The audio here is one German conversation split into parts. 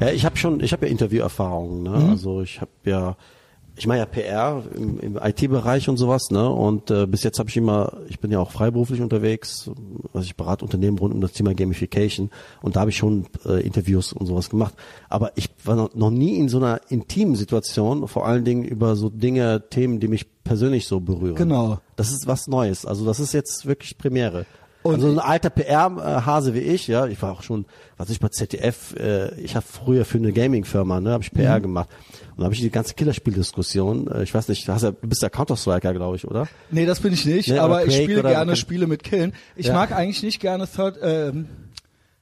Ja, ich habe schon, ich habe ja Interviewerfahrungen. Ne? Mhm. Also ich habe ja, ich mache ja PR im, im IT-Bereich und sowas. Ne? Und äh, bis jetzt habe ich immer, ich bin ja auch freiberuflich unterwegs. Also ich berate Unternehmen rund um das Thema Gamification und da habe ich schon äh, Interviews und sowas gemacht. Aber ich war noch, noch nie in so einer intimen Situation, vor allen Dingen über so Dinge, Themen, die mich persönlich so berühren. Genau. Das ist was Neues. Also das ist jetzt wirklich Premiere. Und also ein alter PR-Hase wie ich, ja, ich war auch schon, was ich bei ZDF, äh, ich habe früher für eine Gaming-Firma, ne, habe ich PR Mhm. gemacht und da habe ich die ganze Killerspieldiskussion, äh, ich weiß nicht, du, hast ja, du bist ja Counter-Striker, glaube ich, oder? Nee, das bin ich nicht, Nee, aber ich spiele gerne Spiele mit Killen. Ich Ja. mag eigentlich nicht gerne Third, ähm,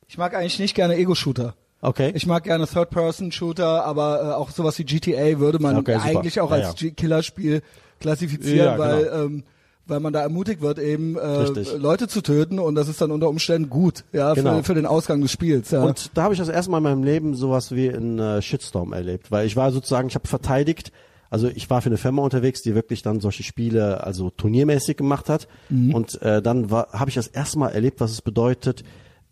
ich mag eigentlich nicht gerne Ego-Shooter. Okay. Ich mag gerne Third-Person-Shooter, aber äh, auch sowas wie GTA würde man Okay, eigentlich auch Ja, als ja. Killerspiel klassifizieren, Ja, genau. weil ähm, weil man da ermutigt wird, eben äh. Leute zu töten und das ist dann unter Umständen gut, ja, Genau. für, für den Ausgang des Spiels. Ja. Und da habe ich das erste Mal in meinem Leben sowas wie einen äh, Shitstorm erlebt, weil ich war sozusagen, ich habe verteidigt, also ich war für eine Firma unterwegs, die wirklich dann solche Spiele also turniermäßig gemacht hat Mhm. und äh, dann war habe ich das erste Mal erlebt, was es bedeutet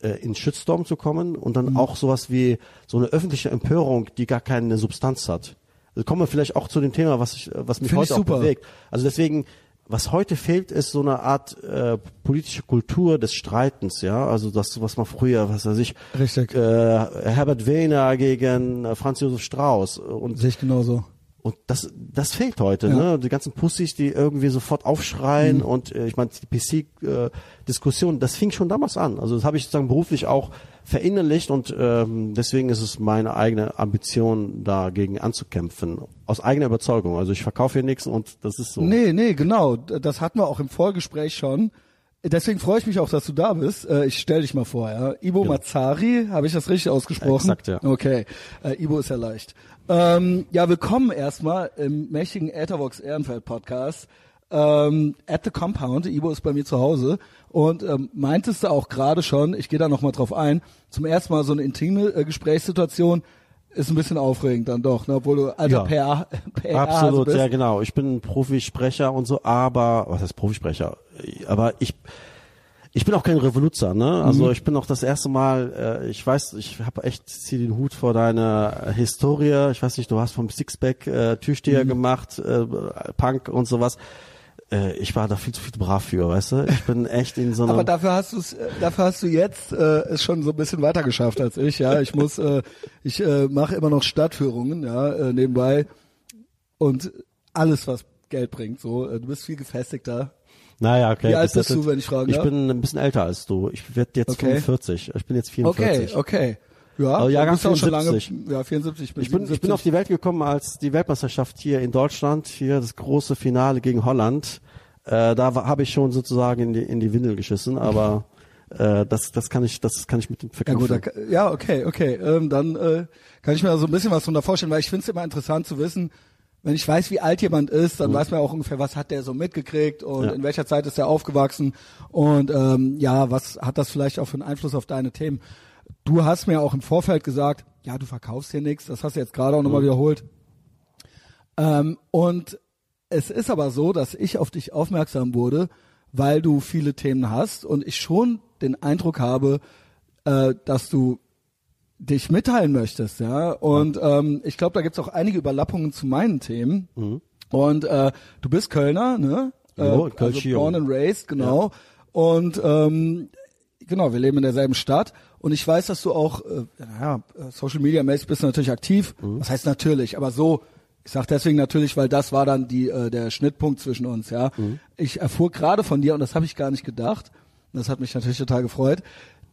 äh, in Shitstorm zu kommen und dann Mhm. auch sowas wie so eine öffentliche Empörung, die gar keine Substanz hat. Also kommen wir vielleicht auch zu dem Thema, was ich, was mich Find heute auch bewegt. Also deswegen, was heute fehlt, ist so eine Art äh, politische Kultur des Streitens, ja. Also das, was man früher, was weiß ich, Richtig. äh, Herbert Wehner gegen äh, Franz Josef Strauß und Sehe ich genauso. Und das das fehlt heute, Ja. Mhm. ne? Die ganzen Pussys, die irgendwie sofort aufschreien und äh, ich meine die PC äh, das fing schon damals an. Also das habe ich sozusagen beruflich auch verinnerlicht und ähm, deswegen ist es meine eigene Ambition dagegen anzukämpfen aus eigener Überzeugung. Also ich verkaufe hier nichts und das ist so. Nee, nee, genau. Das hatten wir auch im Vorgespräch schon. Deswegen freue ich mich auch, dass du da bist. Äh, Ich stell dich mal vor, ja. Ibo Mazzari, habe ich das richtig ausgesprochen? Exakt, ja. Okay, äh, Ibo ist ja leicht. Ähm, ja, willkommen erstmal im mächtigen Ethervox Ehrenfeld Podcast. Ähm, at the Compound, Ibo ist bei mir zu Hause und ähm, meintest du auch gerade schon, ich gehe da nochmal drauf ein, zum ersten Mal so eine intime äh, Gesprächssituation ist ein bisschen aufregend dann doch, ne? obwohl du alter PR, PR Absolut, bist. ja genau. Ich bin Profisprecher und so, aber was heißt Profisprecher? Aber ich ich bin auch kein Revoluzer, ne? Also Mhm. ich bin auch das erste Mal, äh, ich weiß, ich habe echt zieh den Hut vor deiner Historie. Ich weiß nicht, du hast vom Sixpack äh, Türsteher Mhm. gemacht, äh, Punk und sowas. Äh, ich war da viel zu viel brav für, weißt du? Ich bin echt in so einer Aber dafür hast du es, dafür hast du jetzt äh, es schon so ein bisschen weiter geschafft als ich. Ja, ich muss, äh, ich äh, mache immer noch Stadtführungen, ja, äh, nebenbei und alles was Geld bringt. So, äh, du bist viel gefestigter. Naja, okay. Wie alt bist du, wenn ich fragen Ich bin ein bisschen älter als du. Ich werde jetzt Okay. 45. Ich bin jetzt Okay, 44. okay. Ja, Aber du Jahrgang bist auch schon lange. 74. Ja, 74. Ich bin, ich bin auf die Welt gekommen, als die Weltmeisterschaft hier in Deutschland, hier das große Finale gegen Holland, äh, da habe ich schon sozusagen in die, in die Windel geschissen, aber äh, das, das kann ich, das kann ich mit dem Ja gut, da, ja, okay, okay. Ähm, dann äh, kann ich mir da so ein bisschen was drunter vorstellen, weil ich finde es immer interessant zu wissen, wenn ich weiß, wie alt jemand ist, dann weiß man auch ungefähr, was hat der so mitgekriegt und Mhm. Ja. in welcher Zeit ist er aufgewachsen und ähm, ja, was hat das vielleicht auch für einen Einfluss auf deine Themen. Du hast mir auch im Vorfeld gesagt, ja, du verkaufst hier nichts, das hast du jetzt gerade auch nochmal Mhm. wiederholt. Ähm, und es ist aber so, dass ich auf dich aufmerksam wurde, weil du viele Themen hast und ich schon den Eindruck habe, äh, dass du dich mitteilen möchtest, ja. Und ähm, ich glaube, da gibt's auch einige Überlappungen zu meinen Themen. Und äh, du bist Kölner, ne? Mhm. Jo, äh, also born and raised, genau. Und ähm, genau, wir leben in derselben Stadt. Und ich weiß, dass du auch, äh, naja, äh, Social Media mäßig bist du natürlich aktiv. Mhm. Was heißt natürlich, aber so. Ich sag deswegen natürlich, weil das war dann die äh, der Schnittpunkt zwischen uns, ja. Mhm. Ich erfuhr gerade von dir und das habe ich gar nicht gedacht. Das hat mich natürlich total gefreut.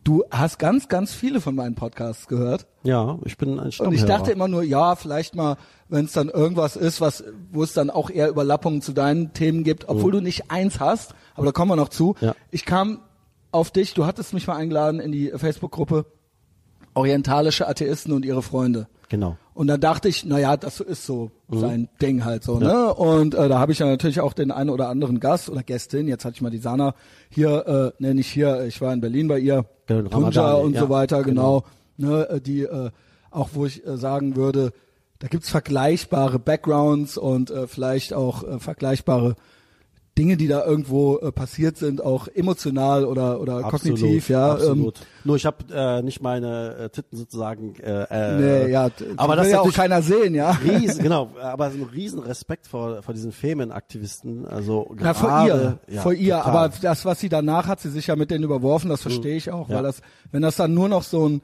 Du hast ganz, ganz viele von meinen Podcasts gehört. Ja, ich bin ein Und Stammhörer. ich dachte immer nur, ja, vielleicht mal, wenn es dann irgendwas ist, was, wo es dann auch eher Überlappungen zu deinen Themen gibt, obwohl du nicht eins hast, aber da kommen wir noch zu. Ja. Ich kam auf dich, du hattest mich mal eingeladen in die Facebook-Gruppe Orientalische Atheisten und ihre Freunde. Genau. Und dann dachte ich, na ja, das ist so sein Ding halt so, ne? Und äh, da habe ich ja natürlich auch den einen oder anderen Gast oder Gästin. Jetzt hatte ich mal die Sana hier, äh, ne, nicht hier, ich war in Berlin bei ihr, Genau, Tunja und ja, so weiter, genau. Ne, äh, die äh, auch wo ich äh, sagen würde, da gibt's vergleichbare Backgrounds und äh, vielleicht auch äh, vergleichbare Dinge, die da irgendwo äh, passiert sind, auch emotional oder oder Absolut, kognitiv, ja. Ähm, Absolut. Nur ich habe äh, nicht meine äh, Titten sozusagen. Äh, äh, nee, ja, aber will das ist ja auch keiner sehen, ja. riesen, genau, aber so ein riesen Respekt vor vor diesen Femenaktivisten. Also Na, gerade, vor ihr, ja, vor ihr. total. Aber das, was sie danach hat, sie sich ja mit denen überworfen, das verstehe ich auch, Ja. weil das, wenn das dann nur noch so ein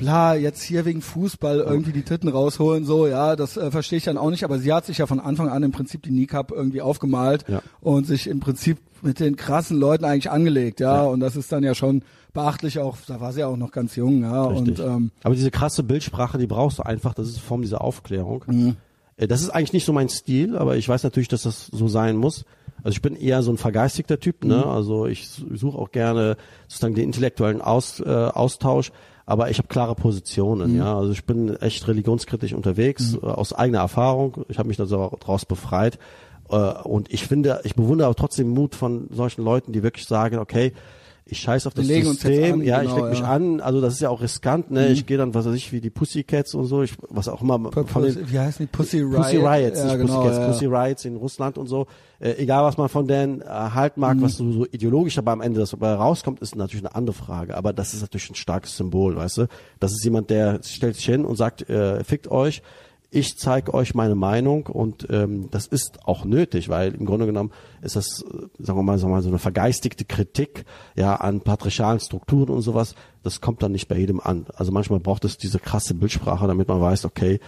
bla, jetzt hier wegen Fußball irgendwie die Titten rausholen, so, ja, das äh, verstehe ich dann auch nicht, aber sie hat sich ja von Anfang an im Prinzip die Kneecap irgendwie aufgemalt Ja. und sich im Prinzip mit den krassen Leuten eigentlich angelegt, ja, Ja. und das ist dann ja schon beachtlich auch, da war sie ja auch noch ganz jung, ja, Richtig. und ähm, Aber diese krasse Bildsprache, die brauchst du einfach, das ist eine Form dieser Aufklärung. Mhm. Äh, Das ist eigentlich nicht so mein Stil, aber ich weiß natürlich, dass das so sein muss. Also ich bin eher so ein vergeistigter Typ, ne? Mhm. Also ich suche auch gerne sozusagen den intellektuellen Aus, äh, Austausch, aber ich habe klare Mhm. Positionen, ja. Also ich bin echt religionskritisch unterwegs, äh, aus eigener Erfahrung. Ich habe mich da so draus befreit. Äh, und ich finde, ich bewundere aber trotzdem Mut von solchen Leuten, die wirklich sagen, okay, ich scheiß auf das legen System, an, ja, ich genau, leg mich ja. an, also das ist ja auch riskant, ne? Mhm. Ich gehe dann, was weiß ich, wie die Pussycats und so, ich, was auch immer von Pussy, den wie heißen die? Pussy Riot? Pussy Riots, ja, nicht genau, Pussycats, ja. Pussy Riots in Russland und so. Äh, egal, was man von denen äh, halten mag, Mhm. was so, so ideologisch dabei am Ende das dabei rauskommt, ist natürlich eine andere Frage. Aber das ist natürlich ein starkes Symbol, weißt du? Das ist jemand, der stellt sich hin und sagt, äh, fickt euch. Ich zeige euch meine Meinung und ähm, das ist auch nötig, weil im Grunde genommen ist das, äh, sagen wir mal, sagen wir mal, so eine vergeistigte Kritik ja an patriarchalen Strukturen und sowas. Das kommt dann nicht bei jedem an. Also manchmal braucht es diese krasse Bildsprache, damit man weiß, okay,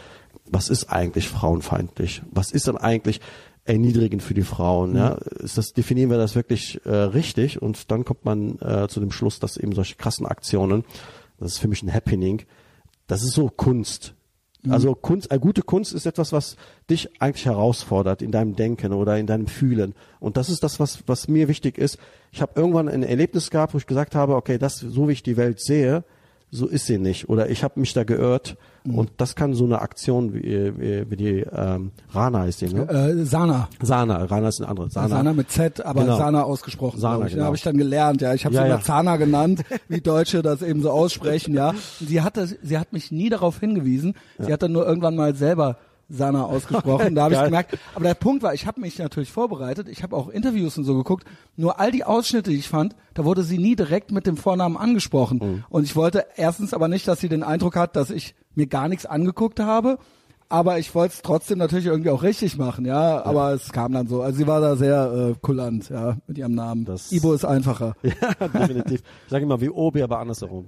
was ist eigentlich frauenfeindlich? Was ist dann eigentlich erniedrigend für die Frauen? Ja, ist das definieren wir das wirklich äh, richtig? Und dann kommt man äh, zu dem Schluss, dass eben solche krassen Aktionen, das ist für mich ein Happening. Das ist so Kunst. Also Kunst, äh, gute Kunst ist etwas, was dich eigentlich herausfordert in deinem Denken oder in deinem Fühlen. Und das ist das, was, was mir wichtig ist. Ich habe irgendwann ein Erlebnis gehabt, wo ich gesagt habe, okay, das, so wie ich die Welt sehe, so ist sie nicht. Oder ich habe mich da geirrt. Und das kann so eine Aktion wie, wie, wie die ähm, Rana ist die, ne? Äh, Sana. Sana, Rana ist eine andere. Sana. Sana mit Z, aber Genau. Sana ausgesprochen. Sana, ich. genau. habe ich dann gelernt, ja. Ich habe Ja, sie ja. immer Zana genannt, wie Deutsche das eben so aussprechen, ja. Sie hat das, sie hat mich nie darauf hingewiesen. Sie hat dann nur irgendwann mal selber Sana ausgesprochen. Da habe ich gemerkt. Aber der Punkt war, ich habe mich natürlich vorbereitet. Ich habe auch Interviews und so geguckt. Nur all die Ausschnitte, die ich fand, da wurde sie nie direkt mit dem Vornamen angesprochen. Mhm. Und ich wollte erstens aber nicht, dass sie den Eindruck hat, dass ich mir gar nichts angeguckt habe. Aber ich wollte es trotzdem natürlich irgendwie auch richtig machen, ja. Aber es kam dann so. Also sie war da sehr äh, kulant, ja, mit ihrem Namen. Das- Ibo ist einfacher. Ja, definitiv. Ich sage immer wie Obi, aber andersherum.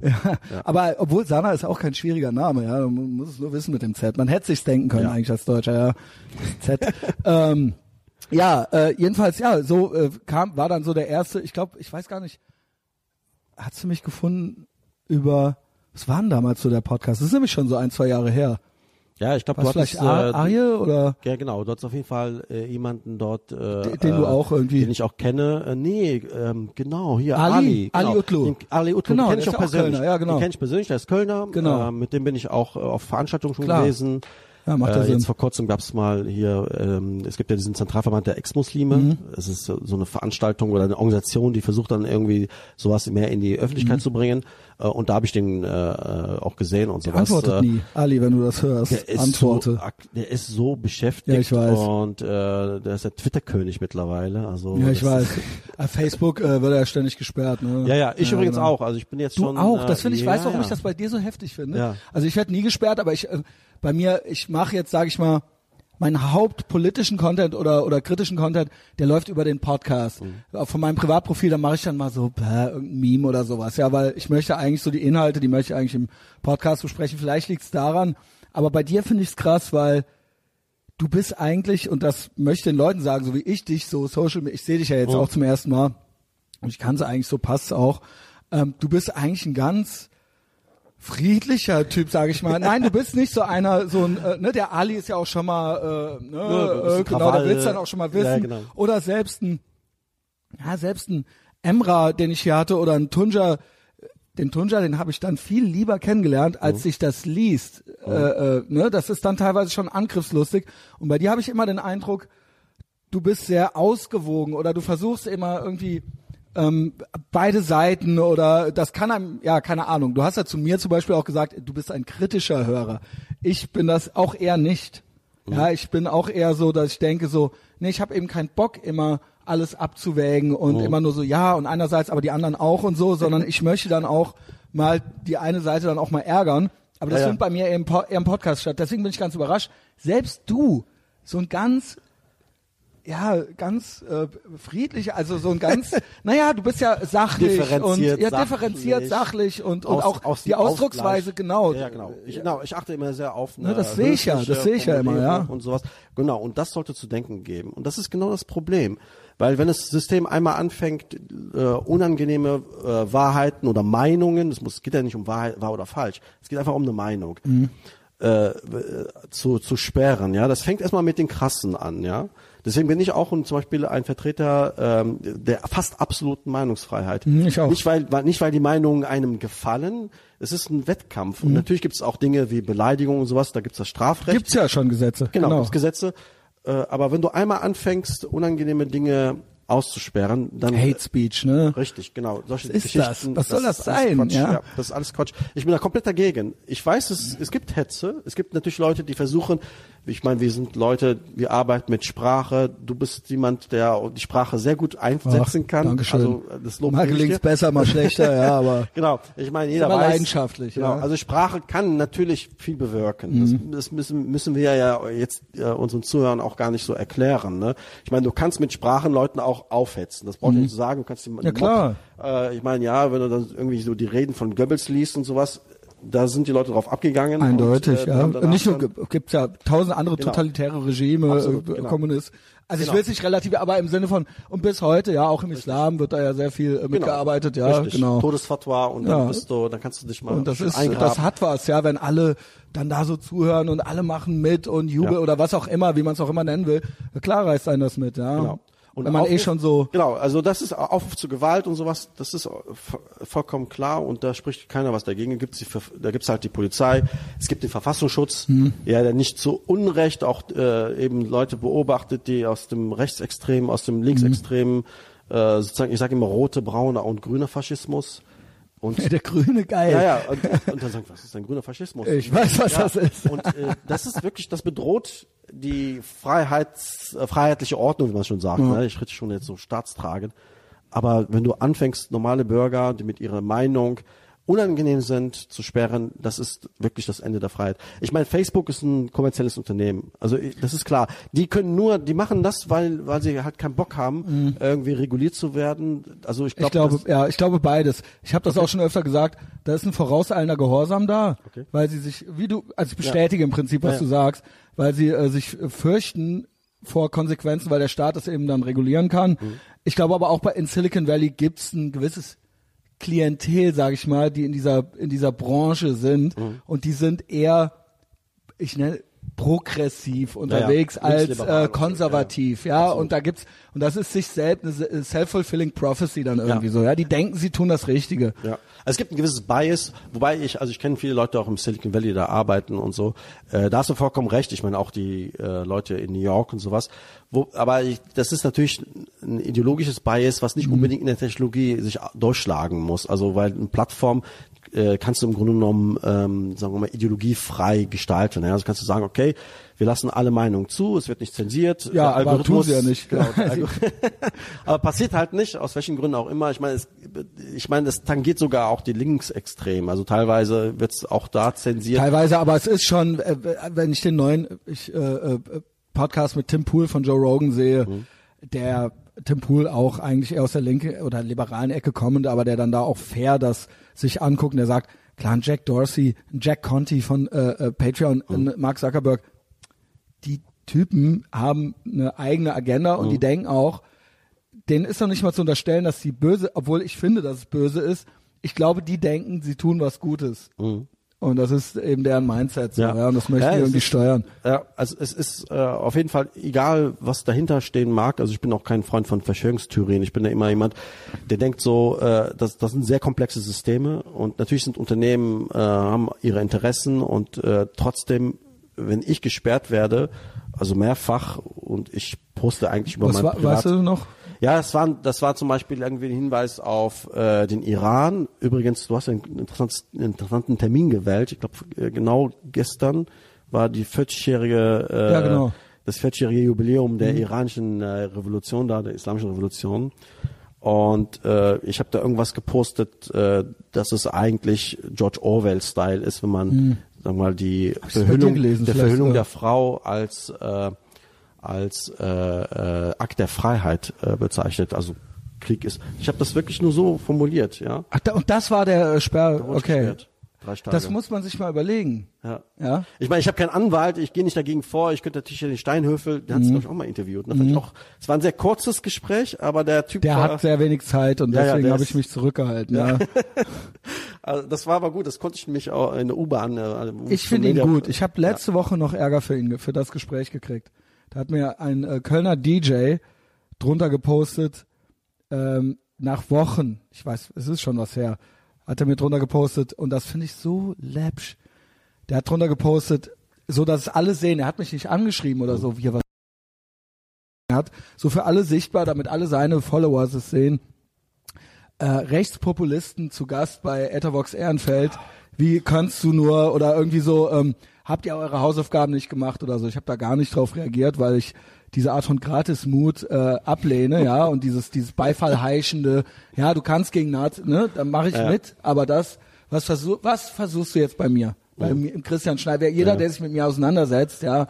Aber obwohl Sana ist auch kein schwieriger Name, ja. Man muss es nur wissen mit dem Z. Man hätte sich's denken können Ja. eigentlich als Deutscher, ja. Z. ähm, ja, äh, jedenfalls, ja, so äh, kam, war dann so der erste, ich glaube, ich weiß gar nicht, hast du mich gefunden über, was war denn damals so der Podcast? Das ist nämlich schon so ein, zwei Jahre her. Ja, ich glaube, du hattest, vielleicht äh, Arje oder Ja, genau. Du hast auf jeden Fall äh, jemanden dort, äh, Den- du äh, auch irgendwie- den ich auch kenne. Äh, nee, ähm, genau, hier Ali, Ali. Ali genau. Utlu. Den, Ali Utlu, Genau, kenne ich auch persönlich. Kölner, ja, genau. Den kenne ich persönlich, der ist Kölner. Genau. Äh, mit dem bin ich auch äh, auf Veranstaltungen schon Klar. gewesen. Ja, macht äh, Sinn. Jetzt vor kurzem gab es mal hier, ähm, es gibt ja diesen Zentralverband der Ex-Muslime. Mhm. Es ist so eine Veranstaltung oder eine Organisation, die versucht dann irgendwie sowas mehr in die Mhm. Öffentlichkeit zu bringen. Äh, und da habe ich den äh, äh, auch gesehen und sowas. antwortet äh, nie. Ali, wenn du das hörst, der ist antworte. so, der ist so beschäftigt Ja, ich weiß. und äh, der ist der Twitter-König mittlerweile. Also ja, ich weiß. Auf Facebook äh, wird er ja ständig gesperrt. Ne? Ja, ja, ich übrigens genau. auch. Also ich bin jetzt Du schon. auch, äh, das finde ich, ja, weiß warum ja. ich das bei dir so heftig finde. Ja. Also ich werde nie gesperrt, aber ich äh, bei mir, ich mache jetzt, sage ich mal, meinen hauptpolitischen Content oder oder kritischen Content, der läuft über den Podcast. Mhm. Von meinem Privatprofil, da mache ich dann mal so bäh, irgendein Meme oder sowas, ja, weil ich möchte eigentlich so die Inhalte, die möchte ich eigentlich im Podcast besprechen. Vielleicht liegt's daran, aber bei dir finde ich es krass, weil du bist eigentlich und das möchte ich den Leuten sagen, so wie ich dich so Social, ich sehe dich ja jetzt Mhm. auch zum ersten Mal und ich kann es eigentlich so passt auch. Ähm, du bist eigentlich ein ganz friedlicher Typ, sage ich mal. Nein, du bist nicht so einer, so ein, äh, ne, der Ali ist ja auch schon mal, äh, ne, Ja, äh, genau, der will's dann auch schon mal wissen. Ja, genau. Oder selbst ein, ja, selbst ein Emra, den ich hier hatte, oder ein Tunja, den Tunja, den habe ich dann viel lieber kennengelernt, als sich das liest. Äh, äh, ne, das ist dann teilweise schon angriffslustig. Und bei dir habe ich immer den Eindruck, du bist sehr ausgewogen oder du versuchst immer irgendwie ähm, beide Seiten oder das kann einem, ja, keine Ahnung. Du hast ja zu mir zum Beispiel auch gesagt, du bist ein kritischer Hörer. Ich bin das auch eher nicht. Ja, ich bin auch eher so, dass ich denke so, nee, ich habe eben keinen Bock immer alles abzuwägen und immer nur so ja und einerseits aber die anderen auch und so, sondern ich möchte dann auch mal die eine Seite dann auch mal ärgern. Aber das Ja, ja. findet bei mir eher im, Po- eher im Podcast statt. Deswegen bin ich ganz überrascht. Selbst du, so ein ganz ja, ganz äh, friedlich, also so ein ganz, naja, du bist ja sachlich Differenziert, und ja, sachlich. differenziert, sachlich und, und Aus- auch aus die Ausdrucksweise, Ausgleich. genau. Ja, genau. Ich, genau. ich achte immer sehr auf eine Ne, das sehe ich ja, das sehe ich ja immer, ja. Und sowas. Genau. Und das sollte zu denken geben. Und das ist genau das Problem. Weil wenn das System einmal anfängt, äh, unangenehme äh, Wahrheiten oder Meinungen, es muss, geht ja nicht um Wahrheit, wahr oder falsch, es geht einfach um eine Meinung, Mhm. äh, zu, zu sperren, ja. Das fängt erstmal mit den Krassen an, ja. Deswegen bin ich auch ein, zum Beispiel ein Vertreter ähm, der fast absoluten Meinungsfreiheit. Mhm, ich auch. Nicht weil, nicht weil die Meinungen einem gefallen, es ist ein Wettkampf. Und natürlich gibt es auch Dinge wie Beleidigung und sowas, da gibt es das Strafrecht. Gibt's ja schon Gesetze. genau, genau. gibt's Gesetze. Äh, aber wenn du einmal anfängst, unangenehme Dinge auszusperren, dann Hate Speech, ne? Richtig, genau. Solche Was ist Geschichten, das? Was soll das alles sein, Quatsch. ja? Das ist alles Quatsch. Ich bin da komplett dagegen. Ich weiß, es, es gibt Hetze. Es gibt natürlich Leute, die versuchen, ich meine, wir sind Leute, wir arbeiten mit Sprache. Du bist jemand, der die Sprache sehr gut einsetzen Ach, kann. Dankeschön. Also, das Lob mal dir. besser, mal schlechter, ja, aber Genau, ich meine, jeder weiß. leidenschaftlich, genau, ja. Also Sprache kann natürlich viel bewirken. Das, Mhm. das müssen, müssen wir ja jetzt äh, unseren Zuhörern auch gar nicht so erklären. Ne? Ich meine, du kannst mit Sprachen Leuten auch aufhetzen. Das braucht ich nicht zu sagen. Du kannst Mhm. Ja, klar. Äh, ich meine, ja, wenn du dann irgendwie so die Reden von Goebbels liest und sowas, da sind die Leute drauf abgegangen. eindeutig, und, äh, ja. nicht nur, gibt's ja tausend andere Genau. totalitäre Regime, Absolut, äh, genau. Kommunist. Also ich Genau. will es nicht relativ, aber im Sinne von, und bis heute, ja, auch im Islam wird da ja sehr viel äh, mitgearbeitet, ja, Richtig. genau. Todesfatwa und Ja. dann bist du, dann kannst du dich mal Und das ist, eingraben. das hat was, ja, wenn alle dann da so zuhören und alle machen mit und jubeln Ja. oder was auch immer, wie man es auch immer nennen will. Klar reißt einen das mit, ja. Genau. Und wenn man eh schon so, Genau, also das ist Aufruf zu Gewalt und sowas, das ist vo- vollkommen klar und da spricht keiner was dagegen. Gibt's die, da gibt's halt die Polizei, es gibt den Verfassungsschutz, Mhm. ja, der nicht zu Unrecht auch äh, eben Leute beobachtet, die aus dem Rechtsextremen, aus dem Linksextremen, äh, sozusagen, ich sage immer rote, braune und grüne Faschismus. Und der Grüne geil. ja, ja, und, und dann sagen, was ist ein grüner Faschismus? Ich weiß, was ja, das ist. Und äh, das ist wirklich, das bedroht die Freiheits, äh, freiheitliche Ordnung, wie man schon sagt. Ne? Ich rede schon jetzt so staatstragend. Aber wenn du anfängst, normale Bürger, die mit ihrer Meinung unangenehm sind, zu sperren, das ist wirklich das Ende der Freiheit. Ich meine, Facebook ist ein kommerzielles Unternehmen. Also das ist klar. Die können nur, die machen das, weil, weil sie halt keinen Bock haben, irgendwie reguliert zu werden. Also ich, glaub, Mhm. Ich glaube, das, ja, ich glaube beides. Ich habe das auch schon öfter gesagt. Da ist ein vorauseilender Gehorsam da, Okay. weil sie sich, wie du, also ich bestätige im Prinzip, was Ja, ja. du sagst, weil sie äh, sich fürchten vor Konsequenzen, weil der Staat es eben dann regulieren kann. Mhm. Ich glaube aber auch bei in Silicon Valley gibt's ein gewisses Klientel, sage ich mal, die in dieser in dieser Branche sind Mhm. und die sind eher, ich nenne progressiv unterwegs als linksliberal äh, und so, konservativ, ja, und da gibt's und das ist sich selbst eine self-fulfilling prophecy dann irgendwie Ja. so, ja, die denken, sie tun das Richtige. Ja. Also es gibt ein gewisses Bias, wobei ich, also ich kenne viele Leute auch im Silicon Valley, da arbeiten und so. Äh, da hast du vollkommen recht. Ich meine auch die äh, Leute in New York und sowas. Wo, aber ich, das ist natürlich ein ideologisches Bias, was nicht unbedingt in der Technologie sich durchschlagen muss. Also weil eine Plattform äh, kannst du im Grunde genommen, ähm, sagen wir mal, ideologiefrei gestalten. Ja? Also kannst du sagen, okay, wir lassen alle Meinungen zu, es wird nicht zensiert. Ja, der aber Algorithmus, tun sie ja nicht. Genau, aber passiert halt nicht, aus welchen Gründen auch immer. Ich meine, es, ich meine, es tangiert sogar auch die Linksextremen. Also teilweise wird es auch da zensiert. Teilweise, aber es ist schon, äh, wenn ich den neuen ich, äh, äh, Podcast mit Tim Pool von Joe Rogan sehe, Mhm. der Tim Pool auch eigentlich eher aus der linke oder liberalen Ecke kommend, aber der dann da auch fair das sich anguckt und der sagt, klar, Jack Dorsey, ein Jack Conti von äh, äh, Patreon, Mhm. Mark Zuckerberg, die Typen haben eine eigene Agenda und die denken auch, denen ist doch nicht mal zu unterstellen, dass sie böse, obwohl ich finde, dass es böse ist. Ich glaube, die denken, sie tun was Gutes. Und das ist eben deren Mindset. So, ja. und das möchten Ja, es irgendwie ist- steuern. Ja, also es ist äh, auf jeden Fall egal, was dahinter stehen mag. Also ich bin auch kein Freund von Verschwörungstheorien. Ich bin ja immer jemand, der denkt so, äh, das, das sind sehr komplexe Systeme und natürlich sind Unternehmen äh, haben ihre Interessen und äh, trotzdem, wenn ich gesperrt werde, also mehrfach und ich poste eigentlich über Was mein war, Privat weißt du noch? Ja, das war, das war zum Beispiel irgendwie ein Hinweis auf äh, den Iran. Übrigens, du hast einen, einen interessanten Termin gewählt. Ich glaube, äh, genau gestern war die 40-jährige äh, Ja, genau. das 40-jährige Jubiläum der iranischen äh, Revolution da, der islamischen Revolution. Und äh, ich habe da irgendwas gepostet, äh, dass es eigentlich George Orwell-Style ist, wenn man, mhm. sagen wir mal, die Verhüllung, der Verhüllung oder? der Frau als äh, als äh, äh, Akt der Freiheit äh, bezeichnet. Also Krieg ist. Ich habe das wirklich nur so formuliert, ja. Ach, da, und das war der äh, Sperr. Okay. gesperrt. Das muss man sich mal überlegen. ja. Ja. Ich meine, ich habe keinen Anwalt, ich gehe nicht dagegen vor. Ich könnte natürlich den Steinhöfel, der hat Mhm. es glaube ich auch mal interviewt. Fand ich auch, es war ein sehr kurzes Gespräch, aber der Typ Der war, hat sehr wenig Zeit und Ja, ja, deswegen der habe ich mich zurückgehalten. Ja. also das war aber gut. Das konnte ich nämlich auch in der U-Bahn. Äh, Ich finde ihn gut. Ich habe letzte Woche noch Ärger für ihn, für das Gespräch gekriegt. Da hat mir ein äh, Kölner DJ drunter gepostet, ähm, nach Wochen, ich weiß, es ist schon was her, hat er mir drunter gepostet und das finde ich so läppsch. Der hat drunter gepostet, so dass es alle sehen. Er hat mich nicht angeschrieben oder so, wie er was hat, so für alle sichtbar, damit alle seine Followers es sehen. Äh, Rechtspopulisten zu Gast bei Ethervox Ehrenfeld. Wie kannst du nur oder irgendwie so, ähm, habt ihr eure Hausaufgaben nicht gemacht oder so? Ich habe da gar nicht drauf reagiert, weil ich diese Art von Gratismut äh, ablehne, ja, und dieses dieses Beifallheischende, ja, du kannst gegen Nazi, ne, dann mache ich Ja. mit, aber das, was versuch, was versuchst du jetzt bei mir? Bei mir, im Christian Schneider, jeder, Ja. der sich mit mir auseinandersetzt, ja, äh,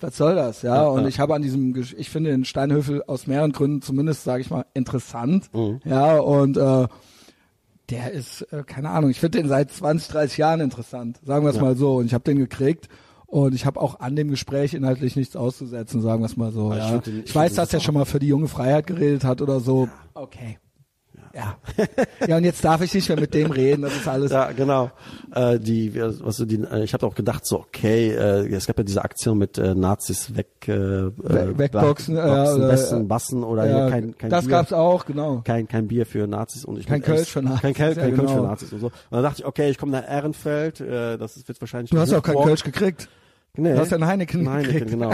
was soll das, ja? Ja, und ja. ich habe an diesem, ich finde den Steinhöfel aus mehreren Gründen zumindest, sage ich mal, interessant, Mhm. ja, und äh, der ist, äh, keine Ahnung, ich finde den seit 20, 30 Jahren interessant, sagen wir es Ja. mal so. Und ich habe den gekriegt und ich habe auch an dem Gespräch inhaltlich nichts auszusetzen, sagen wir es mal so. Ja, ich den- Ich, ich weiß, dass er schon mal für die junge Freiheit geredet hat oder so. Okay. Ja. ja, und jetzt darf ich nicht mehr mit dem reden, das ist alles. Ja, genau. Äh, die, was du die, äh, ich habe auch gedacht, so okay, äh, es gab ja diese Aktion mit äh, Nazis weg, äh, We- wegboxen, Boxen, ja, oder- Besten, Bassen oder ja, hier kein, kein das Bier. gab's auch, genau. kein, kein Bier für Nazis und ich Kein Kölsch für Nazis, Kein, Kölsch, ja, kein Kölsch für genau. Nazis und so. Und dann dachte ich, okay, ich komme nach Ehrenfeld, äh, das wird wahrscheinlich Du hast auch kein. Kölsch gekriegt. Nee. Du hast ja einen Heineken Ein Heineken, gekriegt. genau.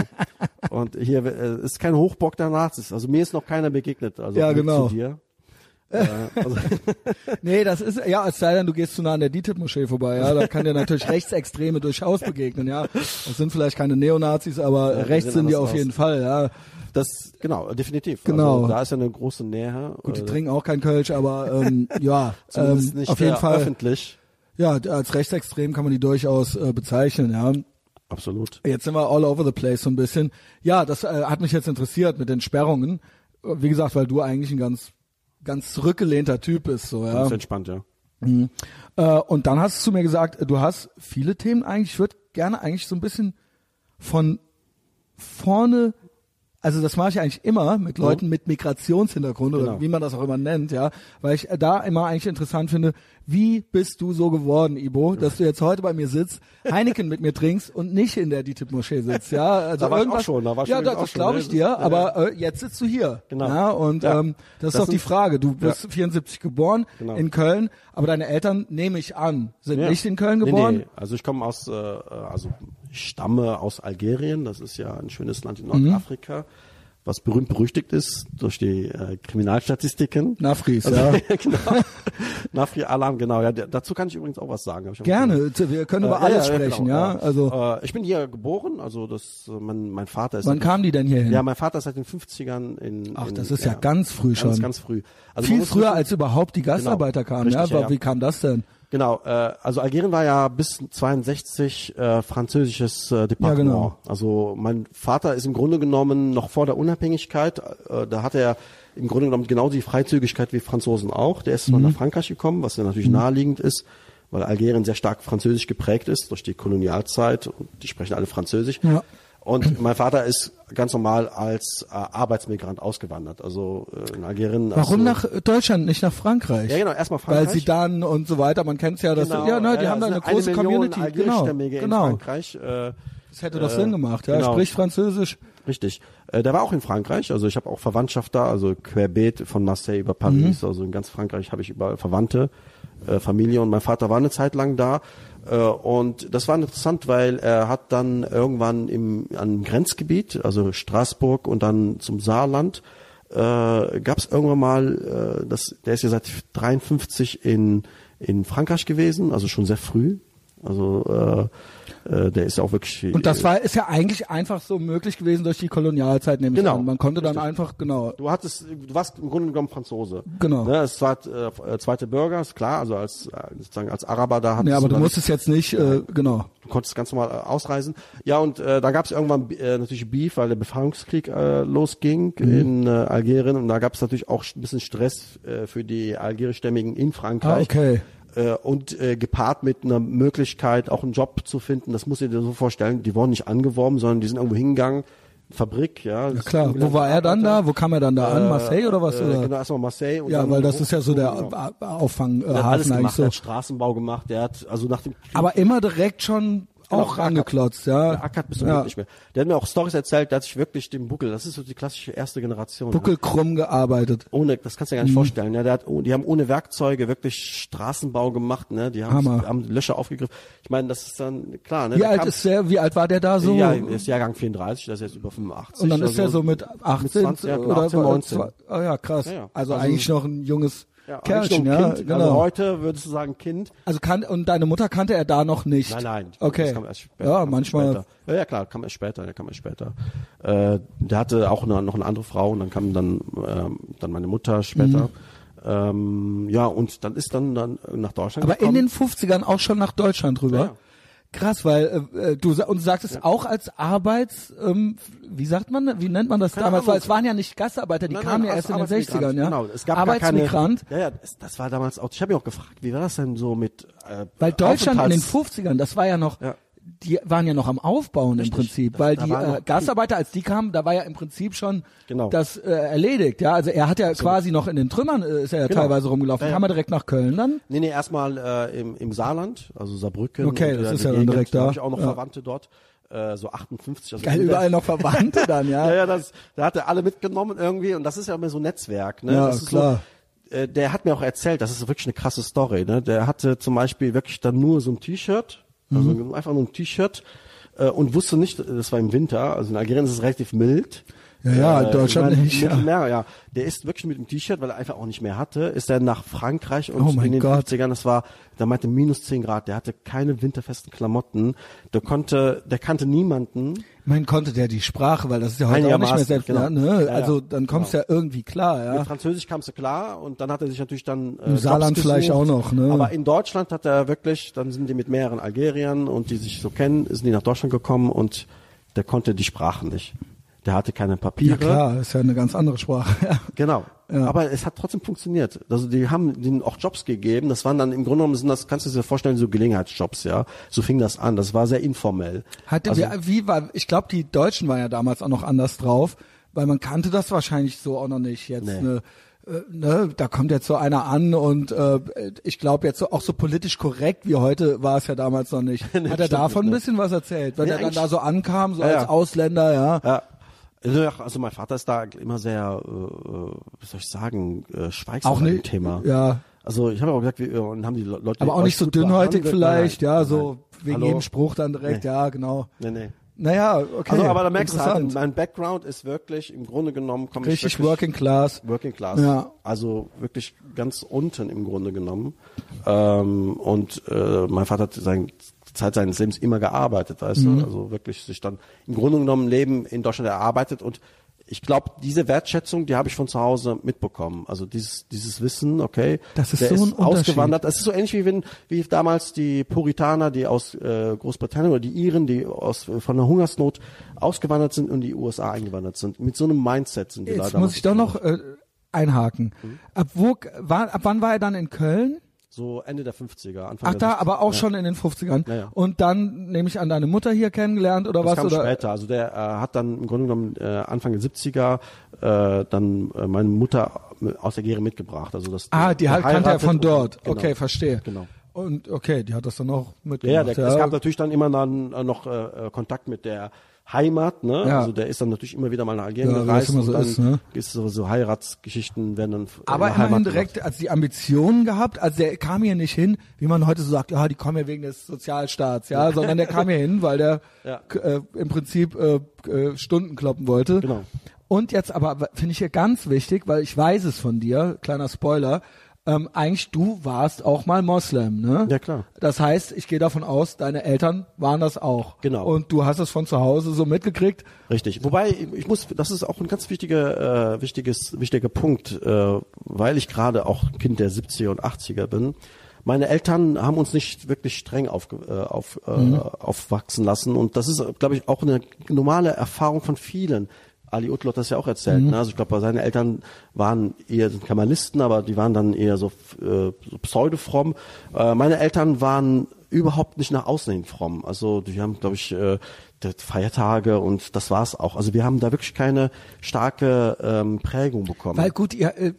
Und hier äh, ist kein Hochbock der Nazis. Also mir ist noch keiner begegnet. Also Ja, genau. Zu dir. Äh, also, Nee, das ist, ja, es sei denn, du gehst zu nah an der DITIB-Moschee vorbei, ja, da kann dir natürlich Rechtsextreme durchaus begegnen, ja. Das sind vielleicht keine Neonazis, aber Ja, rechts sind die auf aus. jeden Fall, ja. das, genau, definitiv. Genau. Also, da ist ja eine große Nähe. Gut, die Äh, trinken auch kein Kölsch, aber ähm, ja, ähm, nicht auf jeden Fall. öffentlich. Ja, als rechtsextrem kann man die durchaus äh, bezeichnen, ja. Absolut. Jetzt sind wir all over the place so ein bisschen. Ja, das äh, hat mich jetzt interessiert mit den Sperrungen. Wie gesagt, weil du eigentlich ein ganz, ganz zurückgelehnter Typ bist, so, ja. Ganz entspannt, ja. Äh, und dann hast du zu mir gesagt, du hast viele Themen eigentlich. Ich würde gerne eigentlich so ein bisschen von vorne, also das mache ich eigentlich immer mit Leuten mit Migrationshintergrund oder Genau. wie man das auch immer nennt, ja, weil ich da immer eigentlich interessant finde, wie bist du so geworden, Ibo, dass du jetzt heute bei mir sitzt, Heineken mit mir trinkst und nicht in der DITIB-Moschee sitzt, ja. Also Da war ich auch schon, da war ich ja, schon das, schon, glaube ne? ich dir, Ja, aber äh, jetzt sitzt du hier, Genau. ja, und Ja. ähm, das ist Das doch die Frage. Du bist 74 geboren Genau. in Köln, aber deine Eltern, nehme ich an, sind nicht in Köln Nee, geboren. Nee, also ich komme aus, äh, also stamme aus Algerien, das ist ja ein schönes Land in Mhm. Nordafrika, was berühmt berüchtigt ist durch die äh, Kriminalstatistiken. Nafris, Also, ja. genau. Nafri Alarm, genau. Ja, dazu kann ich übrigens auch was sagen. Gerne, wir können über Äh, alles ja, ja, sprechen, genau, ja. Also, äh, ich bin hier geboren, also das, äh, mein, mein Vater ist. wann kamen die denn hier hin? Ja, mein Vater ist seit den 50ern in. Ach, in, das ist ja ganz früh schon. Ganz, ganz früh. Also Viel früher, wissen- als überhaupt die Gastarbeiter kamen, Richtig, ja? ja, ja. Wie kam das denn? Genau, äh, also Algerien war ja bis 62 äh, französisches äh, Departement. Ja, genau. Also mein Vater ist im Grunde genommen noch vor der Unabhängigkeit, äh, da hatte er im Grunde genommen genau die Freizügigkeit wie Franzosen auch. Der ist Mhm. nach Frankreich gekommen, was ja natürlich naheliegend ist, weil Algerien sehr stark französisch geprägt ist durch die Kolonialzeit und die sprechen alle Französisch. Ja. Und mein Vater ist ganz normal als äh, Arbeitsmigrant ausgewandert. Also äh, in Algerien. Warum also, nach Deutschland, nicht nach Frankreich? Ja, genau, erstmal Frankreich. Weil sie dann und so weiter, man kennt ja das. Genau, ja, ne, die haben da es eine große Million Community. Genau, Algerischstämmige in genau. Frankreich. Äh, Das hätte doch Äh, Sinn gemacht, ja. genau. Sprich Französisch. Richtig. Äh, der war auch in Frankreich. Also ich habe auch Verwandtschaft da, also querbeet von Marseille über Paris. Mhm. Also in ganz Frankreich habe ich überall Verwandte, äh, Familie und mein Vater war eine Zeit lang da. Äh, und das war interessant, weil er hat dann irgendwann im an Grenzgebiet, also Straßburg und dann zum Saarland, äh, gab es irgendwann mal, äh, das, der ist ja seit 53 in in Frankreich gewesen, also schon sehr früh Also äh, äh, der ist ja auch wirklich. Und das war ist ja eigentlich einfach so möglich gewesen durch die Kolonialzeit, nämlich Genau. an. Man konnte dann Richtig. einfach genau. Du hattest, du warst im Grunde genommen Franzose. Genau. Ne, das war äh, zweite Bürger, ist klar. Also als äh, sozusagen als Araber da hattest Ja, aber du dann- musstest jetzt nicht, äh, genau. Du konntest ganz normal äh, ausreisen. Ja, und äh, da gab es irgendwann äh, natürlich Beef, weil der Befreiungskrieg äh, losging Mhm. in äh, Algerien und da gab es natürlich auch ein bisschen Stress äh, für die algerischstämmigen in Ah, Frankreich. okay. Äh, und äh, gepaart mit einer Möglichkeit, auch einen Job zu finden. Das musst du dir so vorstellen. Die wurden nicht angeworben, sondern die sind irgendwo hingegangen. Fabrik, ja. Ja klar. Wo war er dann da? Wo kam er dann da an? Marseille oder was? Äh, Oder? genau, erstmal Marseille. Ja, weil das ist ja so der Genau. A- A- Auffang äh, eigentlich gemacht, so. der hat Straßenbau gemacht, der hat, also nach dem Krieg Aber immer direkt schon Genau, auch angeklotzt, ja. Der Ackert bis zum ja. ja. nicht mehr. Der hat mir auch Stories erzählt, der hat sich wirklich den Buckel, das ist so die klassische erste Generation. Buckel Ne? krumm gearbeitet. Ohne, das kannst du dir Mhm. gar nicht vorstellen. Ja, der hat, oh, die haben ohne Werkzeuge wirklich Straßenbau gemacht, ne? Die haben, Hammer. haben Löcher aufgegriffen. Ich meine, das ist dann klar, ne? Wie Der alt kam- ist der? Wie alt war der da so? Ja, der ist Jahrgang 34, das ist jetzt über 85. Und dann ist also er so mit 18 20, ja, genau, oder 18, 19. zwei- Oh ja, krass. Ja, ja. Also, Also- eigentlich noch ein junges ja, Kerlchen, ja, kind. genau. Also heute würdest du sagen Kind. Also kann und deine Mutter kannte er da noch nicht. Nein, nein. Okay. Das kam erst später, ja, manchmal. Ja, ja, klar, kam erst später, der kam erst später. Äh, der hatte auch eine, noch eine andere Frau und dann kam dann, ähm, dann meine Mutter später. Ähm, ja, und dann ist dann, dann nach Deutschland Mhm. Aber in gekommen. den 50ern auch schon nach Deutschland rüber. Ja, ja. Krass, weil äh, du und du sagtest auch als Arbeits, ähm, wie sagt man, wie nennt man das Keine damals? Ahnung. weil es waren ja nicht Gastarbeiter, die Nein, kamen nein, ja erst in den Arbeitsmigrant, 60ern, ja. Genau, es gab Arbeitsmigrant, keine, ja, ja, das, war damals auch, ich habe mich auch gefragt, wie war das denn so mit äh, weil Deutschland in den Aufenthalts- 50ern, das war ja noch, Ja. Die waren ja noch am Aufbauen Richtig. im Prinzip, Das- weil da die äh, Gastarbeiter, als die kamen, da war ja im Prinzip schon Genau. das äh, erledigt, ja. Also er hat ja quasi noch in den Trümmern, äh, ist er ja Genau. teilweise rumgelaufen. Ja, ja. Kam er direkt nach Köln dann? Nee, nee, erstmal äh, im, im Saarland, also Saarbrücken. Okay, das ist ja dann direkt da. habe ich auch noch Ja. Verwandte dort, äh, so 58. Also Geil, überall noch Verwandte dann, ja. Ja, ja, das, da hat er alle mitgenommen irgendwie und das ist ja immer so ein Netzwerk, ne? Ja, das ist klar. So, äh, der hat mir auch erzählt, das ist wirklich eine krasse Story, ne? Der hatte zum Beispiel wirklich dann nur so ein T-Shirt, also Mhm. einfach nur ein T-Shirt äh, und wusste nicht, das war im Winter, also in Algerien ist es relativ mild. Ja, ja, in Äh, Deutschland nicht, ja. Mittelmeer, ja. Der ist wirklich mit dem T-Shirt, weil er einfach auch nicht mehr hatte, ist er nach Frankreich und Oh in den Gott. 50ern, das war, da meinte minus 10 Grad, der hatte keine winterfesten Klamotten, der konnte, der kannte niemanden, Man konnte der die Sprache, weil das ist ja heute auch nicht mehr selbst, genau. ne? Also dann kommst du ja irgendwie klar, ja. Mit Französisch kamst du klar und dann hat er sich natürlich dann äh, Im Saarland Jobs vielleicht gesucht. auch noch, ne? Aber in Deutschland hat er wirklich, dann sind die mit mehreren Algeriern und die sich so kennen, sind die nach Deutschland gekommen und der konnte die Sprachen nicht. Der hatte keine Ja Papiere. klar, ist ja eine ganz andere Sprache. Ja. Genau. Ja. Aber es hat trotzdem funktioniert. Also die haben denen auch Jobs gegeben. Das waren dann im Grunde genommen sind das kannst du dir vorstellen so Gelegenheitsjobs, ja. So fing das an. Das war sehr informell. Hat, also, wie, wie war, ich glaube, die Deutschen waren ja damals auch noch anders drauf, weil man kannte das wahrscheinlich so auch noch nicht jetzt. Nee. Ne, äh, ne, da kommt jetzt so einer an und äh, ich glaube jetzt so, auch so politisch korrekt wie heute war es ja damals noch nicht. Hat er davon ein ne. bisschen was erzählt, wenn Nee, er dann da so ankam, so Ja, als ja. Ausländer, ja. Ja. Also, Also mein Vater ist da immer sehr, äh, äh, wie soll ich sagen, äh, schweigsam Auch nicht, Thema. ja. Also ich habe auch gesagt, wir und haben die Le- Leute Aber auch nicht so dünnhäutig vielleicht, Nein, ja, so nein. wegen Hallo? jedem Spruch dann direkt, Nee. ja, genau. Nee, nee. Naja, okay. Also aber da merkst du halt, mein Background ist wirklich im Grunde genommen komme ich Richtig Working Class. Working Class. Ja. Also wirklich ganz unten im Grunde genommen. Ähm, und äh, mein Vater hat sein, Zeit seines Lebens immer gearbeitet, weißt Mhm. du? Also wirklich sich dann im Grunde genommen Leben in Deutschland erarbeitet und ich glaube, diese Wertschätzung, die habe ich von zu Hause mitbekommen. Also dieses, dieses Wissen, okay, Das ist der so ein ist ausgewandert. Das ist so ähnlich wie wenn, wie damals die Puritaner, die aus äh, Großbritannien oder die Iren, die aus von der Hungersnot ausgewandert sind und in die USA eingewandert sind. Mit so einem Mindset sind die da Jetzt damals muss ich doch noch äh, einhaken. Mhm. Ab wo war, ab wann war er dann in Köln? So Ende der 50er, Anfang Ach der da, 60er. aber auch ja. schon in den 50ern. Ja, ja. Und dann nehme ich an deine Mutter hier kennengelernt oder Das was kam oder später. Also der äh, hat dann im Grunde genommen äh, Anfang der 70er äh, dann äh, meine Mutter aus der Gere mitgebracht. Also das Ah, die halt kannte er von und- dort. Genau. Okay, verstehe. Genau. Und okay, die hat das dann auch Ja, mitgemacht. ja, der, es gab natürlich dann immer dann äh, noch äh, äh, Kontakt mit der Heimat, ne? Ja. Also der ist dann natürlich immer wieder mal nach Algerien Ja, gereist immer so und dann ist, ne? ist so, so Heiratsgeschichten werden dann aber immerhin direkt, gemacht. als die Ambitionen gehabt, also der kam hier nicht hin, wie man heute so sagt, ja, die kommen ja wegen des Sozialstaats, ja, sondern der kam hier hin, weil der Ja. äh, im Prinzip äh, äh, Stunden kloppen wollte. Genau. Und jetzt aber finde ich hier ganz wichtig, weil ich weiß es von dir, kleiner Spoiler, ähm, eigentlich du warst auch mal Moslem, ne? Ja, klar. Das heißt, ich gehe davon aus, deine Eltern waren das auch. Genau. Und du hast es von zu Hause so mitgekriegt. Richtig. Wobei ich muss, das ist auch ein ganz wichtiger, äh, wichtiges, wichtiger Punkt, äh, weil ich gerade auch Kind der 70er und 80er bin. Meine Eltern haben uns nicht wirklich streng auf, äh, auf, äh, aufwachsen lassen und das ist, glaube ich, auch eine normale Erfahrung von vielen. Ali Utlu hat das ja auch erzählt. Ne? Also ich glaube, seine Eltern waren eher sind Kamalisten, aber die waren dann eher so, äh, so pseudofromm. Äh, meine Eltern waren überhaupt nicht nach außen hin fromm. Also die haben, glaube ich, äh, Feiertage und das war's auch. Also wir haben da wirklich keine starke ähm, Prägung bekommen. Weil gut, ja, äh,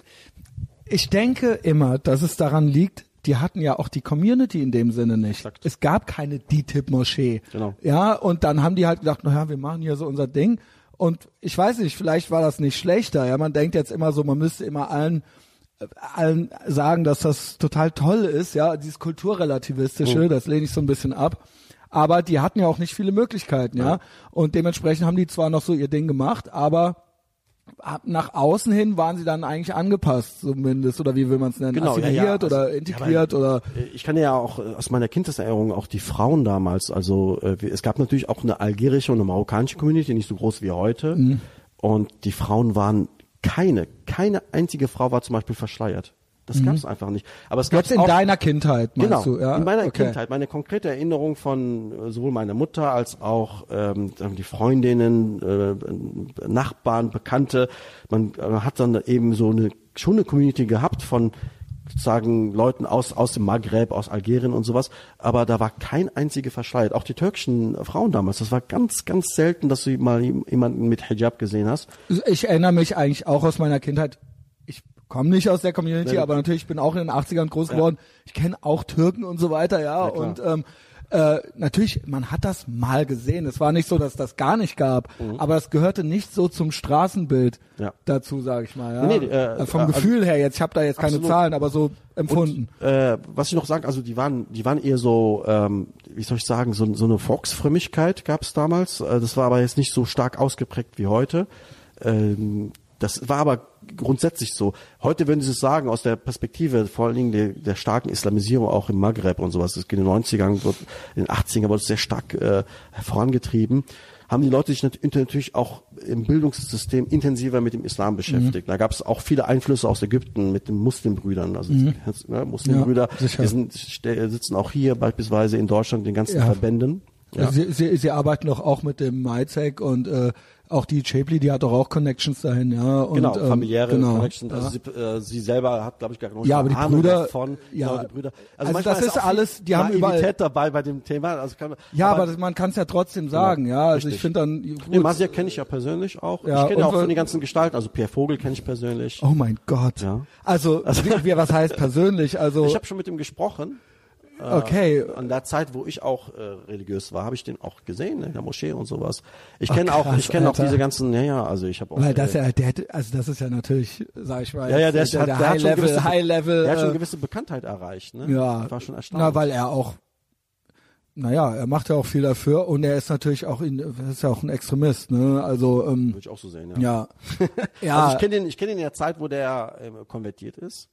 ich denke immer, dass es daran liegt, die hatten ja auch die Community in dem Sinne nicht. Exakt. Es gab keine DTIP-Moschee. Genau. Ja, und dann haben die halt gedacht, naja, wir machen hier so unser Ding. Und ich weiß nicht, vielleicht war das nicht schlechter. Ja, man denkt jetzt immer so, man müsste immer allen äh, allen sagen, dass das total toll ist, ja, dieses kulturrelativistische, das lehne ich so ein bisschen ab. Aber die hatten ja auch nicht viele Möglichkeiten, ja. Und dementsprechend haben die zwar noch so ihr Ding gemacht, aber ab- nach außen hin waren sie dann eigentlich angepasst, zumindest, oder wie will man es nennen, Genau, ja, assimiliert ja, also- oder integriert ja, oder Äh, Ich kann ja auch äh, aus meiner Kindheitserinnerung auch die Frauen damals, also äh, es gab natürlich auch eine algerische und eine marokkanische Community, nicht so groß wie heute. Mhm. Und die Frauen waren keine, keine einzige Frau war zum Beispiel verschleiert. Das gab es einfach nicht. Aber es gab Mhm. jetzt in auch, deiner Kindheit, meinst Genau, du, ja? in meiner Okay. Kindheit, meine konkrete Erinnerung von äh, sowohl meiner Mutter als auch ähm, die Freundinnen, äh, Nachbarn, Bekannte. Man äh, hat dann eben so eine schon eine Community gehabt von sozusagen Leuten aus aus dem Maghreb, aus Algerien und sowas, aber da war kein einzige verschleiert. Auch die türkischen Frauen damals, das war ganz ganz selten, dass du mal jemanden mit Hijab gesehen hast. Ich erinnere mich eigentlich auch aus meiner Kindheit. Ich komme nicht aus der Community, Ja. aber natürlich ich bin auch in den 80ern groß geworden. Ich kenne auch Türken und so weiter, ja. Ja, und ähm, äh, natürlich, man hat das mal gesehen. Es war nicht so, dass das gar nicht gab, aber es gehörte nicht so zum Straßenbild Mhm. Ja. dazu, sage ich mal. Ja. Nee, nee, äh, Vom äh, Gefühl her jetzt. Ich habe da jetzt keine Absolut. Zahlen, aber so empfunden. Und, äh, was ich noch sagen, also die waren, die waren eher so, ähm, wie soll ich sagen, so, so eine Volksfrömmigkeit gab es damals. Äh, das war aber jetzt nicht so stark ausgeprägt wie heute. Ähm, das war aber grundsätzlich so. Heute würden sie es sagen, aus der Perspektive vor allen Dingen der, der starken Islamisierung auch im Maghreb und sowas. Das geht in den 90ern, wird, in den 80ern wurde es sehr stark äh, vorangetrieben. Haben die Leute sich nat- natürlich auch im Bildungssystem intensiver mit dem Islam beschäftigt. Da gab es auch viele Einflüsse aus Ägypten mit den Muslimbrüdern. Also ne, Muslimbrüder, Ja, die sind, sitzen auch hier beispielsweise in Deutschland in den ganzen Ja. Verbänden. Ja. Sie, sie, sie arbeiten doch auch mit dem MyZec und äh, auch die Chapely, die hat doch auch Connections dahin, ja. Und, Genau, ähm, familiäre genau, Connection. ja. Also sie, äh, sie selber hat, glaube ich, gar nicht Ja, aber die Ahnung Brüder- davon. ja. Genau, die Brüder. Also manchmal das ist viel alles- die haben überall- dabei bei dem Thema. Also kann Ja, aber, das, man kann es ja trotzdem sagen, ja. Also richtig. ich finde dann Nee, gut, Masia kenne ich ja persönlich auch. Ja, ich kenne ja auch von den ganzen Gestalten. Also Pierre Vogel kenne ich persönlich. Oh mein Gott. Ja. Also, wie, wie, was heißt persönlich? Also Ich habe schon mit ihm gesprochen. Okay. An der Zeit, wo ich auch äh, religiös war, habe ich den auch gesehen ne, in der Moschee und sowas. Ich kenne auch, ich kenne auch diese ganzen, ja, ja, also ich habe auch. Weil das äh, ja, der, hätte- also das ist ja natürlich, sag ich mal, ja, ja, der, jetzt, hat, der, der High Level, gewisse, High Level. der hat schon äh, eine gewisse Bekanntheit erreicht, ne? ja, war schon erstaunlich. na, weil er auch, naja, er macht ja auch viel dafür und er ist natürlich auch, in, ist ja auch ein Extremist, ne? Also ähm, Würde ich auch so sehen, ja. ja, ja. Also ich kenne den, ich kenne den in der Zeit, wo der ähm, konvertiert ist.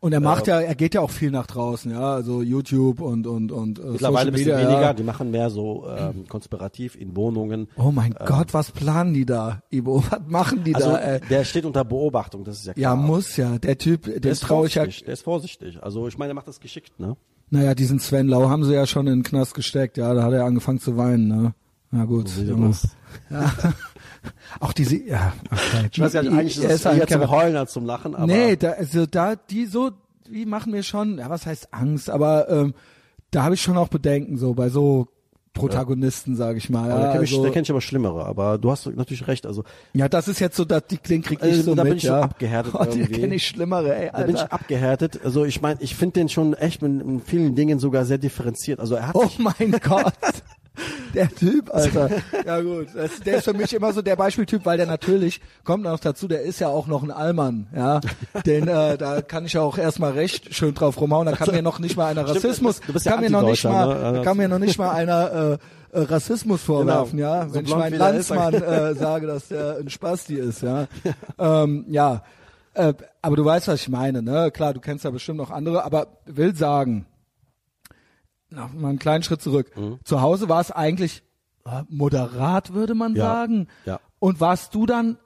Und er macht ja, er geht ja auch viel nach draußen, ja, also YouTube und und und äh, Mittlerweile Social ein bisschen Media, weniger. Ja. Die machen mehr so ähm, konspirativ in Wohnungen. Oh mein Gott, was planen die da, Ibo? Was machen die Also da? Ey? der steht unter Beobachtung, das ist ja Ja, klar. muss ja. Der Typ, der ist ich ja. vorsichtig. Der ist vorsichtig. Also ich meine, der macht das geschickt, ne? Naja, diesen Sven Lau haben sie ja schon in den Knast gesteckt, ja, da hat er angefangen zu weinen, ne? Na gut. So. Ja. Auch diese, ja, okay. Ich weiß gar nicht, eigentlich ist es eher zum Heulen als zum Lachen, aber Nee, da, also da, die so, die machen mir schon, ja, was heißt Angst, aber ähm, da habe ich schon auch Bedenken, so bei so Protagonisten, sage ich mal. aber da Ja, kenne ich, also, da kenn ich aber Schlimmere. Aber du hast natürlich recht. Also ja, das ist jetzt so, dass die, den krieg ich Also, so da mit, bin ich so ja. abgehärtet Oh, irgendwie. kenne ich Schlimmere, ey, da bin ich Alter. abgehärtet. Also ich meine, ich finde den schon echt mit, in vielen Dingen sogar sehr differenziert. Also er hat Oh mein Gott. Der Typ, Alter. Ja gut, das, der ist für mich immer so der Beispieltyp, weil der natürlich, kommt noch dazu, der ist ja auch noch ein Allmann, ja. Den, äh, da kann ich ja auch erstmal recht schön drauf rumhauen, da kann mir noch nicht mal einer Stimmt, Rassismus, du bist ja kann mir noch nicht mal, ne? Also- da kann mir noch nicht mal einer äh, äh, Rassismus vorwerfen, Genau. ja. So Wenn ich meinen der ist, Landsmann äh, sage, dass der ein Spasti ist, ja. ähm, ja. äh, aber du weißt, was ich meine, ne? Klar, du kennst ja bestimmt noch andere, aber will sagen, noch mal einen kleinen Schritt zurück. Mhm. Zu Hause war es eigentlich äh, moderat, würde man Ja, sagen. ja. Und warst du dann,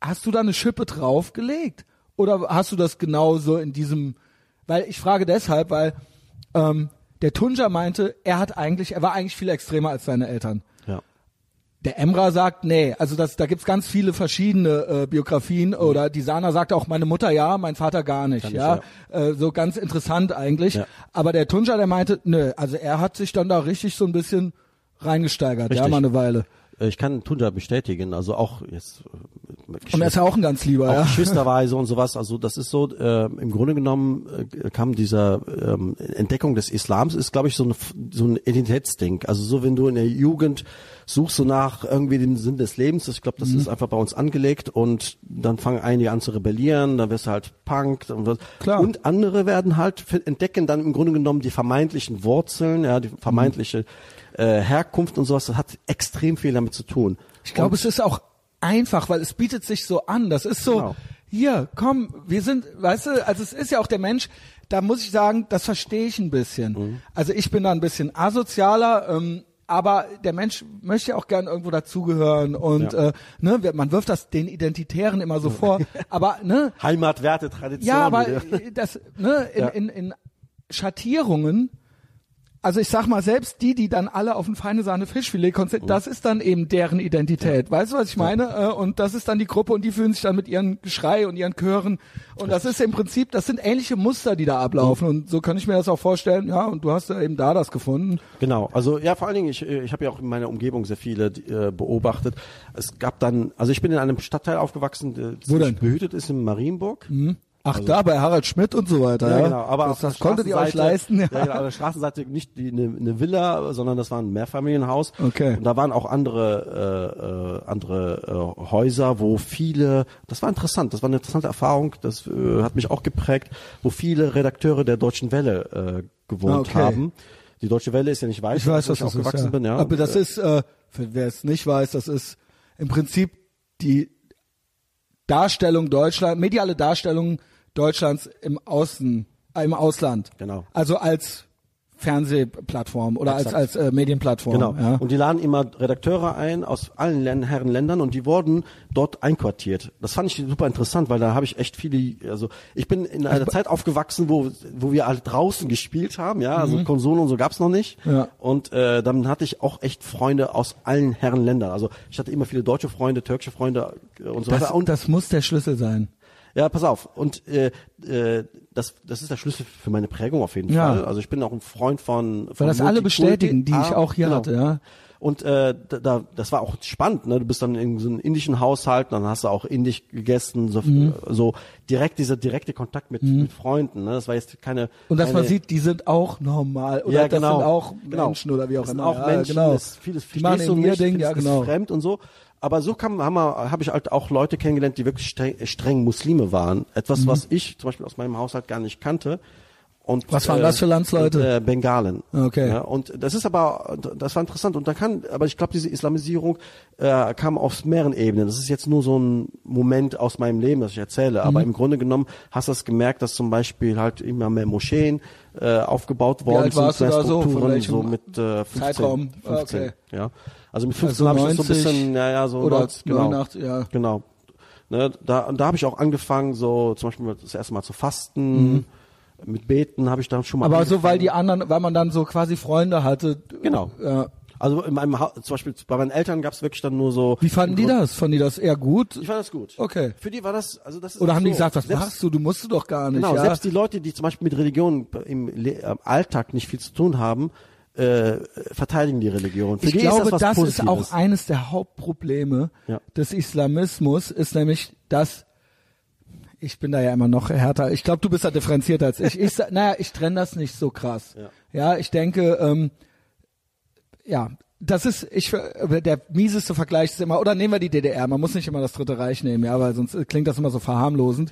hast du da eine Schippe draufgelegt? Oder hast du das genauso in diesem, weil ich frage deshalb, weil ähm, der Tunja meinte, er hat eigentlich, er war eigentlich viel extremer als seine Eltern. Ja. Der Emra sagt, nee, also das, da gibt's ganz viele verschiedene äh, Biografien oder die Sana sagt auch, meine Mutter ja, mein Vater gar nicht, Mhm. Gar ja, Äh, so ganz interessant eigentlich. Ja. Aber der Tunja, der meinte, nö, also er hat sich dann da richtig so ein bisschen reingesteigert, ja, Richtig. mal eine Weile. Äh, Ich kann Tunja bestätigen, also auch jetzt äh, Und er ist ja auch ein ganz lieber, auch ja. geschwisterweise und sowas. Also das ist so, äh, im Grunde genommen äh, kam dieser ähm, Entdeckung des Islams, ist glaube ich so, ein so ein Identitätsding. Also so, wenn du in der Jugend suchst so nach irgendwie dem Sinn des Lebens, ich glaube, das Mhm. ist einfach bei uns angelegt und dann fangen einige an zu rebellieren, dann wirst du halt Punk und, was. Klar. und andere werden halt entdecken dann im Grunde genommen die vermeintlichen Wurzeln, ja, die vermeintliche äh, Herkunft und sowas. Das hat extrem viel damit zu tun. Ich glaube, es ist auch einfach, weil es bietet sich so an. Das ist so, Genau. hier, komm, wir sind, weißt du, also es ist ja auch der Mensch, da muss ich sagen, das verstehe ich ein bisschen. Mhm. Also ich bin da ein bisschen asozialer, ähm, aber der Mensch möchte ja auch gern irgendwo dazugehören und Ja. äh, ne, man wirft das den Identitären immer so vor, aber ne, Heimatwerte, Tradition. ja, aber äh, das ne, in, Ja. in, in Schattierungen, also ich sag mal, selbst die, die dann alle auf ein feine Sahne Fischfilet konzentrieren, das ist dann eben deren Identität. Weißt du, was ich meine? Äh, Und das ist dann die Gruppe und die fühlen sich dann mit ihren Geschrei und ihren Chören. Und das ist im Prinzip, das sind ähnliche Muster, die da ablaufen. Und so kann ich mir das auch vorstellen. Ja, und du hast ja eben da das gefunden. Genau, also ja, vor allen Dingen, ich, äh, ich habe ja auch in meiner Umgebung sehr viele äh, beobachtet. Es gab dann, also ich bin in einem Stadtteil aufgewachsen, der behütet ist in Marienburg. Ach, da bei Harald Schmidt und so weiter. Ja, genau, aber das, das konntet ihr euch leisten. Ja, genau, auf der Straßenseite nicht die, eine, eine Villa, sondern das war ein Mehrfamilienhaus. Okay. Und da waren auch andere, äh, äh, andere äh, Häuser, wo viele, das war interessant, das war eine interessante Erfahrung, das äh, hat mich auch geprägt, wo viele Redakteure der Deutschen Welle äh, gewohnt Okay. haben. Die Deutsche Welle ist ja nicht weit, Ich weiß, wo was ich das ist. aufgewachsen Ja. bin. Ja. Aber das ist, äh, für wer es nicht weiß, das ist im Prinzip die Darstellung Deutschland, mediale Darstellung Deutschlands im Außen, äh, im Ausland. Genau. Also als Fernsehplattform oder als, Exakt. als äh, Medienplattform. Genau. Ja. Und die laden immer Redakteure ein aus allen Län- Herren Ländern und die wurden dort einquartiert. Das fand ich super interessant, weil da habe ich echt viele, also ich bin in einer Zeit aufgewachsen, wo wo wir alle draußen gespielt haben, ja, also Konsolen und so gab's noch nicht. Mhm. Ja. Und äh, dann hatte ich auch echt Freunde aus allen Herren Ländern. Also ich hatte immer viele deutsche Freunde, türkische Freunde äh, und so das, weiter. Und das muss der Schlüssel sein. Ja, pass auf. Und äh, äh, das, das ist der Schlüssel für meine Prägung auf jeden Ja. Fall. Also ich bin auch ein Freund von, von Weil das alle bestätigen, die ich Ah, auch hier genau. hatte, ja. Und äh, da, da, das war auch spannend. Ne? Du bist dann in so einem indischen Haushalt, dann hast du auch indisch gegessen, so, Mhm. so direkt dieser direkte Kontakt mit, mit Freunden. Ne? Das war jetzt keine. Und dass keine, man sieht, die sind auch normal oder ja, das genau, sind auch genau. Menschen oder wie auch das immer. Sind auch ja, Menschen, genau. das, vieles die verstehst du nicht, Ding, ja ist genau. fremd und so. Aber so kam, haben wir, habe ich halt auch Leute kennengelernt, die wirklich streng, streng Muslime waren. Etwas, was ich zum Beispiel aus meinem Haushalt gar nicht kannte. Und, Mhm. Was waren das für Landsleute? Und, äh, Bengalen. Okay. Ja, und das ist aber, das war interessant. Und da kann, aber ich glaube, diese Islamisierung äh, kam auf mehreren Ebenen. Das ist jetzt nur so ein Moment aus meinem Leben, das ich erzähle. Mhm. Aber im Grunde genommen hast du es gemerkt, dass zum Beispiel halt immer mehr Moscheen äh, aufgebaut worden alt sind, warst du da so? Von welchem so mit äh, 15. Zeitraum? 15 Ah, okay. Ja. Also mit 15 Also habe ich das so ein 90 bisschen, ja, ja, so oder 90, genau. 89, ja. Genau. Ne, da und da habe ich auch angefangen, so zum Beispiel das erste Mal zu fasten. Mit Beten habe ich dann schon mal. Mhm. Aber so, angefangen. weil die anderen, weil man dann so quasi Freunde hatte. Genau. Ja. Also in meinem ha zum Beispiel bei meinen Eltern gab es wirklich dann nur so. Wie fanden die das? Fanden die das eher gut? Ich fand das gut. Okay. Für die war das, also das ist Oder haben die so. gesagt, was selbst, machst du? Du musst du doch gar nicht. Genau, ja? selbst die Leute, die zum Beispiel mit Religion im äh, Alltag nicht viel zu tun haben, äh, verteidigen die Religion. Für ich die glaube, ist das, das ist auch eines der Hauptprobleme Ja. des Islamismus, ist nämlich, dass ich bin da ja immer noch härter. Ich glaube, du bist da differenzierter als ich. Ich naja, ich trenne das nicht so krass. Ja. Ja, ich denke, ähm, ja, das ist, ich, der mieseste Vergleich ist immer, oder nehmen wir die DDR, man muss nicht immer das Dritte Reich nehmen, ja, weil sonst klingt das immer so verharmlosend.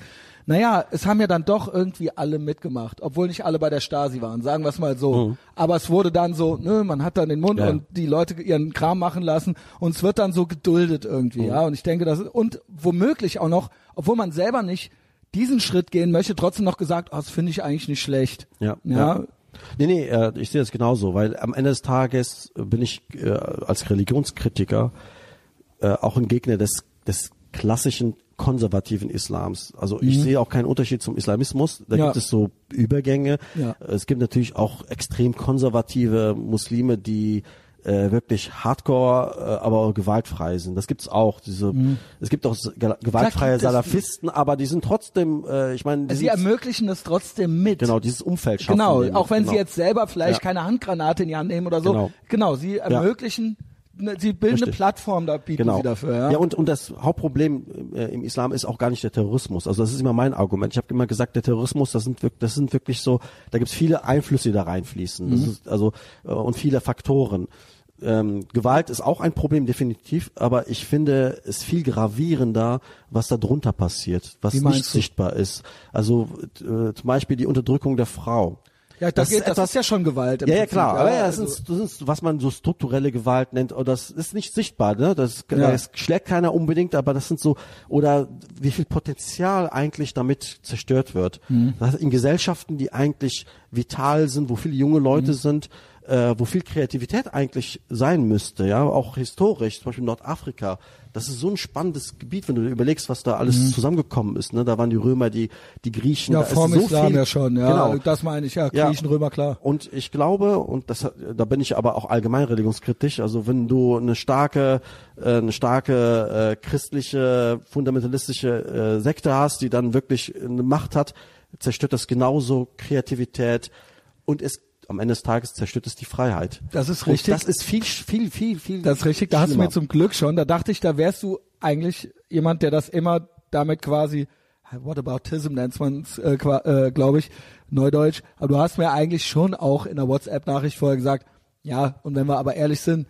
Naja, es haben ja dann doch irgendwie alle mitgemacht, obwohl nicht alle bei der Stasi waren, sagen wir es mal so. Aber es wurde dann so, ne, man hat dann den Mund Mhm. Ja. und die Leute ihren Kram machen lassen und es wird dann so geduldet irgendwie, Mhm. ja. Und ich denke, das und womöglich auch noch, obwohl man selber nicht diesen Schritt gehen möchte, trotzdem noch gesagt, oh, das finde ich eigentlich nicht schlecht. Ja, ja. ja. Nee, nee, äh, ich sehe das genauso, weil am Ende des Tages bin ich äh, als Religionskritiker äh, auch ein Gegner des, des klassischen konservativen Islams. Also ich sehe auch keinen Unterschied zum Islamismus. Da Mhm. Ja. gibt es so Übergänge. Ja. Es gibt natürlich auch extrem konservative Muslime, die äh, wirklich hardcore, äh, aber auch gewaltfrei sind. Das gibt's auch. Diese, Es gibt auch gewaltfreie Mhm. Salafisten, aber die sind trotzdem, äh, ich meine, Sie ermöglichen es trotzdem mit. genau dieses Umfeld schaffen. Genau, auch wenn genau. sie jetzt selber vielleicht Ja. keine Handgranate in die Hand nehmen oder so. Genau. Genau, sie ermöglichen, ne, sie bilden eine Richtig. Plattform, da bieten Genau. sie dafür. Ja, ja und, und das Hauptproblem äh, im Islam ist auch gar nicht der Terrorismus. Also das ist immer mein Argument. Ich habe immer gesagt, der Terrorismus, das sind wirklich, das sind wirklich so, da gibt's viele Einflüsse, die da reinfließen. Das Mhm. ist also äh, und viele Faktoren. Ähm, Gewalt ist auch ein Problem, definitiv, aber ich finde es viel gravierender, was da drunter passiert, was nicht du? sichtbar ist. Also äh, zum Beispiel die Unterdrückung der Frau. Ja das, das ist das etwas- ist ja schon Gewalt. im Ja, ja klar, aber ja, also- das, ist, das ist, was man so strukturelle Gewalt nennt, oder das ist nicht sichtbar, ne? Das, Ja. das schlägt keiner unbedingt, aber das sind so, oder wie viel Potenzial eigentlich damit zerstört wird. Mhm. Das in Gesellschaften, die eigentlich vital sind, wo viele junge Leute Mhm. sind, äh, wo viel Kreativität eigentlich sein müsste, ja, auch historisch, zum Beispiel Nordafrika. Das ist so ein spannendes Gebiet, wenn du dir überlegst, was da alles zusammengekommen ist. Ne? Da waren die Römer, die, die Griechen. Mhm. ja, vorm so Islam viel, ja schon, ja. Genau. Das meine ich, ja, Ja. Griechen, Römer, klar. Und ich glaube, und das, da bin ich aber auch allgemein religionskritisch, also wenn du eine starke, äh, eine starke äh, christliche, fundamentalistische äh, Sekte hast, die dann wirklich eine Macht hat, zerstört das genauso Kreativität und es am Ende des Tages zerstört es die Freiheit. Das ist Und richtig. Das ist viel, viel, viel, viel. Das ist richtig, da hast du schlimmer. mir zum Glück schon, da dachte ich, da wärst du eigentlich jemand, der das immer damit quasi, Whataboutism nennt man es, äh, äh, glaube ich, Neudeutsch, aber du hast mir eigentlich schon auch in der WhatsApp-Nachricht vorher gesagt, ja, und wenn wir aber ehrlich sind,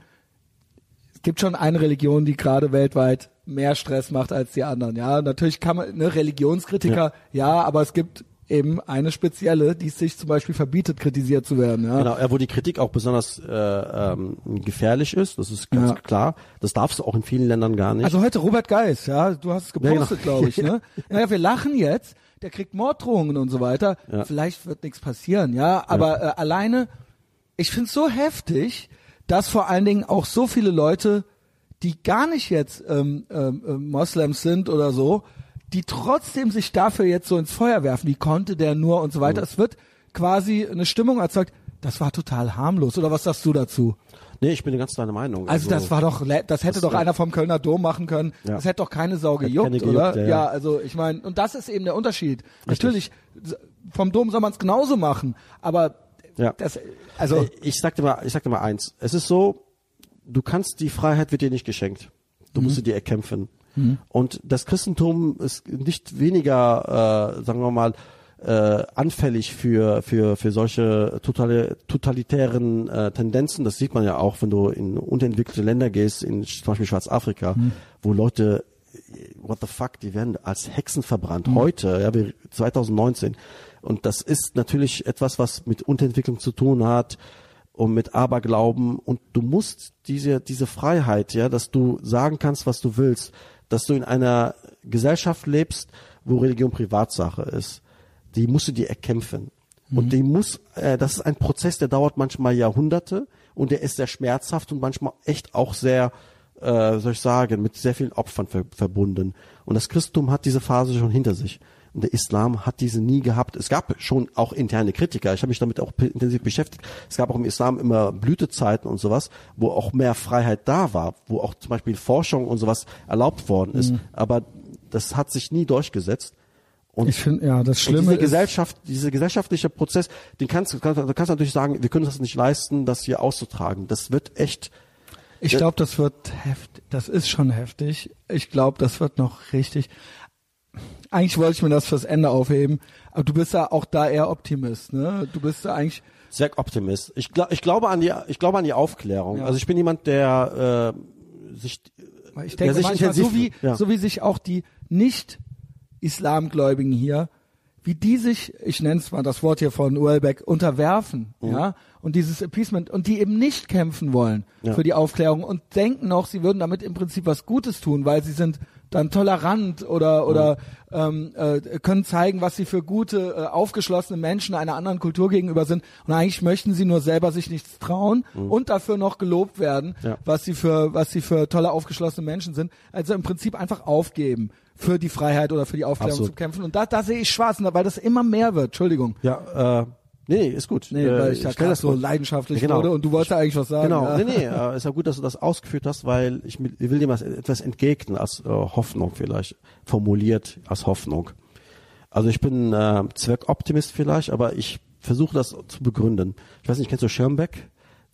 es gibt schon eine Religion, die gerade weltweit mehr Stress macht als die anderen. Ja, natürlich kann man, ne, Religionskritiker, ja, aber es gibt eben eine spezielle, die es sich zum Beispiel verbietet, kritisiert zu werden. Ja. Genau, ja, wo die Kritik auch besonders äh, ähm, gefährlich ist, das ist ganz Ja. klar. Das darfst du auch in vielen Ländern gar nicht. Also heute Robert Geis, ja, du hast es gepostet, genau. glaube ich, ne? Naja, wir lachen jetzt, der kriegt Morddrohungen und so weiter. Ja. Vielleicht wird nichts passieren, ja, aber Äh, alleine, ich find's so heftig, dass vor allen Dingen auch so viele Leute, die gar nicht jetzt ähm, ähm, ähm, Moslems sind oder so, die trotzdem sich dafür jetzt so ins Feuer werfen. Wie konnte der nur und so weiter? Es wird quasi eine Stimmung erzeugt. Das war total harmlos. Oder was sagst du dazu? nee, ich bin ganz deiner Meinung. Also das war doch, das hätte das- doch einer vom Kölner Dom machen können. Ja. Das hätte doch keine Sau gejuckt, keine gejuckt, oder? ja, Ja, ja. also ich meine, und das ist eben der Unterschied. Natürlich, s- vom Dom soll man es genauso machen, aber Ja. das, also Äh, ich sagte mal, ich sagte mal eins. Es ist so, du kannst die Freiheit wird dir nicht geschenkt. Du musst sie dir erkämpfen. Und das Christentum ist nicht weniger, äh, sagen wir mal, äh, anfällig für für für solche totali totalitären äh, Tendenzen. Das sieht man ja auch, wenn du in unterentwickelte Länder gehst, in zum Beispiel Schwarzafrika, wo Leute what the fuck, die werden als Hexen verbrannt. Heute, ja, wir, 2019. Und das ist natürlich etwas, was mit Unterentwicklung zu tun hat und mit Aberglauben. Und du musst diese, diese Freiheit, ja, dass du sagen kannst, was du willst, dass du in einer Gesellschaft lebst, wo Religion Privatsache ist, die musst du dir erkämpfen. Und die muss, äh, das ist ein Prozess, der dauert manchmal Jahrhunderte und der ist sehr schmerzhaft und manchmal echt auch sehr, äh, soll ich sagen, mit sehr vielen Opfern ver verbunden. Und das Christentum hat diese Phase schon hinter sich. Der Islam hat diese nie gehabt. Es gab schon auch interne Kritiker. Ich habe mich damit auch intensiv beschäftigt. Es gab auch im Islam immer Blütezeiten und sowas, wo auch mehr Freiheit da war, wo auch zum Beispiel Forschung und sowas erlaubt worden ist. Aber das hat sich nie durchgesetzt. Und ich finde, ja, das Schlimme diese ist, Gesellschaft, dieser gesellschaftliche Prozess, den kannst du, kannst, kannst natürlich sagen, wir können das nicht leisten, das hier auszutragen. Das wird echt, ich glaube, das wird heftig, das ist schon heftig. Ich glaube, das wird noch richtig. Eigentlich wollte ich mir das fürs Ende aufheben, aber du bist ja auch da eher Optimist, ne? Du bist ja eigentlich, sehr Optimist. Ich, glaub, ich glaube an die, ich glaube an die Aufklärung. Ja. Also ich bin jemand, der äh, sich, Ich der denke sich manchmal, intensiv, so wie, ja. so wie sich auch die Nicht-Islamgläubigen hier, wie die sich, ich nenne es mal das Wort hier von Uelbeck, unterwerfen, Mhm. ja, und dieses Appeasement, und die eben nicht kämpfen wollen Ja. für die Aufklärung und denken noch, sie würden damit im Prinzip was Gutes tun, weil sie sind dann tolerant oder oder ähm, äh, können zeigen, was sie für gute, äh, aufgeschlossene Menschen einer anderen Kultur gegenüber sind. Und eigentlich möchten sie nur selber sich nichts trauen und dafür noch gelobt werden, Ja. was sie für was sie für tolle aufgeschlossene Menschen sind. Also im Prinzip einfach aufgeben für die Freiheit oder für die Aufklärung Absolut. zu kämpfen. Und da, da sehe ich schwarz, weil das immer mehr wird. Entschuldigung. Ja, äh, nee, nee, ist gut. Nee, äh, weil ich ja kenn gerade das so leidenschaftlich Ja, genau. wurde und du wolltest ja eigentlich was sagen. Genau, Ja. nee, nee, äh, ist ja gut, dass du das ausgeführt hast, weil ich, ich will dir was, etwas entgegnen als äh, Hoffnung vielleicht, formuliert als Hoffnung. Also ich bin äh, Zweckoptimist vielleicht, aber ich versuche das zu begründen. Ich weiß nicht, kennst du Schirmbeck?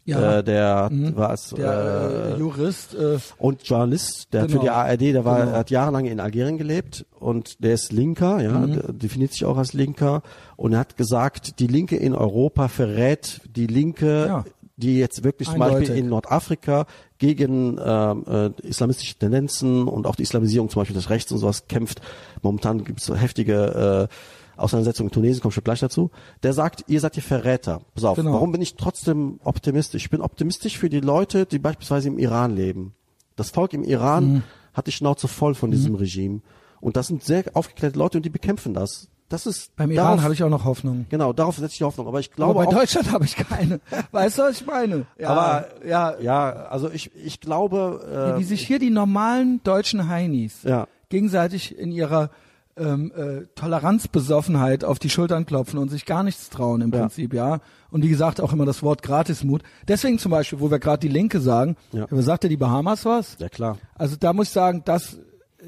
Ja. Äh, der war als Der äh, äh, Jurist, äh, und Journalist, der Genau. für die ARD, der war, Genau. hat jahrelang in Algerien gelebt und der ist Linker, ja, Mhm. der definiert sich auch als Linker und er hat gesagt, die Linke in Europa verrät die Linke, Ja. die jetzt wirklich zum Eindeutig. Beispiel in Nordafrika gegen ähm, äh, islamistische Tendenzen und auch die Islamisierung zum Beispiel des Rechts und sowas kämpft. Momentan gibt es so heftige äh, Auseinandersetzungen in Tunesien, komme ich gleich dazu. Der sagt, ihr seid die Verräter. Pass auf, Genau. warum bin ich trotzdem optimistisch? Ich bin optimistisch für die Leute, die beispielsweise im Iran leben. Das Volk im Iran Mhm. hat die Schnauze voll von diesem Regime. Und das sind sehr aufgeklärte Leute und die bekämpfen das. Das ist beim Iran habe ich auch noch Hoffnung. Genau, darauf setze ich die Hoffnung. Aber ich Aber glaube bei auch, Deutschland habe ich keine. Weißt du, was ich meine? Ja, aber ja, ja, also ich, ich glaube, äh, wie sich hier die normalen deutschen Heinis ja, gegenseitig in ihrer ähm, äh, Toleranzbesoffenheit auf die Schultern klopfen und sich gar nichts trauen im Ja. Prinzip, ja. Und wie gesagt, auch immer das Wort Gratismut. Deswegen zum Beispiel, wo wir gerade die Linke sagen, Ja. sagt dir die Bahamas was? ja klar. Also da muss ich sagen, das,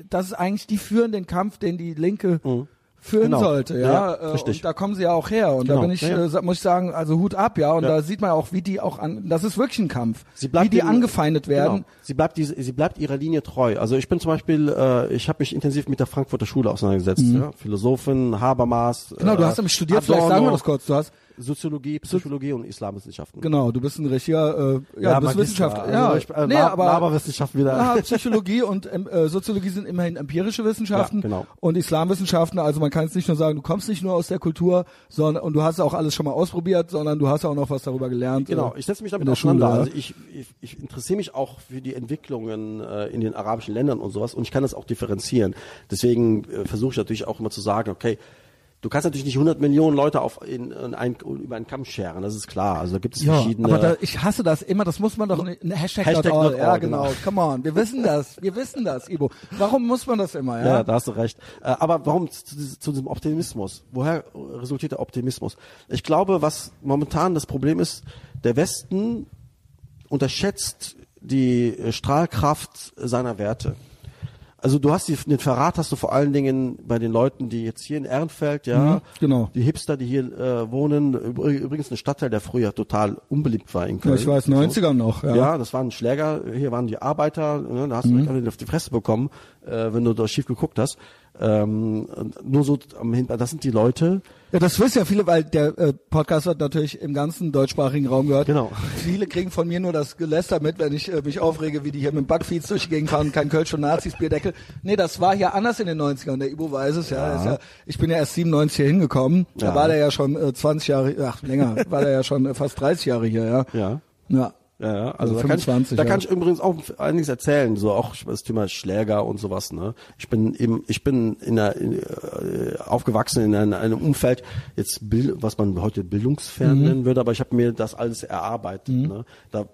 das ist eigentlich, die führen den Kampf, den die Linke führen Genau. sollte, ja. Ja, Äh, richtig. Und da kommen sie ja auch her. Und da Genau. bin ich, Ja, ja. äh, muss ich sagen, also Hut ab, ja. Und da sieht man auch, wie die auch an, das ist wirklich ein Kampf. Sie bleibt wie die dem- angefeindet werden. Genau. Sie bleibt diese, sie bleibt ihrer Linie treu. Also ich bin zum Beispiel, äh, ich habe mich intensiv mit der Frankfurter Schule auseinandergesetzt. Ja? Philosophen, Habermas. Mhm. Genau, du äh, hast nämlich studiert, vielleicht sagen wir das kurz. Du hast, Soziologie, Psychologie und Islamwissenschaften. genau, du bist ein richtiger, äh, ja, du bist. Wissenschaftler. Also ja, ich, äh, nee, aber Laberwissenschaft wieder. ja, Psychologie und ähm, äh, Soziologie sind immerhin empirische Wissenschaften Ja, genau. und Islamwissenschaften. Also man kann jetzt nicht nur sagen, du kommst nicht nur aus der Kultur, sondern und du hast auch alles schon mal ausprobiert, sondern du hast auch noch was darüber gelernt. Genau, äh, ich setze mich damit in der auseinander. Schule, ja. also ich, ich, ich interessiere mich auch für die Entwicklungen äh, in den arabischen Ländern und sowas und ich kann das auch differenzieren. Deswegen äh, versuche ich natürlich auch immer zu sagen, okay, du kannst natürlich nicht 100 Millionen Leute auf in, in ein, über einen Kamm scheren, das ist klar. Also da gibt es Ja, verschiedene. aber da, ich hasse das immer, das muss man doch, ne, Hashtag, Hashtag not all, not ja all, genau, genau. come on, wir wissen das, wir wissen das, Ibo. Warum muss man das immer, ja? Ja, da hast du recht. Äh, aber warum zu, diesem- zu diesem Optimismus? Woher resultiert der Optimismus? Ich glaube, was momentan das Problem ist, der Westen unterschätzt die äh, Strahlkraft seiner Werte. Also du hast die, den Verrat hast du vor allen Dingen bei den Leuten, die jetzt hier in Ehrenfeld, ja, Mhm, genau. die Hipster, die hier äh, wohnen, übr- übrigens ein Stadtteil, der früher total unbeliebt war in Ja, Köln. ich weiß, 90er noch, ja. Ja, das waren Schläger, hier waren die Arbeiter, ne, da hast du direkt auf die Fresse bekommen, äh, wenn du da schief geguckt hast. Ähm, nur so am Hintergrund, das sind die Leute, Ja, das wissen ja viele, weil der äh, Podcast wird natürlich im ganzen deutschsprachigen Raum gehört. Genau. Viele kriegen von mir nur das Geläster mit, wenn ich äh, mich aufrege, wie die hier mit Backfeeds durch die Gegend fahren, kein Kölsch und Nazis, Bierdeckel. Nee, das war hier anders in den 90ern. Der Ibo weiß es, ja. Ist ja ich bin ja erst 97 hier hingekommen. Da Ja. war der ja schon äh, 20 Jahre, ach länger, war der ja schon äh, fast 30 Jahre hier, ja. ja. Ja. Ja, ja, also, Also da, kann ich, 25, da kann ich übrigens auch einiges erzählen, so auch das Thema Schläger und sowas. Ne, ich bin eben, ich bin in einer, in, äh, aufgewachsen in einem, einem Umfeld jetzt, was man heute bildungsfern Mhm. nennen würde, aber ich habe mir das alles erarbeitet. Ne, da,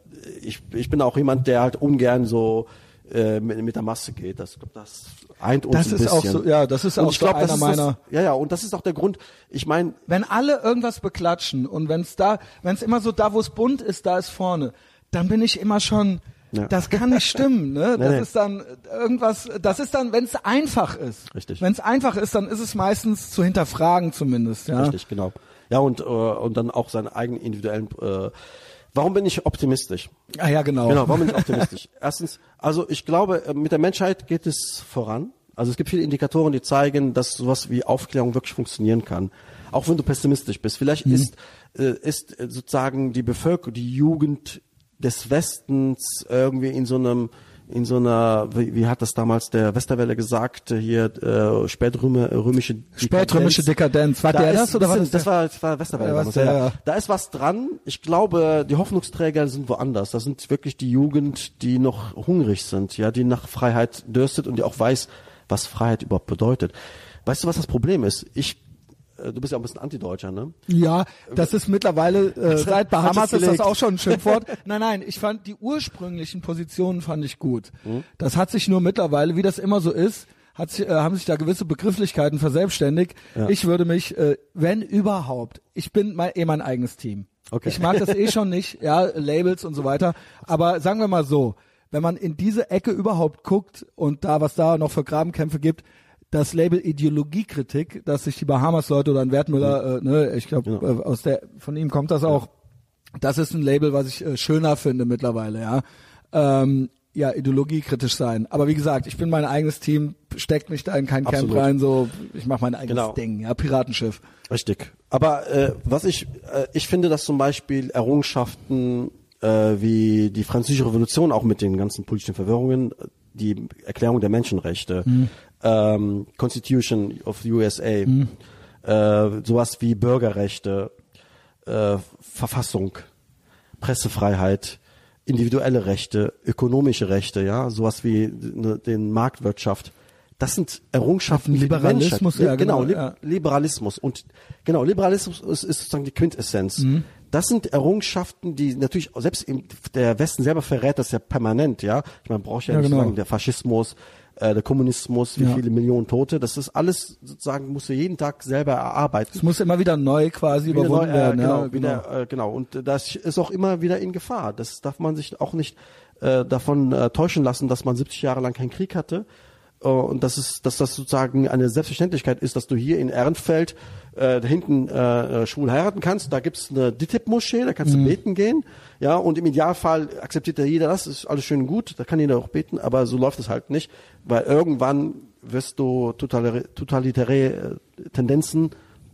ich, ich bin auch jemand, der halt ungern so äh, mit, mit der Masse geht. Das, glaub, das eint uns Das ein ist auch bisschen. so- ja, das ist Und auch ich so glaub, das einer meiner- Das, ja, ja, und das ist auch der Grund. Ich meine, wenn alle irgendwas beklatschen und wenn es da, wenn es immer so da, wo es bunt ist, da ist vorne, dann bin ich immer schon, Ja. das kann nicht stimmen, ne? Das nee. ist dann irgendwas, das ist dann, wenn es einfach ist. Richtig. Wenn es einfach ist, dann ist es meistens zu hinterfragen zumindest, ja. Richtig, genau. Ja, und, äh, und dann auch seinen eigenen individuellen. Äh, warum bin ich optimistisch? Ah ja, genau. Genau, warum bin ich optimistisch? Erstens, also ich glaube, äh, mit der Menschheit geht es voran. Also es gibt viele Indikatoren, die zeigen, dass sowas wie Aufklärung wirklich funktionieren kann. Auch wenn du pessimistisch bist. Vielleicht ist, äh, ist äh, sozusagen die Bevölkerung, die Jugend des Westens irgendwie in so einem in so einer, wie, wie hat das damals der Westerwelle gesagt, hier äh, spätrömische Spätrömische Dekadenz. War Da der ist das oder bisschen- das? das war, das war Westerwelle. Damals, was- ja. Da ist was dran. Ich glaube, die Hoffnungsträger sind woanders. Das sind wirklich die Jugend, die noch hungrig sind, ja, die nach Freiheit dürstet und die auch weiß, was Freiheit überhaupt bedeutet. Weißt du, was das Problem ist? Ich, du bist ja auch ein bisschen Antideutscher, ne? Ja, das ist mittlerweile, äh, seit Bahamas ist das auch schon ein Schimpfwort. nein, nein, ich fand die ursprünglichen Positionen fand ich gut. Mhm. Das hat sich nur mittlerweile, wie das immer so ist, hat sich, äh, haben sich da gewisse Begrifflichkeiten verselbstständigt. Ja. Ich würde mich, äh, wenn überhaupt, ich bin mein, eh mein eigenes Team. Okay. Ich mag das eh schon nicht, ja, Labels und so weiter. Aber sagen wir mal so, wenn man in diese Ecke überhaupt guckt und da, was da noch für Grabenkämpfe gibt, das Label Ideologiekritik, dass sich die Bahamas-Leute oder ein Wertmüller, äh, ne, ich glaube, Genau. äh, aus der, von ihm kommt das auch. Das ist ein Label, was ich äh, schöner finde mittlerweile, ja. Ähm, ja, ideologiekritisch sein. Aber wie gesagt, ich bin mein eigenes Team, steckt mich da in kein Absolut. Camp rein, so, ich mache mein eigenes Genau. Ding, ja, Piratenschiff. Richtig. Aber äh, was ich, äh, ich finde, dass zum Beispiel Errungenschaften äh, wie die Französische Revolution auch mit den ganzen politischen Verwirrungen, äh, die Erklärung der Menschenrechte, ähm, Constitution of the USA, äh, sowas wie Bürgerrechte, äh, Verfassung, Pressefreiheit, individuelle Rechte, ökonomische Rechte, ja, sowas wie ne, den Marktwirtschaft. Das sind Errungenschaften Liberalismus, ja, genau, Li- ja. Liberalismus und genau Liberalismus ist, ist sozusagen die Quintessenz. Mhm. Das sind Errungenschaften, die natürlich selbst im, der Westen selber verrät das ja permanent, ja. Ich meine, brauche ja, Ja, nicht genau. sagen, der Faschismus, äh, der Kommunismus, wie Ja. viele Millionen Tote, das ist alles sozusagen musst du jeden Tag selber erarbeiten. Es muss immer wieder neu quasi Wieder überwunden neu, äh, werden, genau, ja, genau. wieder, äh, genau. Und das ist auch immer wieder in Gefahr. Das darf man sich auch nicht äh, davon äh, täuschen lassen, dass man 70 Jahre lang keinen Krieg hatte. Äh, und dass es, dass das sozusagen eine Selbstverständlichkeit ist, dass du hier in Ehrenfeld äh, da hinten äh, äh, schwul heiraten kannst. Da gibt's eine DITIB-Moschee, da kannst du beten gehen. Ja, und im Idealfall akzeptiert ja jeder das, ist alles schön und gut, da kann jeder auch beten, aber so läuft es halt nicht, weil irgendwann wirst du totalitäre, totalitäre äh, Tendenzen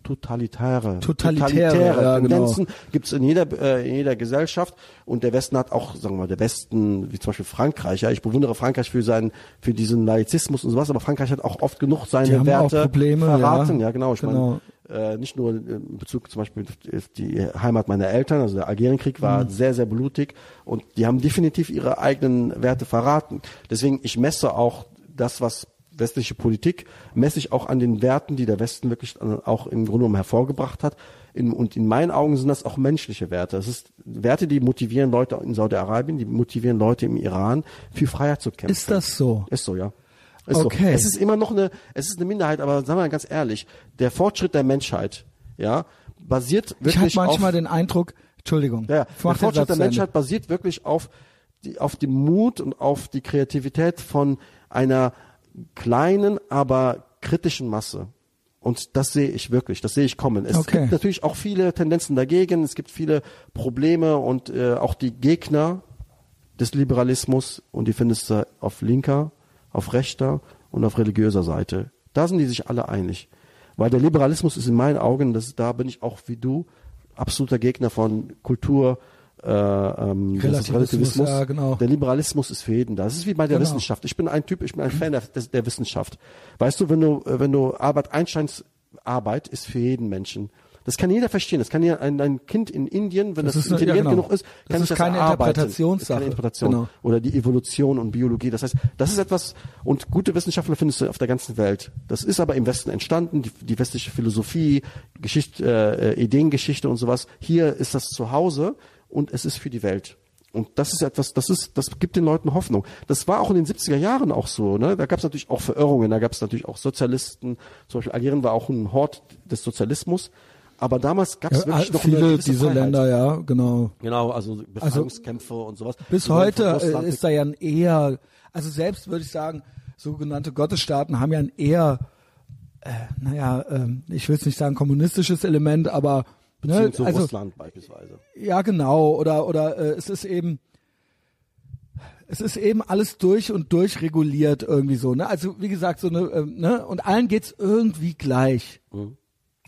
totalitäre, Totalitäre, ja, genau. Tendenzen gibt's in jeder äh, in jeder Gesellschaft und der Westen hat auch sagen wir mal der Westen wie zum Beispiel Frankreich ja ich bewundere Frankreich für seinen für diesen Laizismus und sowas aber Frankreich hat auch oft genug seine Werte Probleme, verraten ja. ja, genau ich Genau. meine äh, nicht nur in Bezug zum Beispiel auf die Heimat meiner Eltern also der Algerienkrieg war Mhm. sehr sehr blutig und die haben definitiv ihre eigenen Werte verraten deswegen ich messe auch das was westliche Politik messe ich auch an den Werten, die der Westen wirklich auch im Grunde genommen hervorgebracht hat. In, und in meinen Augen sind das auch menschliche Werte. Es ist Werte, die motivieren Leute in Saudi-Arabien, die motivieren Leute im Iran, für Freiheit zu kämpfen. Ist das so? Ist so, ja. Ist Okay. So. Es ist immer noch eine, es ist eine Minderheit, aber sagen wir mal ganz ehrlich, der Fortschritt der Menschheit, ja, basiert Ich habe wirklich manchmal auf, den Eindruck, Entschuldigung, ja, Der Fortschritt der. Menschheit basiert wirklich auf die, auf dem Mut und auf die Kreativität von einer kleinen, aber kritischen Masse. Und das sehe ich wirklich, das sehe ich kommen. Es Okay. gibt natürlich auch viele Tendenzen dagegen, es gibt viele Probleme und äh, auch die Gegner des Liberalismus und die findest du auf linker, auf rechter und auf religiöser Seite. Da sind die sich alle einig. Weil der Liberalismus ist in meinen Augen, das, da bin ich auch wie du, absoluter Gegner von Kultur, ähm, das ist Relativismus, ja, genau. Der Liberalismus ist für jeden da. Das ist wie bei der Genau. Wissenschaft. Ich bin ein Typ, ich bin ein Fan der, der, Wissenschaft. Weißt du, wenn du, äh, wenn du Albert Einsteins Arbeit ist für jeden Menschen. Das kann jeder verstehen. Das kann ja ein, ein Kind in Indien, wenn Das das, ist intelligent ja, genau. genug ist, Das kann ist sich das keine erarbeiten. Interpretationssache. Keine Interpretation. Genau. Oder die Evolution und Biologie. Das heißt, das ist etwas, und gute Wissenschaftler findest du auf der ganzen Welt. Das ist aber im Westen entstanden, die, die westliche Philosophie, Geschichte, äh, Ideengeschichte und sowas. Hier ist das zu Hause und es ist für die Welt. Und das ist etwas, das ist, das gibt den Leuten Hoffnung. Das war auch in den 70er Jahren auch so. Ne? Da gab es natürlich auch Verirrungen, da gab es natürlich auch Sozialisten. Zum Beispiel Algerien war auch ein Hort des Sozialismus. Aber damals gab es Ja, wirklich noch viele diese Freiheit. Länder, ja, genau. Genau, also Befreiungskämpfe und sowas. Bis heute äh, ist da ja ein eher, also selbst würde ich sagen, sogenannte Gottesstaaten haben ja ein eher, äh, naja, ähm, ich will es nicht sagen kommunistisches Element, aber ne, Beziehung zu also Russland beispielsweise. ja genau. Oder oder äh, es ist eben es ist eben alles durch und durch reguliert irgendwie so ne? Also wie gesagt so eine ähm, ne? Und allen geht's irgendwie gleich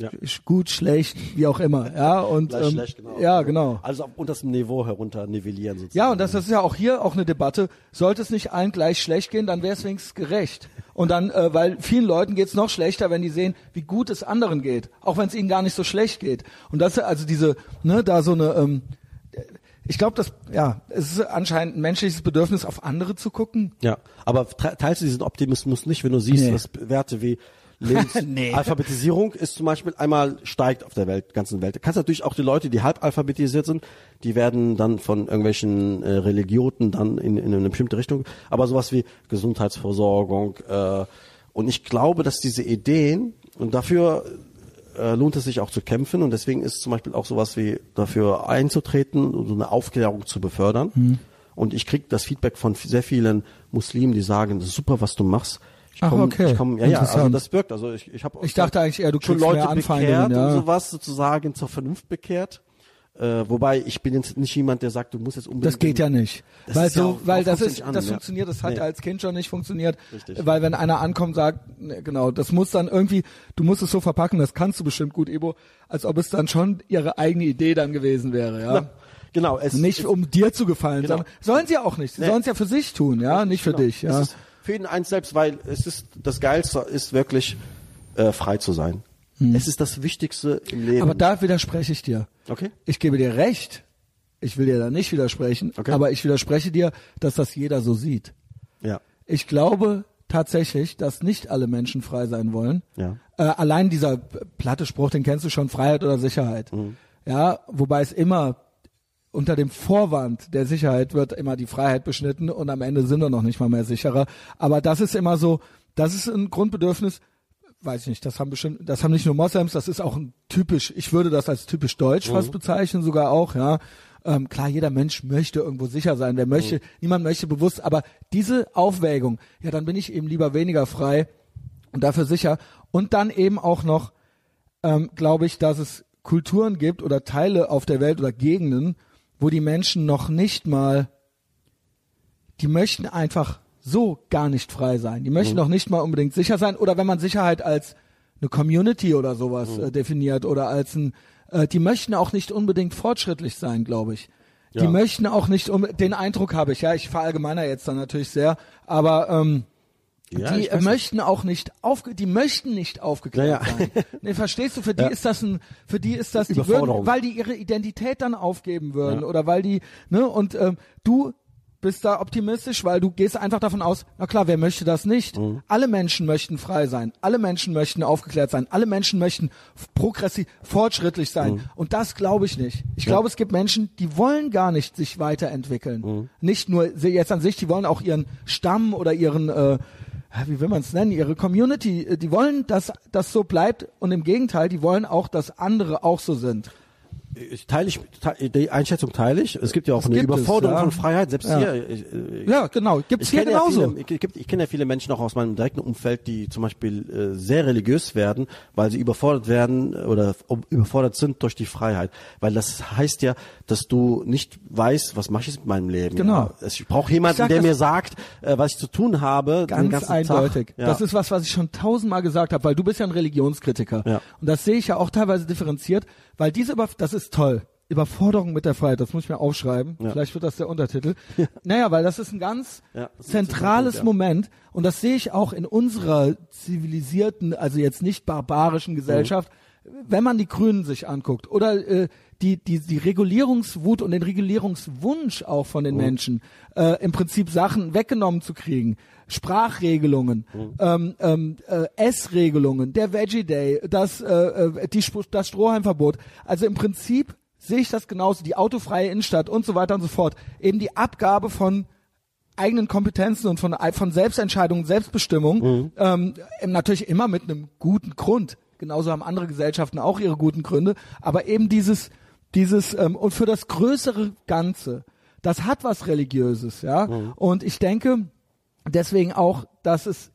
Ja. Gut, schlecht, wie auch immer. Ja, und Gleich ähm, schlecht, genau. ja, genau. Also auf unter das Niveau herunter nivellieren sozusagen. Ja, und das ist ja auch hier auch eine Debatte. Sollte es nicht allen gleich schlecht gehen, dann wäre es wenigstens gerecht. Und dann, äh, weil vielen Leuten geht's noch schlechter, wenn die sehen, wie gut es anderen geht, auch wenn es ihnen gar nicht so schlecht geht. Und das ist also diese, ne, da so eine, ähm, ich glaube, das, ja, es ist anscheinend ein menschliches Bedürfnis, auf andere zu gucken. Ja, aber te- teilst du diesen Optimismus nicht, wenn du siehst, Nee. dass Werte wie Lebens Nee. Alphabetisierung ist zum Beispiel einmal steigt auf der Welt, ganzen Welt. Du kannst natürlich auch die Leute, die halb alphabetisiert sind, die werden dann von irgendwelchen äh, Religioten dann in, in eine bestimmte Richtung, aber sowas wie Gesundheitsversorgung äh, und ich glaube, dass diese Ideen und dafür äh, lohnt es sich auch zu kämpfen und deswegen ist zum Beispiel auch sowas wie dafür einzutreten und so eine Aufklärung zu befördern. Mhm. Und ich kriege das Feedback von sehr vielen Muslimen, die sagen, das ist super, was du machst. Ich Ach, komm, okay. ich komm, ja, ja, also das wirkt. Also ich, ich habe Ich dachte eigentlich eher, du schon Leute mehr bekehrt ja. und sowas sozusagen zur Vernunft bekehrt. Äh, wobei ich bin jetzt nicht jemand, der sagt, du musst jetzt unbedingt. Das geht ja nicht. Das weil ja so, auch- weil das ist, an, das ja. funktioniert, das hat Nee. ja als Kind schon nicht funktioniert. Richtig. Weil wenn einer ankommt, sagt, ne, genau, das muss dann irgendwie, du musst es so verpacken, das kannst du bestimmt gut, Ibo, als ob es dann schon ihre eigene Idee dann gewesen wäre, ja. Ja, genau. Es, Nicht es, um dir zu gefallen, Genau. sondern sollen sie auch nicht. Sie Nee. sollen es ja für sich tun, ja, nicht für genau. dich, ja. Es ist für jeden eins selbst, weil es ist das Geilste ist wirklich äh, frei zu sein. Es ist das Wichtigste im Leben. Hm. Aber da widerspreche ich dir. okay. Ich gebe dir recht. Ich will dir da nicht widersprechen, Okay. aber ich widerspreche dir, dass das jeder so sieht. Ja. Ich glaube tatsächlich, dass nicht alle Menschen frei sein wollen. Ja. Äh, allein dieser platte Spruch, den kennst du schon, Freiheit oder Sicherheit. Mhm. Ja, wobei es immer unter dem Vorwand der Sicherheit wird immer die Freiheit beschnitten und am Ende sind wir noch nicht mal mehr sicherer. Aber das ist immer so, das ist ein Grundbedürfnis, weiß ich nicht, das haben bestimmt, das haben nicht nur Moslems, das ist auch ein typisch, ich würde das als typisch deutsch fast bezeichnen, sogar auch, ja. Ähm, klar, jeder Mensch möchte irgendwo sicher sein, wer möchte, niemand möchte bewusst, aber diese Aufwägung, ja, dann bin ich eben lieber weniger frei und dafür sicher. Und dann eben auch noch, ähm, glaube ich, dass es Kulturen gibt oder Teile auf der Welt oder Gegenden, wo die Menschen noch nicht mal, die möchten einfach so gar nicht frei sein. Die möchten noch nicht mal unbedingt sicher sein. Oder wenn man Sicherheit als eine Community oder sowas äh, definiert oder als ein, äh, die möchten auch nicht unbedingt fortschrittlich sein, glaube ich. Die Ja. möchten auch nicht, um, den Eindruck habe ich, ja, ich verallgemeiner jetzt dann natürlich sehr, aber ähm, Ja, die weiß möchten auch nicht aufge die möchten nicht aufgeklärt Ja, ja. sein. Nee, verstehst du, für die Ja. ist das ein für die ist das die würden, weil die ihre Identität dann aufgeben würden Ja. oder weil die ne und ähm, du bist da optimistisch, weil du gehst einfach davon aus, na klar, wer möchte das nicht? Mhm. Alle Menschen möchten frei sein, alle Menschen möchten aufgeklärt sein, alle Menschen möchten progressiv, fortschrittlich sein. Mhm. Und das glaube ich nicht. Ich glaube, es gibt Menschen, die wollen gar nicht sich weiterentwickeln. Mhm. Nicht nur jetzt an sich, die wollen auch ihren Stamm oder ihren äh, wie will man es nennen, ihre Community, äh, die wollen, dass das so bleibt und im Gegenteil, die wollen auch, dass andere auch so sind. Ich teile ich, die Einschätzung teile ich. Es gibt ja auch eine gibt es, Überforderung ja. von Freiheit. Selbst Ja. hier. Ich, ich, Ja, genau, gibt's ich hier kenne ja genauso. viele, ich, ich, kenne ja viele Menschen auch aus meinem direkten Umfeld, die zum Beispiel äh, sehr religiös werden, weil sie überfordert werden oder um, überfordert sind durch die Freiheit. Weil das heißt ja, dass du nicht weißt, was mache ich mit meinem Leben. Genau. Ich brauche jemanden, der das- mir sagt, äh, was ich zu tun habe. Ganz eindeutig. Das ist was, was ich schon tausendmal gesagt habe, weil du bist ja ein Religionskritiker. Ja. Und das sehe ich ja auch teilweise differenziert, weil diese Über das ist toll. Überforderung mit der Freiheit, das muss ich mir aufschreiben. Ja. Vielleicht wird das der Untertitel. Naja, weil das ist ein ganz Ja, ein zentrales Punkt, ja. Moment und das sehe ich auch in unserer zivilisierten, also jetzt nicht barbarischen Gesellschaft, wenn man die Grünen sich anguckt oder äh, die, die, die Regulierungswut und den Regulierungswunsch auch von den Menschen, äh, im Prinzip Sachen weggenommen zu kriegen. Sprachregelungen, ähm, ähm, äh, Essregelungen, der Veggie Day, das, äh, äh, die, das Strohhalmverbot. Also im Prinzip sehe ich das genauso, die autofreie Innenstadt und so weiter und so fort. Eben die Abgabe von eigenen Kompetenzen und von, von Selbstentscheidung, Selbstbestimmung, ähm, eben natürlich immer mit einem guten Grund. Genauso haben andere Gesellschaften auch ihre guten Gründe, aber eben dieses, dieses ähm, und für das größere Ganze, das hat was Religiöses, ja. Und ich denke deswegen auch, dass es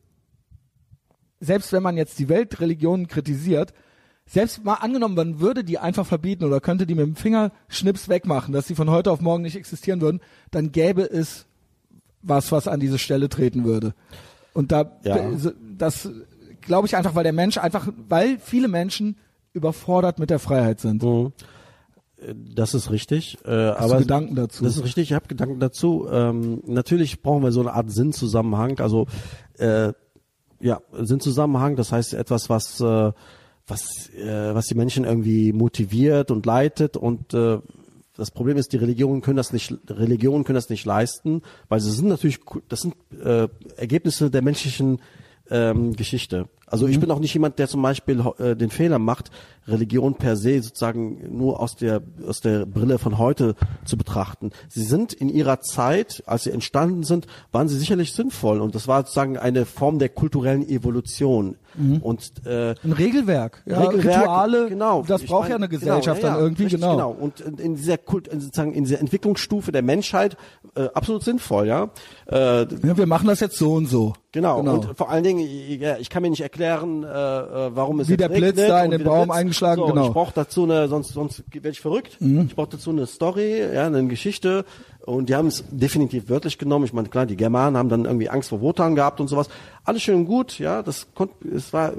selbst wenn man jetzt die Weltreligionen kritisiert, selbst mal angenommen, man würde die einfach verbieten oder könnte die mit dem Fingerschnips wegmachen, dass sie von heute auf morgen nicht existieren würden, dann gäbe es was, was an diese Stelle treten würde. Und da, Ja. das glaube ich einfach, weil der Mensch einfach, weil viele Menschen überfordert mit der Freiheit sind. Mhm. Das ist richtig. Äh, Hast aber Gedanken dazu? Das ist richtig, ich habe Gedanken dazu. Ähm, natürlich brauchen wir so eine Art Sinnzusammenhang. Also äh, ja, Sinnzusammenhang, das heißt etwas, was äh, was äh, was die Menschen irgendwie motiviert und leitet und äh, das Problem ist, die Religionen können das nicht, Religionen können das nicht leisten, weil sie sind natürlich, das sind äh, Ergebnisse der menschlichen ähm, Geschichte. Also ich bin auch nicht jemand, der zum Beispiel äh, den Fehler macht, Religion per se sozusagen nur aus der aus der Brille von heute zu betrachten. Sie sind in ihrer Zeit, als sie entstanden sind, waren sie sicherlich sinnvoll und das war sozusagen eine Form der kulturellen Evolution. Mhm. Und äh, Ein Regelwerk, ja, Regelwerk, Rituale, genau. das braucht mein, ja eine Gesellschaft genau, ja, dann irgendwie, richtig, genau. genau. Und in in dieser Kult, in sozusagen in dieser Entwicklungsstufe der Menschheit äh, absolut sinnvoll, ja. Äh, Ja, wir machen das jetzt so und so. Genau. Genau. Und vor allen Dingen, ja, ich kann mir nicht erklären, äh, äh, warum es Wie der Blitz da in den Baum Blitz. eingeschlagen, so, genau. Mhm. Ich brauche dazu eine, sonst sonst werde ich verrückt. Ich brauche dazu eine Story, ja, eine Geschichte. Und die haben es definitiv wörtlich genommen. Ich meine, klar, die Germanen haben dann irgendwie Angst vor Wotan gehabt und sowas. Alles schön und gut, ja. Das konnte, es war,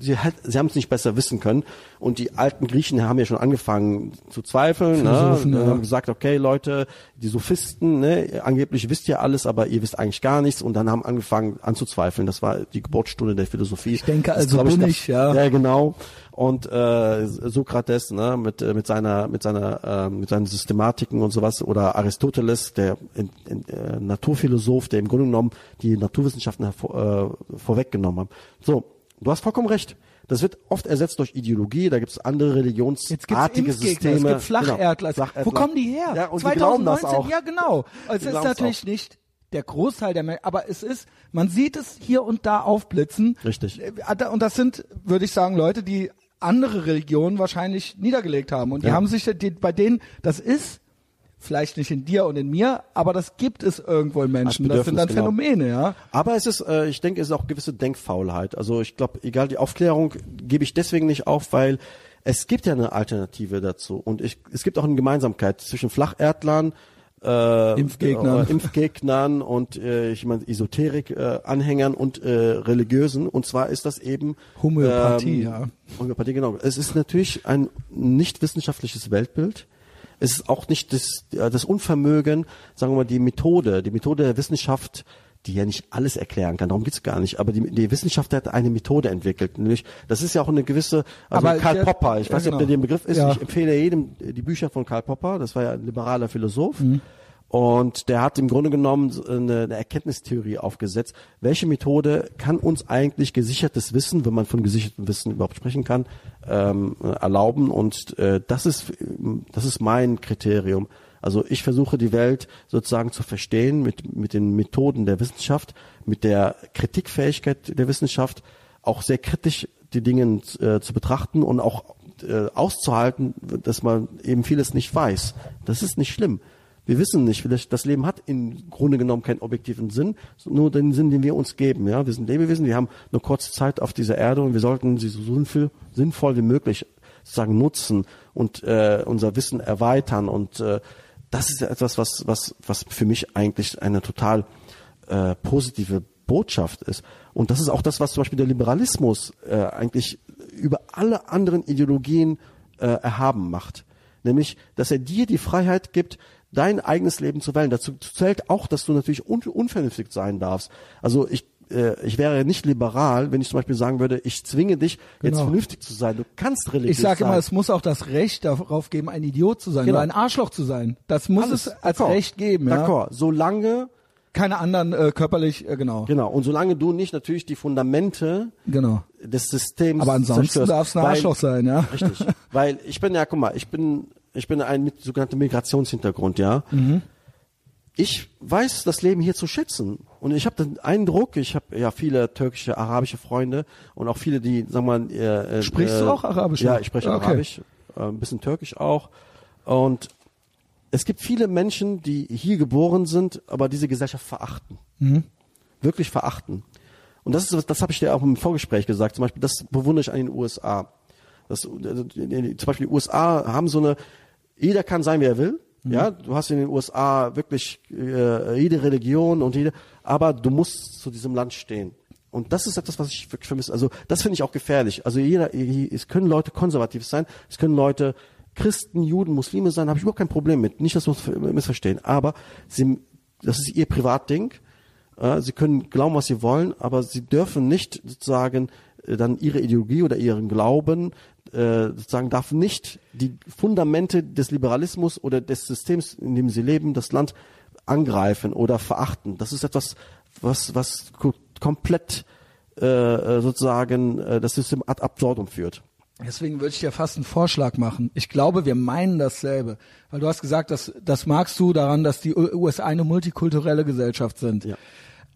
sie, hat, sie haben es nicht besser wissen können. Und die alten Griechen haben ja schon angefangen zu zweifeln. Philosophen, ne? ja. haben gesagt, okay, Leute, die Sophisten, ne, angeblich wisst ihr alles, aber ihr wisst eigentlich gar nichts. Und dann haben angefangen anzuzweifeln. Das war die Geburtsstunde der Philosophie. Ich denke, also bin ich, ja. Ja, genau. Und äh, Sokrates, ne, mit äh, mit seiner mit seiner äh, mit seinen Systematiken und sowas oder Aristoteles, der in, in, äh, Naturphilosoph, der im Grunde genommen die Naturwissenschaften hervor, äh, vorweggenommen hat. So, du hast vollkommen recht. Das wird oft ersetzt durch Ideologie, da gibt es andere religionsartige Systeme. es gibt Flacherdler. Genau, Wo kommen die her? Ja, und die glauben das 2019, auch. ja genau. Also Die es ist natürlich nicht der Großteil der Menschen, aber es ist, man sieht es hier und da aufblitzen. Richtig. Äh, Und das sind, würde ich sagen, Leute, die andere Religionen wahrscheinlich niedergelegt haben. Und die Ja. haben sich, die, bei denen, das ist vielleicht nicht in dir und in mir, aber das gibt es irgendwo in Menschen. Das sind dann genau. Phänomene, ja. Aber es ist, äh, ich denke, es ist auch gewisse Denkfaulheit. Also ich glaube, egal die Aufklärung gebe ich deswegen nicht auf, weil es gibt ja eine Alternative dazu und ich, es gibt auch eine Gemeinsamkeit zwischen Flacherdlern, äh, Impfgegnern. äh, Impfgegnern und äh, ich meine Esoterik-Anhängern und äh, Religiösen. Und zwar ist das eben Homöopathie, ähm, ja. Homöopathie, genau. Es ist natürlich ein nicht wissenschaftliches Weltbild. Es ist auch nicht das, äh, das Unvermögen, sagen wir mal, die Methode, die Methode der Wissenschaft, die ja nicht alles erklären kann, darum geht's gar nicht, aber die, die Wissenschaft hat eine Methode entwickelt, nämlich, das ist ja auch eine gewisse, also Aber Karl der- Popper, ich ja, weiß nicht, ob der genau. den Begriff ist, Ja. ich empfehle jedem die Bücher von Karl Popper, das war ja ein liberaler Philosoph, Mhm. und der hat im Grunde genommen eine, eine Erkenntnistheorie aufgesetzt. Welche Methode kann uns eigentlich gesichertes Wissen, wenn man von gesichertem Wissen überhaupt sprechen kann, ähm, äh, erlauben? Und äh, das ist das ist mein Kriterium. Also ich versuche die Welt sozusagen zu verstehen mit mit den Methoden der Wissenschaft, mit der Kritikfähigkeit der Wissenschaft, auch sehr kritisch die Dinge äh, zu betrachten und auch äh, auszuhalten, dass man eben vieles nicht weiß. Das ist nicht schlimm. Wir wissen nicht, vielleicht das Leben hat im Grunde genommen keinen objektiven Sinn, nur den Sinn, den wir uns geben. Ja, wir sind Lebewesen, wir haben eine kurze Zeit auf dieser Erde und wir sollten sie so sinnvoll, sinnvoll wie möglich sozusagen nutzen und äh, unser Wissen erweitern. Und äh, das ist ja etwas, was was was für mich eigentlich eine total äh, positive Botschaft ist. Und das ist auch das, was zum Beispiel der Liberalismus äh, eigentlich über alle anderen Ideologien äh, erhaben macht. Nämlich, dass er dir die Freiheit gibt, dein eigenes Leben zu wählen. Dazu zählt auch, dass du natürlich un unvernünftig sein darfst. Also ich äh, ich wäre nicht liberal, wenn ich zum Beispiel sagen würde, ich zwinge dich, jetzt Genau. vernünftig zu sein. Du kannst religiös Ich sage sein. immer, es muss auch das Recht darauf geben, ein Idiot zu sein Genau. oder ein Arschloch zu sein. Das muss Alles. es als. Recht geben. Ja? D'accord. Solange, Keine anderen äh, körperlich, äh, genau. genau, und solange du nicht natürlich die Fundamente Genau. des Systems Aber ansonsten zerstörst. darf es ein Arschloch sein, ja. Richtig. Weil ich bin ja, guck mal, ich bin, ich bin ein mit sogenanntem Migrationshintergrund, ja. Mhm. Ich weiß das Leben hier zu schätzen. Und ich habe den Eindruck, ich habe ja viele türkische, arabische Freunde und auch viele, die, sagen wir mal, äh, äh, Sprichst du auch Arabisch? Ja, ich spreche Okay. Arabisch, äh, ein bisschen Türkisch auch. Und es gibt viele Menschen, die hier geboren sind, aber diese Gesellschaft verachten. Mhm. Wirklich verachten. Und das ist, das habe ich dir auch im Vorgespräch gesagt. Zum Beispiel, das bewundere ich an den USA. Das, äh, zum Beispiel die USA haben so eine, jeder kann sein, wer er will. Mhm. Ja, du hast in den USA wirklich äh, jede Religion und jede, aber du musst zu diesem Land stehen. Und das ist etwas, was ich wirklich vermisse. Also das finde ich auch gefährlich. Also jeder, es können Leute konservativ sein, es können Leute Christen, Juden, Muslime sein, habe ich überhaupt kein Problem mit. Nicht, dass wir uns missverstehen. Aber sie, das ist ihr Privatding. Sie können glauben, was sie wollen, aber sie dürfen nicht sozusagen dann ihre Ideologie oder ihren Glauben äh, sozusagen darf nicht die Fundamente des Liberalismus oder des Systems, in dem sie leben, das Land angreifen oder verachten. Das ist etwas, was was komplett äh, sozusagen äh, das System ad absurdum führt. Deswegen würde ich dir fast einen Vorschlag machen. Ich glaube, wir meinen dasselbe. Weil du hast gesagt, dass, das magst du daran, dass die USA eine multikulturelle Gesellschaft sind. Ja.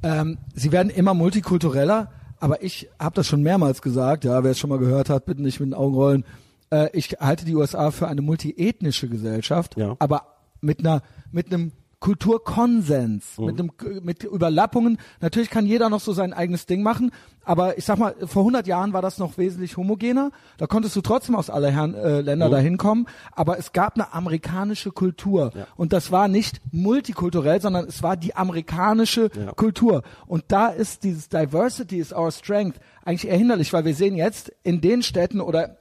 Ähm, sie werden immer multikultureller, aber ich habe das schon mehrmals gesagt, ja, wer es schon mal gehört hat, bitte nicht mit den Augen rollen. Äh, ich halte die USA für eine multiethnische Gesellschaft, ja. aber mit einer mit einem Kulturkonsens, mhm. mit dem mit Überlappungen. Natürlich kann jeder noch so sein eigenes Ding machen, aber ich sag mal, vor 100 Jahren war das noch wesentlich homogener. Da konntest du trotzdem aus aller Herren äh, Länder mhm. dahin kommen, aber es gab eine amerikanische Kultur ja. und das war nicht multikulturell, sondern es war die amerikanische ja. Kultur. Und da ist dieses Diversity is our strength eigentlich eher hinderlich, weil wir sehen jetzt in den Städten oder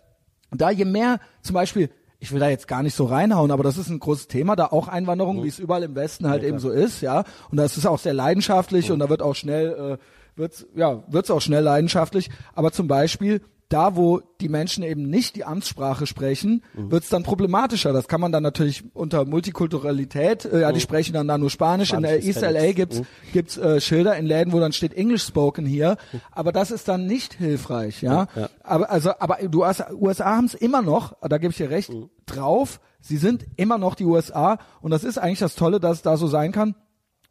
da je mehr zum Beispiel ich will da jetzt gar nicht so reinhauen, aber das ist ein großes Thema, da auch Einwanderung, mhm. wie es überall im Westen halt ja, eben so ist, ja. Und das ist auch sehr leidenschaftlich mhm. und da wird auch schnell, äh, wird's, ja, wird's auch schnell leidenschaftlich. Aber zum Beispiel da, wo die Menschen eben nicht die Amtssprache sprechen, mhm. wird es dann problematischer. Das kann man dann natürlich unter Multikulturalität, äh, ja, die mhm. sprechen dann da nur Spanisch. Spanisch in der East LA gibt's mhm. gibt's äh, Schilder in Läden, wo dann steht English spoken hier, aber das ist dann nicht hilfreich, ja. ja, ja. Aber also, aber du hast, USA haben es immer noch, da gebe ich dir recht, mhm. drauf. Sie sind immer noch die USA und das ist eigentlich das Tolle, dass es da so sein kann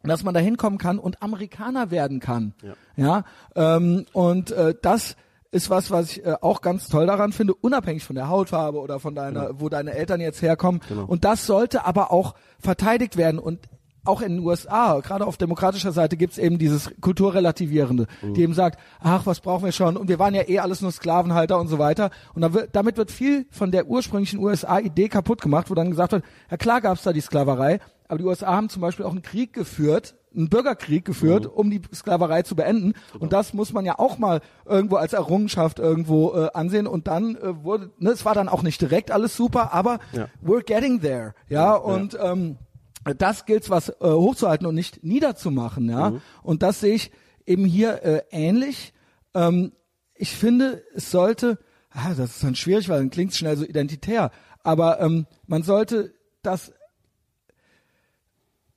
dass man da hinkommen kann und Amerikaner werden kann. Ja, ja ähm, und äh, das ist was, was ich äh, auch ganz toll daran finde, unabhängig von der Hautfarbe oder von deiner, genau. wo deine Eltern jetzt herkommen. Genau. Und das sollte aber auch verteidigt werden und auch in den USA, gerade auf demokratischer Seite gibt's eben dieses Kulturrelativierende, mhm. die eben sagt, ach, was brauchen wir schon? Und wir waren ja eh alles nur Sklavenhalter und so weiter. Und wird, damit wird viel von der ursprünglichen USA-Idee kaputt gemacht, wo dann gesagt wird, ja klar gab's da die Sklaverei, aber die USA haben zum Beispiel auch einen Krieg geführt, einen Bürgerkrieg geführt, mhm. um die Sklaverei zu beenden. Genau. Und das muss man ja auch mal irgendwo als Errungenschaft irgendwo äh, ansehen. Und dann äh, wurde, ne, es war dann auch nicht direkt alles super, aber ja. we're getting there. Ja, ja und ja. Ähm, das gilt was äh, hochzuhalten und nicht niederzumachen. Ja, mhm. und das sehe ich eben hier äh, ähnlich. Ähm, ich finde, es sollte, ah, das ist dann schwierig, weil dann klingt es schnell so identitär, aber ähm, man sollte das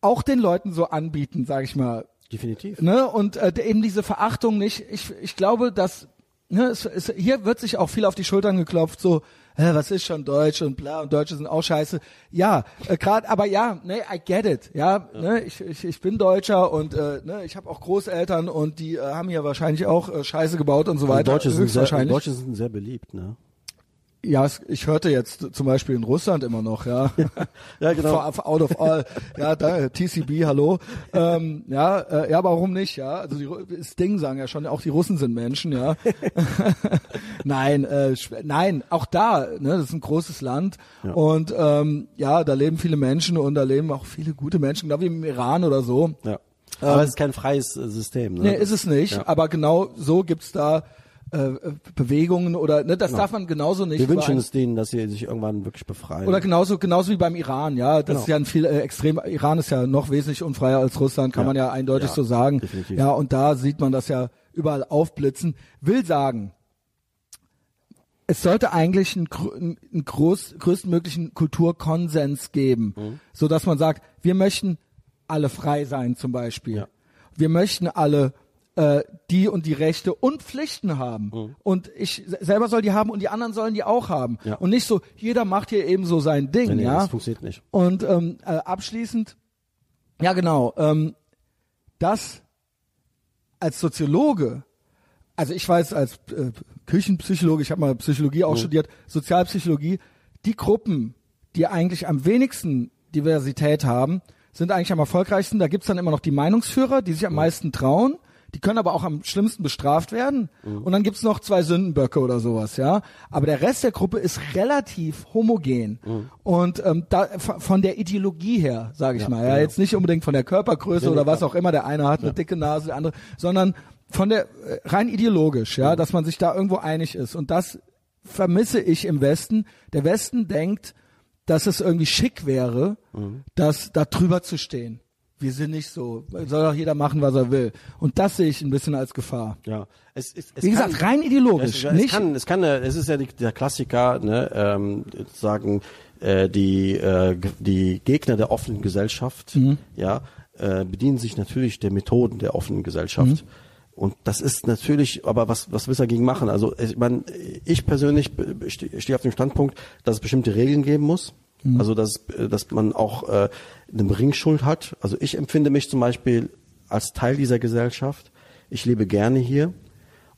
auch den Leuten so anbieten, sag ich mal. Definitiv. Ne? Und äh, eben diese Verachtung nicht. Ich, ich glaube, dass ne, es, es, hier wird sich auch viel auf die Schultern geklopft, so Hä, was ist schon Deutsch und bla und Deutsche sind auch scheiße. Ja, äh, gerade, aber ja, ne, I get it. Ja, ja. Ne, ich, ich, ich bin Deutscher und äh, ne, ich habe auch Großeltern und die äh, haben hier wahrscheinlich auch äh, Scheiße gebaut und so weiter. Deutsche sind, sehr, Deutsche sind sehr beliebt, ne? Ja, ich hörte jetzt zum Beispiel in Russland immer noch, ja. ja, genau. Out of all. Ja, da, TCB, hallo. Ähm, ja, äh, ja, warum nicht, ja? Also die, das Ding sagen ja schon, auch die Russen sind Menschen, ja. nein, äh, nein, auch da, ne, das ist ein großes Land ja. und ähm, ja, da leben viele Menschen und da leben auch viele gute Menschen, glaube wie im Iran oder so. Ja. Aber ähm, es ist kein freies System, ne? Nee, ist es nicht, ja. aber genau so gibt's da äh, Bewegungen oder ne, das genau. darf man genauso nicht. Wir wünschen es denen, dass sie sich irgendwann wirklich befreien. Oder genauso genauso wie beim Iran, ja, das genau. ist ja ein viel äh, extrem. Iran ist ja noch wesentlich unfreier als Russland, kann ja. man ja eindeutig ja, so sagen. Definitiv. Ja, und da sieht man das ja überall aufblitzen. Will sagen, es sollte eigentlich einen, einen groß, größtmöglichen Kulturkonsens geben, mhm. so dass man sagt, wir möchten alle frei sein zum Beispiel. Ja. Wir möchten alle äh, die und die Rechte und Pflichten haben. Mhm. Und ich selber soll die haben und die anderen sollen die auch haben. Ja. Und nicht so, jeder macht hier eben so sein Ding. Nee, nee, ja? Das funktioniert nicht. Und ähm, äh, abschließend, ja genau, ähm, das als Soziologe, also ich weiß als äh, Küchenpsychologe, ich habe mal Psychologie auch mhm. studiert, Sozialpsychologie, die Gruppen, die eigentlich am wenigsten Diversität haben, sind eigentlich am erfolgreichsten. Da gibt's dann immer noch die Meinungsführer, die sich am mhm. meisten trauen die können aber auch am schlimmsten bestraft werden. Mhm. Und dann gibt's noch zwei Sündenböcke oder sowas, ja. Aber der Rest der Gruppe ist relativ homogen. Mhm. Und ähm, da, von der Ideologie her, sage ich ja, mal, ja, genau. jetzt nicht unbedingt von der Körpergröße ja, oder was auch immer. Der eine hat eine dicke Nase, der andere, sondern von der äh, rein ideologisch, ja, dass man sich da irgendwo einig ist und das vermisse ich im Westen. Der Westen denkt, dass es irgendwie schick wäre, Mhm. das da drüber zu stehen. Wir sind nicht so, soll doch jeder machen, was er will. Und das sehe ich ein bisschen als Gefahr. Ja, es, es, es Wie gesagt, kann- rein ideologisch, Es, es nicht kann, es kann, es ist ja die, der Klassiker, ne, ähm, sagen äh, die äh, die Gegner der offenen Gesellschaft, Mhm. ja, äh, bedienen sich natürlich der Methoden der offenen Gesellschaft. Mhm. Und das ist natürlich, aber was was willst du dagegen machen? Also ich meine, ich persönlich stehe auf dem Standpunkt, dass es bestimmte Regeln geben muss. Mhm. Also dass äh, dass man auch äh, eine Bringschuld hat. Also ich empfinde mich zum Beispiel als Teil dieser Gesellschaft. Ich lebe gerne hier.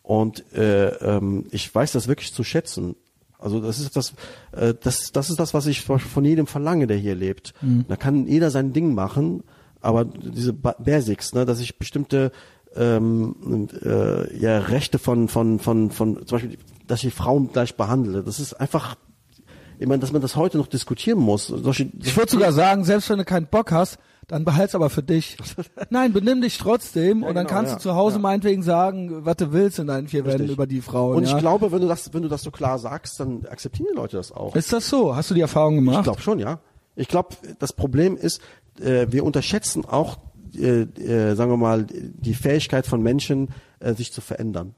Und äh, ähm, ich weiß das wirklich zu schätzen. Also das ist das, äh, das, das ist das, was ich von- jedem verlange, der hier lebt. Da kann jeder sein Ding machen, aber diese Ba- Basics, ne, dass ich bestimmte ähm, äh, ja, Rechte von, von, von, von, zum Beispiel, dass ich Frauen gleich behandle, das ist einfach, ich meine, dass man das heute noch diskutieren muss. Solche, Ich würde sogar sagen, selbst wenn du keinen Bock hast, dann behalt's aber für dich. Nein, benimm dich trotzdem und dann genau, kannst ja, du zu Hause ja. meinetwegen sagen, was du willst in deinen vier Wänden Richtig. über die Frauen. Und ja. ich glaube, wenn du das, wenn du das so klar sagst, dann akzeptieren die Leute das auch. ist das so? Hast du die Erfahrung gemacht? Ich glaube schon, ja. Ich glaube, das Problem ist, äh, wir unterschätzen auch, äh, äh, sagen wir mal, die Fähigkeit von Menschen, äh, sich zu verändern.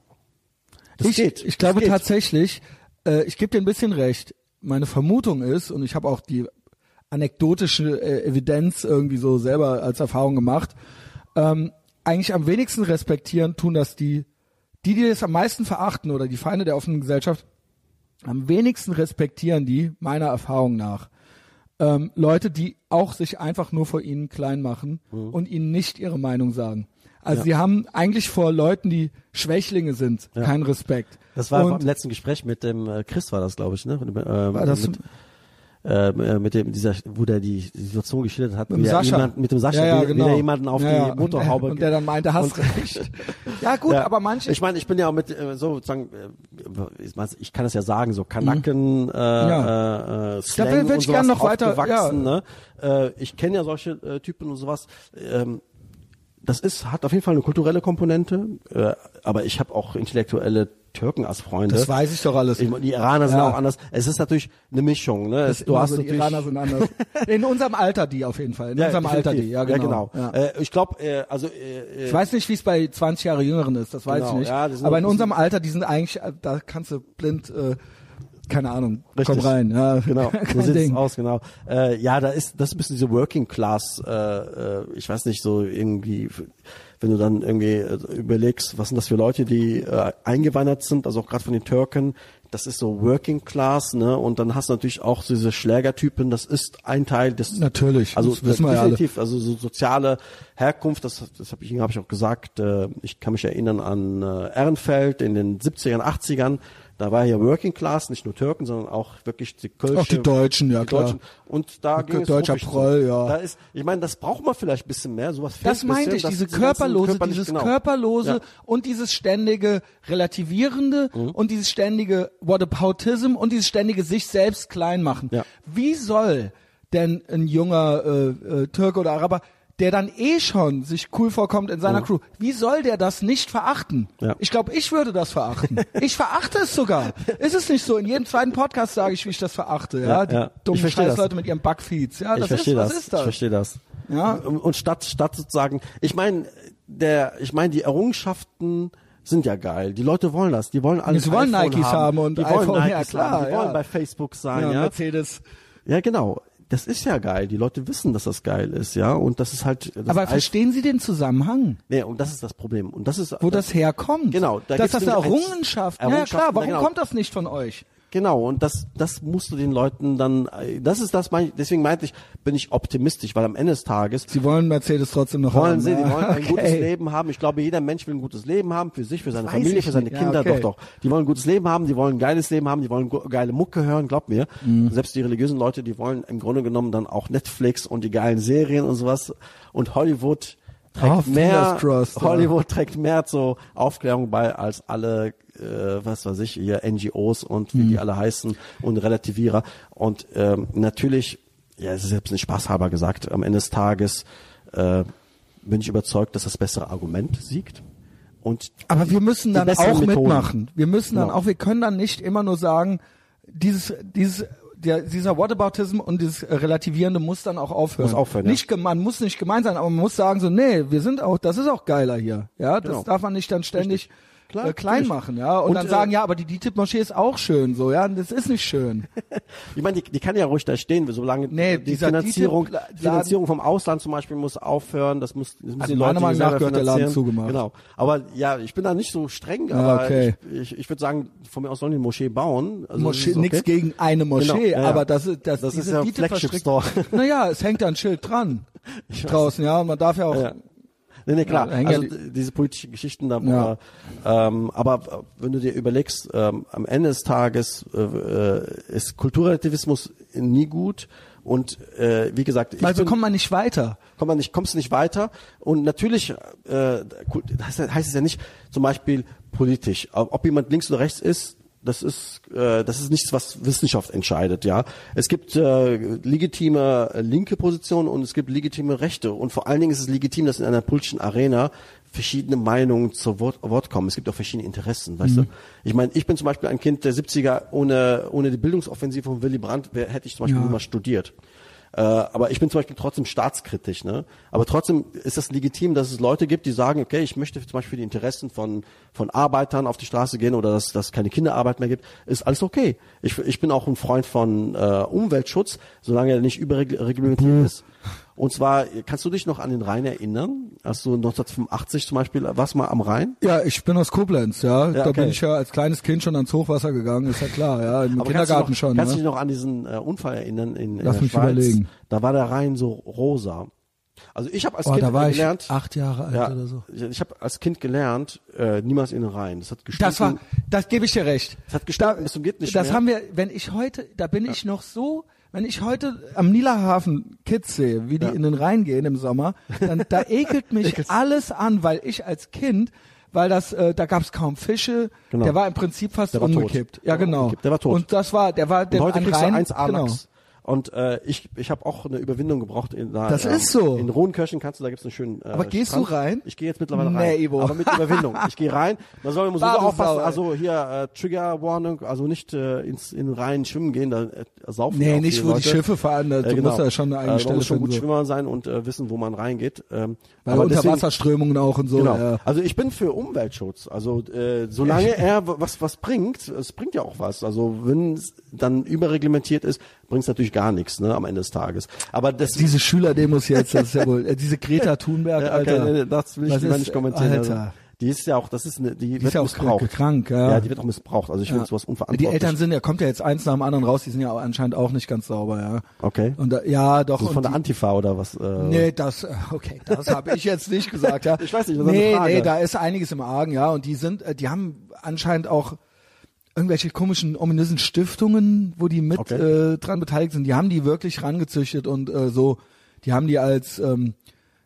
Das ich, geht. ich glaube geht. tatsächlich, äh, ich gebe dir ein bisschen recht. Meine Vermutung ist, und ich habe auch die anekdotische äh, Evidenz irgendwie so selber als Erfahrung gemacht, ähm, eigentlich am wenigsten respektieren tun das die, die, die das am meisten verachten oder die Feinde der offenen Gesellschaft, am wenigsten respektieren die, meiner Erfahrung nach, ähm, Leute, die auch sich einfach nur vor ihnen klein machen Mhm. und ihnen nicht ihre Meinung sagen. Also sie haben eigentlich vor Leuten, die Schwächlinge sind, keinen Respekt. Das war und im letzten Gespräch mit dem äh, Chris war das, glaube ich, ne? Mit, äh, War das- mit, äh, mit dem dieser, wo der die Situation geschildert hat, Mit dem Sascha. Jemand, mit dem Sascha, ja, ja, wie, genau. wie er jemanden auf ja, die Motorhaube Und, und der dann meinte, hast recht. ja gut, aber manche, Ich meine, ich bin ja auch mit äh, so sozusagen, äh, ich kann das ja sagen, so Kanaken, äh, Mhm. Ja. äh, äh, Slang will- will und ich noch weiter- aufgewachsen, Ne? Äh, ich kenne ja solche äh, Typen und sowas. Ähm, das ist hat auf jeden Fall eine kulturelle Komponente, äh, aber ich habe auch intellektuelle Türken als Freunde. das weiß ich doch alles. Ich, die Iraner sind Ja. auch anders. Es ist natürlich eine Mischung. Ne? Es, du hast so, die Iraner sind anders. In unserem Alter die auf jeden Fall. In unserem Alter die, ja genau. Ja, Ja. Äh, ich glaube, äh, also äh, Ich weiß nicht, wie es bei 20 Jahre Jüngeren ist, das weiß Genau, ich nicht. ja, aber in unserem Alter, die sind eigentlich, äh, da kannst du blind, äh, keine Ahnung, Richtig. komm rein. Ja, Genau, so sieht's Ding. aus, genau. Äh, ja, da ist das ist ein bisschen diese Working Class, äh, äh, ich weiß nicht, so irgendwie, wenn du dann irgendwie äh, überlegst, was sind das für Leute, die äh, eingewandert sind, also auch gerade von den Türken, das ist so Working Class, ne? Und dann hast du natürlich auch diese Schlägertypen, das ist ein Teil des Natürlich, also das wissen wir ja alle. definitiv, also so soziale Herkunft, das, das habe ich, hab ich auch gesagt, äh, ich kann mich erinnern an äh, Ehrenfeld in den 70ern, 80ern, da war ja Working Class, nicht nur Türken, sondern auch wirklich die Kölsche. Auch die Deutschen, ja, die klar. Deutschen. Und da ging es Deutscher Proll, zu. ja. Da ist, ich meine, das braucht man vielleicht ein bisschen mehr, sowas fehlt Das ein meinte ich, diese körperlose, dieses genau. körperlose Ja. und dieses ständige Relativierende Mhm. und dieses ständige Whataboutism und dieses ständige sich selbst klein machen. Ja. Wie soll denn ein junger äh, äh, Türke oder Araber, der dann eh schon sich cool vorkommt in seiner Crew, wie soll der das nicht verachten? Ja. Ich glaube, ich würde das verachten. ich verachte es sogar. Ist es nicht so? In jedem zweiten Podcast sage ich, wie ich das verachte. Ja, Ja, die ja. Dummen. Scheißleute mit ihren Bugfeeds. Ja, ich das verstehe ist, das. was ist das? Ich verstehe das. Ja. Und, statt statt sozusagen, ich meine, der, ich meine, die Errungenschaften sind ja geil. Die Leute wollen das. Die wollen alles. Sie wollen iPhone Nikes haben und die wollen iPhone, ja, Nikes klar, haben. Die ja. wollen bei Facebook sein. ja, Ja, Mercedes. ja, genau. Das ist ja geil. Die Leute wissen, dass das geil ist, ja. Und das ist halt. Das Aber verstehen Sie den Zusammenhang, Nee, und das ist das Problem. Und das ist. wo das herkommt? Genau, da das eine eins- Errungenschaft. Ja, klar. Warum genau. kommt das nicht von euch? Genau, und das, das musst du den Leuten dann, das ist das, mein, deswegen meinte ich, bin ich optimistisch, weil am Ende des Tages Sie wollen Mercedes trotzdem noch wollen haben. sie, die ja. wollen ein okay. gutes Leben haben. Ich glaube, jeder Mensch will ein gutes Leben haben, für sich, für seine weiß Familie, für seine nicht. Ja, Kinder, okay. doch, doch. Die wollen ein gutes Leben haben, die wollen ein geiles Leben haben, die wollen geile Mucke hören, glaub mir. Mhm. Selbst die religiösen Leute, die wollen im Grunde genommen dann auch Netflix und die geilen Serien und sowas. Und Hollywood trägt Oh, mehr, crossed, ja. Hollywood trägt mehr zur Aufklärung bei als alle, äh, was weiß ich, hier NGOs und wie Mhm. die alle heißen und Relativierer. Und ähm, natürlich, ja, es ist jetzt nicht spaßhalber gesagt, am Ende des Tages äh, bin ich überzeugt, dass das bessere Argument siegt. und Aber wir müssen dann auch Methoden. mitmachen. Wir müssen dann Genau. auch, wir können dann nicht immer nur sagen, dieses, dieses, der, dieser Whataboutism und dieses Relativierende muss dann auch aufhören. Muss aufhören, ja. Nicht, man muss nicht gemein sein, aber man muss sagen so, nee, wir sind auch, das ist auch geiler hier. Ja, das Genau. darf man nicht dann ständig Klar, äh, klein machen, ja. Und, Und, dann äh, sagen, ja, aber die DITIB-Moschee ist auch schön, so, ja. Und das ist nicht schön. Ich meine, die, die kann ja ruhig da stehen, solange Nee, die Finanzierung, DITIB-Laden- Finanzierung vom Ausland zum Beispiel muss aufhören. Das muss, das müssen Also die Leute Meinung nach gehört der Laden zugemacht. Genau. Aber ja, ich bin da nicht so streng, Ah, aber okay. ich, ich, ich würde sagen, von mir aus sollen die Moschee bauen. Also Moschee, okay. nichts gegen eine Moschee, Genau, ja, ja. aber das ist, das, Das ist ja DITIB Flagship verstrickt- Store. Naja, es hängt da ein Schild dran. Draußen, ja. Und man darf ja auch, Ja. Nee, nee, klar. Also diese politischen Geschichten da, Ja. ähm, aber äh, wenn du dir überlegst, ähm, am Ende des Tages äh, äh, ist Kulturrelativismus nie gut und äh, wie gesagt, ich weil so bin- kommt man nicht weiter. komm man nicht, kommst du nicht weiter. Und natürlich äh, das heißt es ja nicht zum Beispiel politisch, ob jemand links oder rechts ist. Das ist äh, das ist nichts, was Wissenschaft entscheidet, ja. Es gibt äh, legitime linke Positionen und es gibt legitime Rechte und vor allen Dingen ist es legitim, dass in einer politischen Arena verschiedene Meinungen zu Wort, Wort kommen. Es gibt auch verschiedene Interessen, weißt du. Ich meine, ich bin zum Beispiel ein Kind der 70er ohne ohne die Bildungsoffensive von Willy Brandt, wär, hätte ich zum Beispiel Ja. niemals studiert. Äh, aber ich bin zum Beispiel trotzdem staatskritisch, ne? Aber trotzdem ist das legitim, dass es Leute gibt, die sagen, okay, ich möchte zum Beispiel für die Interessen von von Arbeitern auf die Straße gehen oder dass dass keine Kinderarbeit mehr gibt, ist alles okay. Ich ich bin auch ein Freund von äh, Umweltschutz, solange er nicht überreglementiert ist. Und zwar kannst du dich noch an den Rhein erinnern? Als du 1985 zum Beispiel warst mal am Rhein? Ja, ich bin aus Koblenz, ja. da okay. bin ich ja als kleines Kind schon ans Hochwasser gegangen, ist ja klar, ja. Im Aber Kindergarten kannst noch, schon. Kannst du Ne? dich noch an diesen äh, Unfall erinnern in, in Lass der mich Schweiz? überlegen. Da war der Rhein so rosa. Also ich habe als Oh, Kind da war ich gelernt, acht Jahre alt ja, oder so. ich, ich habe als Kind gelernt, äh, niemals in den Rhein. Das hat gestunken. Das war, das gebe ich dir recht. Das hat gestunken bis zum geht nicht das mehr. haben wir, wenn ich heute, da bin ich noch so, wenn ich heute am Niederhafen Kids sehe, wie die Ja. in den Rhein gehen im Sommer, dann da ekelt mich alles an, weil ich als Kind, weil das, äh, da gab es kaum Fische, Genau. der war im Prinzip fast war tot. umgekippt. Ja, genau. umgekippt. Der war tot. Und das war, der war, Und der heute an Rhein, du 1 A genau. Lachs. Und äh, ich, ich habe auch eine Überwindung gebraucht. In, da, Das ist so. In Rohenkirchen kannst du, da gibt's einen schönen äh, Aber gehst Strand. du rein? Ich gehe jetzt mittlerweile Nee, rein. Ivo. Aber mit Überwindung. Ich gehe rein. Man soll muss Badesau, aufpassen. Also hier äh, Trigger Warning, also nicht äh, ins in den Rhein schwimmen gehen, da äh, saufen Nee, nicht, wo Leute. die Schiffe fahren, da, Äh, du genau. musst ja schon eine eigene äh, Stelle muss schon gut so. Schwimmer sein und äh, wissen, wo man reingeht. Ähm, Weil aber Unterwasserströmungen auch und so. Genau. Ja. Also ich bin für Umweltschutz. Also äh, solange er was was bringt, es bringt ja auch was. Also wenn es dann überreglementiert ist, bringt es natürlich gar nichts, ne, am Ende des Tages. Aber das Diese Schülerdemos jetzt, das ist ja wohl, äh, diese Greta Thunberg, Ja, okay, Alter. nee, nee, das will ich Was lieber nicht kommentieren. Alter. Also, die ist ja auch, das ist eine, die, Die wird ist ja auch missbraucht. krank, ja. Ja, die wird auch missbraucht. Also ich finde sowas Die unverantwortlich. Eltern sind ja, kommt ja jetzt eins nach dem anderen raus, die sind ja auch anscheinend auch nicht ganz sauber, ja. Okay. Und da, ja, doch. Also von der die, Antifa oder was? Äh, Nee, das, äh, okay, das habe ich jetzt nicht gesagt, ja. Ich weiß nicht, das ist eine nee, Frage. nee, da ist einiges im Argen, ja. Und die sind, äh, die haben anscheinend auch irgendwelche komischen, ominösen Stiftungen, wo die mit Okay. äh, dran beteiligt sind. Die haben die wirklich rangezüchtet und äh, so, die haben die als, ähm,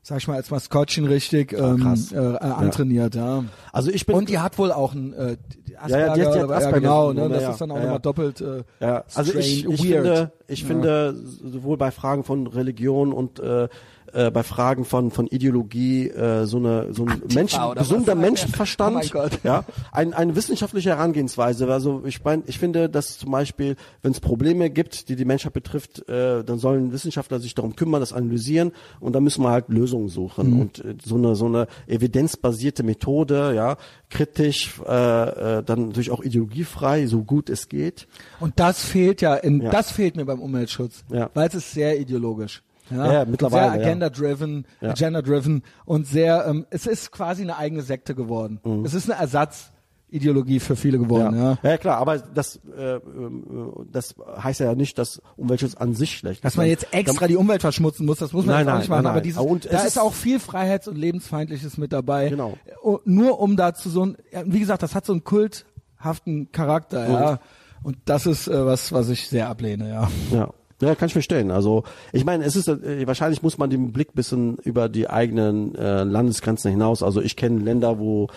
sag ich mal, als Maskottchen richtig ähm, krass. äh, äh, antrainiert, ja. Also ich bin Und die hat wohl auch ein äh, die Ja, ja, die hat- die hat Asperger genau, Syndrom, ne? Das ja, ist dann auch ja, nochmal ja. doppelt äh, Ja, also ich, strange, ich weird. finde, ich Ja. finde sowohl bei Fragen von Religion und äh, äh, bei Fragen von von Ideologie äh, so eine so ein Menschen, gesunder? Menschenverstand, Oh ja, ein, eine wissenschaftliche Herangehensweise. Also ich meine, ich finde, dass zum Beispiel, wenn es Probleme gibt, die die Menschheit betrifft, äh, dann sollen Wissenschaftler sich darum kümmern, das analysieren und dann müssen wir halt Lösungen suchen Mhm. und äh, so eine so eine evidenzbasierte Methode, ja, kritisch, äh, äh, dann natürlich auch ideologiefrei, so gut es geht. Und das fehlt ja, in, Ja. das fehlt mir beim Umweltschutz, Ja. weil es ist sehr ideologisch. Ja, Ja, ja, mittlerweile, Sehr ja. agenda-driven, Ja. agenda-driven und sehr, ähm, es ist quasi eine eigene Sekte geworden. Mhm. Es ist eine Ersatzideologie für viele geworden, ja. ja. klar, aber das, äh, ähm, das heißt ja nicht, dass Umweltschutz an sich schlecht Dass ist. man jetzt extra die Umwelt verschmutzen muss, das muss man Nein, nein, nicht machen. nein, aber dieses, Und da ist- ist auch viel Freiheits- und Lebensfeindliches mit dabei. Genau. Oh, Nur um dazu so ein, ja, wie gesagt, das hat so einen kulthaften Charakter, ja. Und das ist äh, was, was ich sehr ablehne, ja. Ja. Ja, kann ich verstehen. Also ich meine, es ist äh, wahrscheinlich muss man den Blick bisschen über die eigenen äh, Landesgrenzen hinaus. Also ich kenne Länder, wo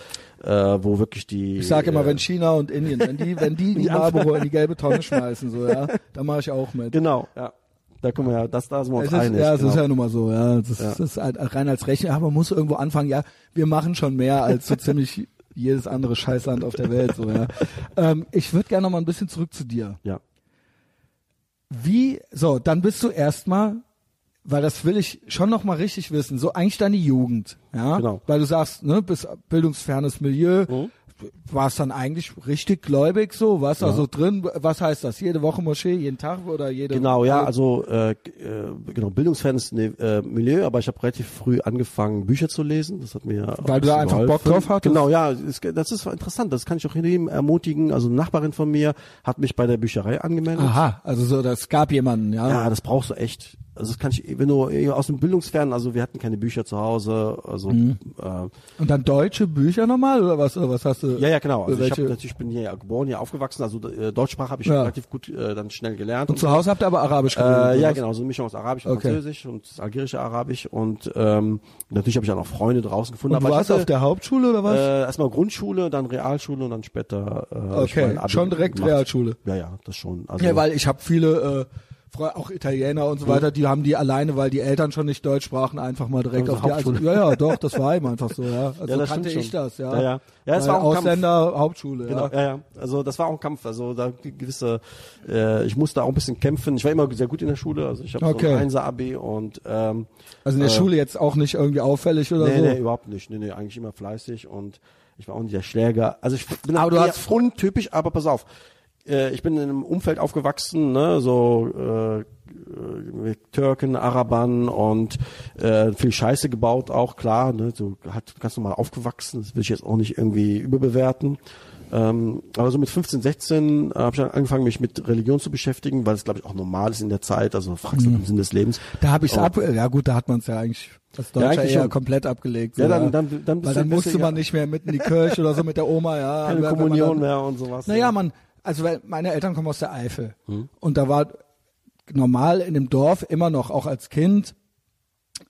äh, wo wirklich die Ich sage immer, äh, wenn China und Indien, wenn die, wenn die die Marlboro in die gelbe Tonne schmeißen, so, ja, da mache ich auch mit. genau, ja. Da kommen wir ja, das da sind wir uns Es ist, einig. ja, es genau. ist ja nun mal so, ja. Das, ist- das ist halt rein als Rechner, aber man muss irgendwo anfangen, ja, wir machen schon mehr als so ziemlich jedes andere Scheißland auf der Welt. So, ja. ähm, ich würde gerne noch mal ein bisschen zurück zu dir. Ja. Wie, so, dann bist du erstmal, weil das will ich schon noch mal richtig wissen, so eigentlich deine Jugend, ja, Genau. weil du sagst, ne, bist bildungsfernes Milieu, Mhm. Warst dann eigentlich richtig gläubig so, warst also drin, was heißt das, jede Woche Moschee, jeden Tag oder jede Genau, ja, also äh, äh, genau, Bildungsfans ne, äh, Milieu, aber ich habe relativ früh angefangen, Bücher zu lesen. Das hat mir Weil du da ein einfach bisschen Bock geholfen. drauf hattest? Genau, ja, es, das ist interessant. Das kann ich auch jedem ermutigen. Also eine Nachbarin von mir hat mich bei der Bücherei angemeldet. Aha, also so, das gab jemanden, ja. Ja, das brauchst du echt. Also das kann ich, wenn du eh aus dem Bildungsfern, also wir hatten keine Bücher zu Hause, also Mhm. äh, Und dann deutsche Bücher nochmal oder was? Oder was hast du? ja, ja, genau. Also ich welche- habe natürlich bin hier geboren, hier aufgewachsen, also äh, Deutschsprache habe ich Ja. relativ gut äh, dann schnell gelernt. Und zu Hause habt ihr aber Arabisch Äh, oder ja, was? genau, so eine Mischung aus Arabisch und Okay. Französisch und algerische Arabisch und ähm, natürlich habe ich auch noch Freunde draußen gefunden. Und du aber warst ich hatte, auf der Hauptschule oder was? äh, erstmal Grundschule, dann Realschule und dann später äh, hab ich Okay, schon direkt gemacht. Realschule. Ja, ja, das schon. Also, Ja, weil ich habe viele, äh, auch Italiener und so weiter, die haben die alleine, weil die Eltern schon nicht Deutsch sprachen, einfach mal direkt Also auf die Hauptschule. Also, ja, ja, doch, das war eben einfach so, ja. Also Ja, das kannte ich das, ja. Ja, ja. Ja, es Weil war auch ein Kampf. Ausländer, Hauptschule, Genau, ja. ja, ja. Also das war auch ein Kampf. Also da gewisse, äh, ich musste auch ein bisschen kämpfen. Ich war immer sehr gut in der Schule. Also ich habe Okay. so ein Einser-Abi und ähm, Also in der äh, Schule jetzt auch nicht irgendwie auffällig oder nee, so. nee, überhaupt nicht. Nee, nee, eigentlich immer fleißig und ich war auch nicht der Schläger. Also ich bin Aber du eher hast- untypisch, aber pass auf. Äh, ich bin in einem Umfeld aufgewachsen, ne, so äh, äh, mit Türken, Arabern und äh, viel Scheiße gebaut auch, klar, ne, so hat ganz normal aufgewachsen, das will ich jetzt auch nicht irgendwie überbewerten. Ähm, aber so mit 15, 16 äh, habe ich dann angefangen, mich mit Religion zu beschäftigen, weil es, glaube ich, auch normal ist in der Zeit, also fragst du Mhm. den Sinn des Lebens. Da habe ich Oh. ab, ja gut, da hat man es ja eigentlich als Deutscher eigentlich eher schon. komplett abgelegt. Ja, dann- dann- dann dann musste du ja- man nicht mehr mit in die Kirche oder so mit der Oma, ja. Keine man Kommunion dann- mehr und sowas. Naja, man, also weil meine Eltern kommen aus der Eifel Hm. und da war normal in dem Dorf immer noch, auch als Kind,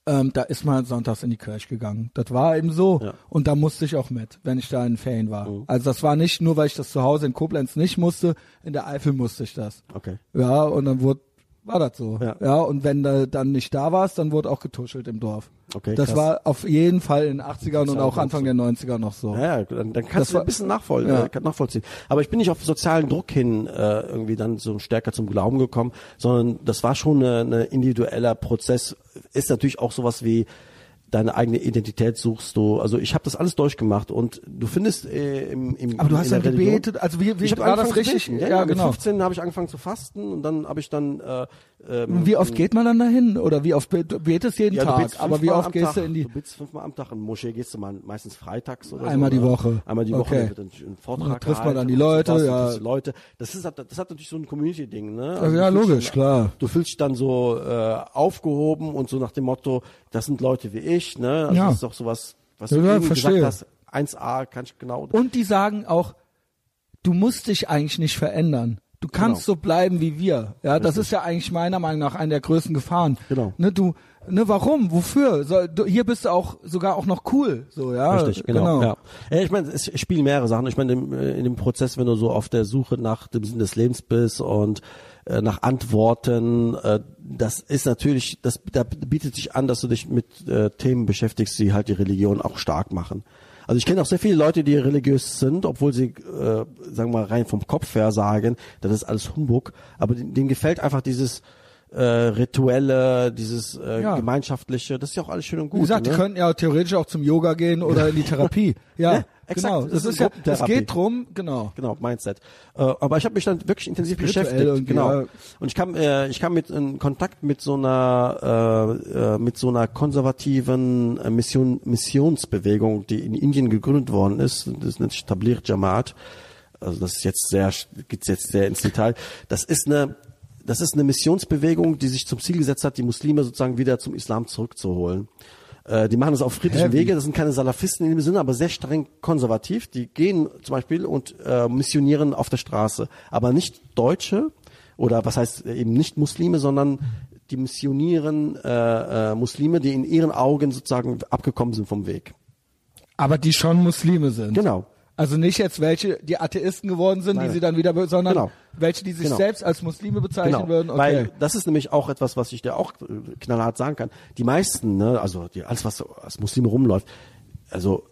ähm, da ist man sonntags in die Kirche gegangen. Das war eben so. Ja. Und da musste ich auch mit, wenn ich da in Ferien war. Mhm. Also das war nicht nur, weil ich das zu Hause in Koblenz nicht musste, in der Eifel musste ich das. Okay. Ja, und dann wurde, war das so. Ja. ja und wenn du dann nicht da warst, dann wurde auch getuschelt im Dorf. Okay, das krass. war auf jeden Fall in den 80ern und auch Anfang der 90er noch so. Ja, ja, dann, dann kannst Das du war- ein bisschen nachvoll, Ja. äh, nachvollziehen. Aber ich bin nicht auf sozialen Druck hin äh, irgendwie dann so stärker zum Glauben gekommen, sondern das war schon ein individueller Prozess. Ist natürlich auch sowas wie deine eigene Identität suchst du. Also ich habe das alles durchgemacht und du findest äh, im, im Aber du hast ja gebetet, also wie, wie ich habe war das angefangen richtig? Ja, ja, ja, genau. Mit 15 habe ich angefangen zu fasten und dann habe ich dann äh, ähm, Wie oft geht man dann dahin? Oder wie oft du betest jeden ja, du Tag? Aber wie oft gehst Tag. du in die? Du betest fünfmal am Tag in Moschee, gehst du mal meistens freitags oder Einmal so. die? Woche. Einmal die Woche Okay. dann wird ein Vortrag Da trifft man dann die Leute, sowas, ja. Leute. Das ist, das hat natürlich so ein Community-Ding, ne? Also ja, logisch, dich- klar. Du fühlst dich dann so äh, aufgehoben und so nach dem Motto, das sind Leute wie ich, ne? Also Ja. das ist doch sowas, was Ja, du ja, gesagt hast, 1A kann ich genau. Und die sagen auch, du musst dich eigentlich nicht verändern. Du kannst Genau. so bleiben wie wir. Ja, das ist ja eigentlich meiner Meinung nach eine der größten Gefahren. Genau. Ne, du, ne, warum? Wofür? So, du, hier bist du auch sogar auch noch cool. So, ja. Richtig, genau. Ja. ja, ich meine, es spielen mehrere Sachen. Ich meine, äh, in dem Prozess, wenn du so auf der Suche nach dem Sinn des Lebens bist und äh, nach Antworten, äh, das ist natürlich, das da bietet sich an, dass du dich mit äh, Themen beschäftigst, die halt die Religion auch stark machen. Also ich kenne auch sehr viele Leute, die religiös sind, obwohl sie, äh, sagen wir mal, rein vom Kopf her sagen, das ist alles Humbug, aber denen, gefällt einfach dieses äh, rituelle, dieses äh, Ja. gemeinschaftliche, das ist ja auch alles schön und gut. Wie gesagt, ne? die könnten ja theoretisch auch zum Yoga gehen oder in die Therapie. Ja, Ja, exakt. genau. Das Das, ist ja, es geht drum, genau. Genau, Mindset. Äh, aber ich habe mich dann wirklich intensiv Spirituell beschäftigt. Genau. ja. Und ich kam, äh, ich kam mit in Kontakt mit so einer, äh, äh, mit so einer konservativen äh, Mission, Missionsbewegung, die in Indien gegründet worden ist. Das nennt sich Tabligh Jamaat. Also das ist jetzt sehr, geht's jetzt sehr ins Detail. Das ist eine, das ist eine Missionsbewegung, die sich zum Ziel gesetzt hat, die Muslime sozusagen wieder zum Islam zurückzuholen. Äh, die machen das auf friedlichem Hä, wie? Wege. Das sind keine Salafisten in dem Sinne, aber sehr streng konservativ. Die gehen zum Beispiel und äh, missionieren auf der Straße. Aber nicht Deutsche oder was heißt eben nicht Muslime, sondern die missionieren äh, äh, Muslime, die in ihren Augen sozusagen abgekommen sind vom Weg. Aber die schon Muslime sind. Genau. Also nicht jetzt welche, die Atheisten geworden sind, Nein. die sie dann wieder, sondern Genau. welche, die sich Genau. selbst als Muslime bezeichnen Genau, würden. Okay. weil das ist nämlich auch etwas, was ich dir auch äh, knallhart sagen kann. Die meisten, ne, also die, alles was als Muslime rumläuft, also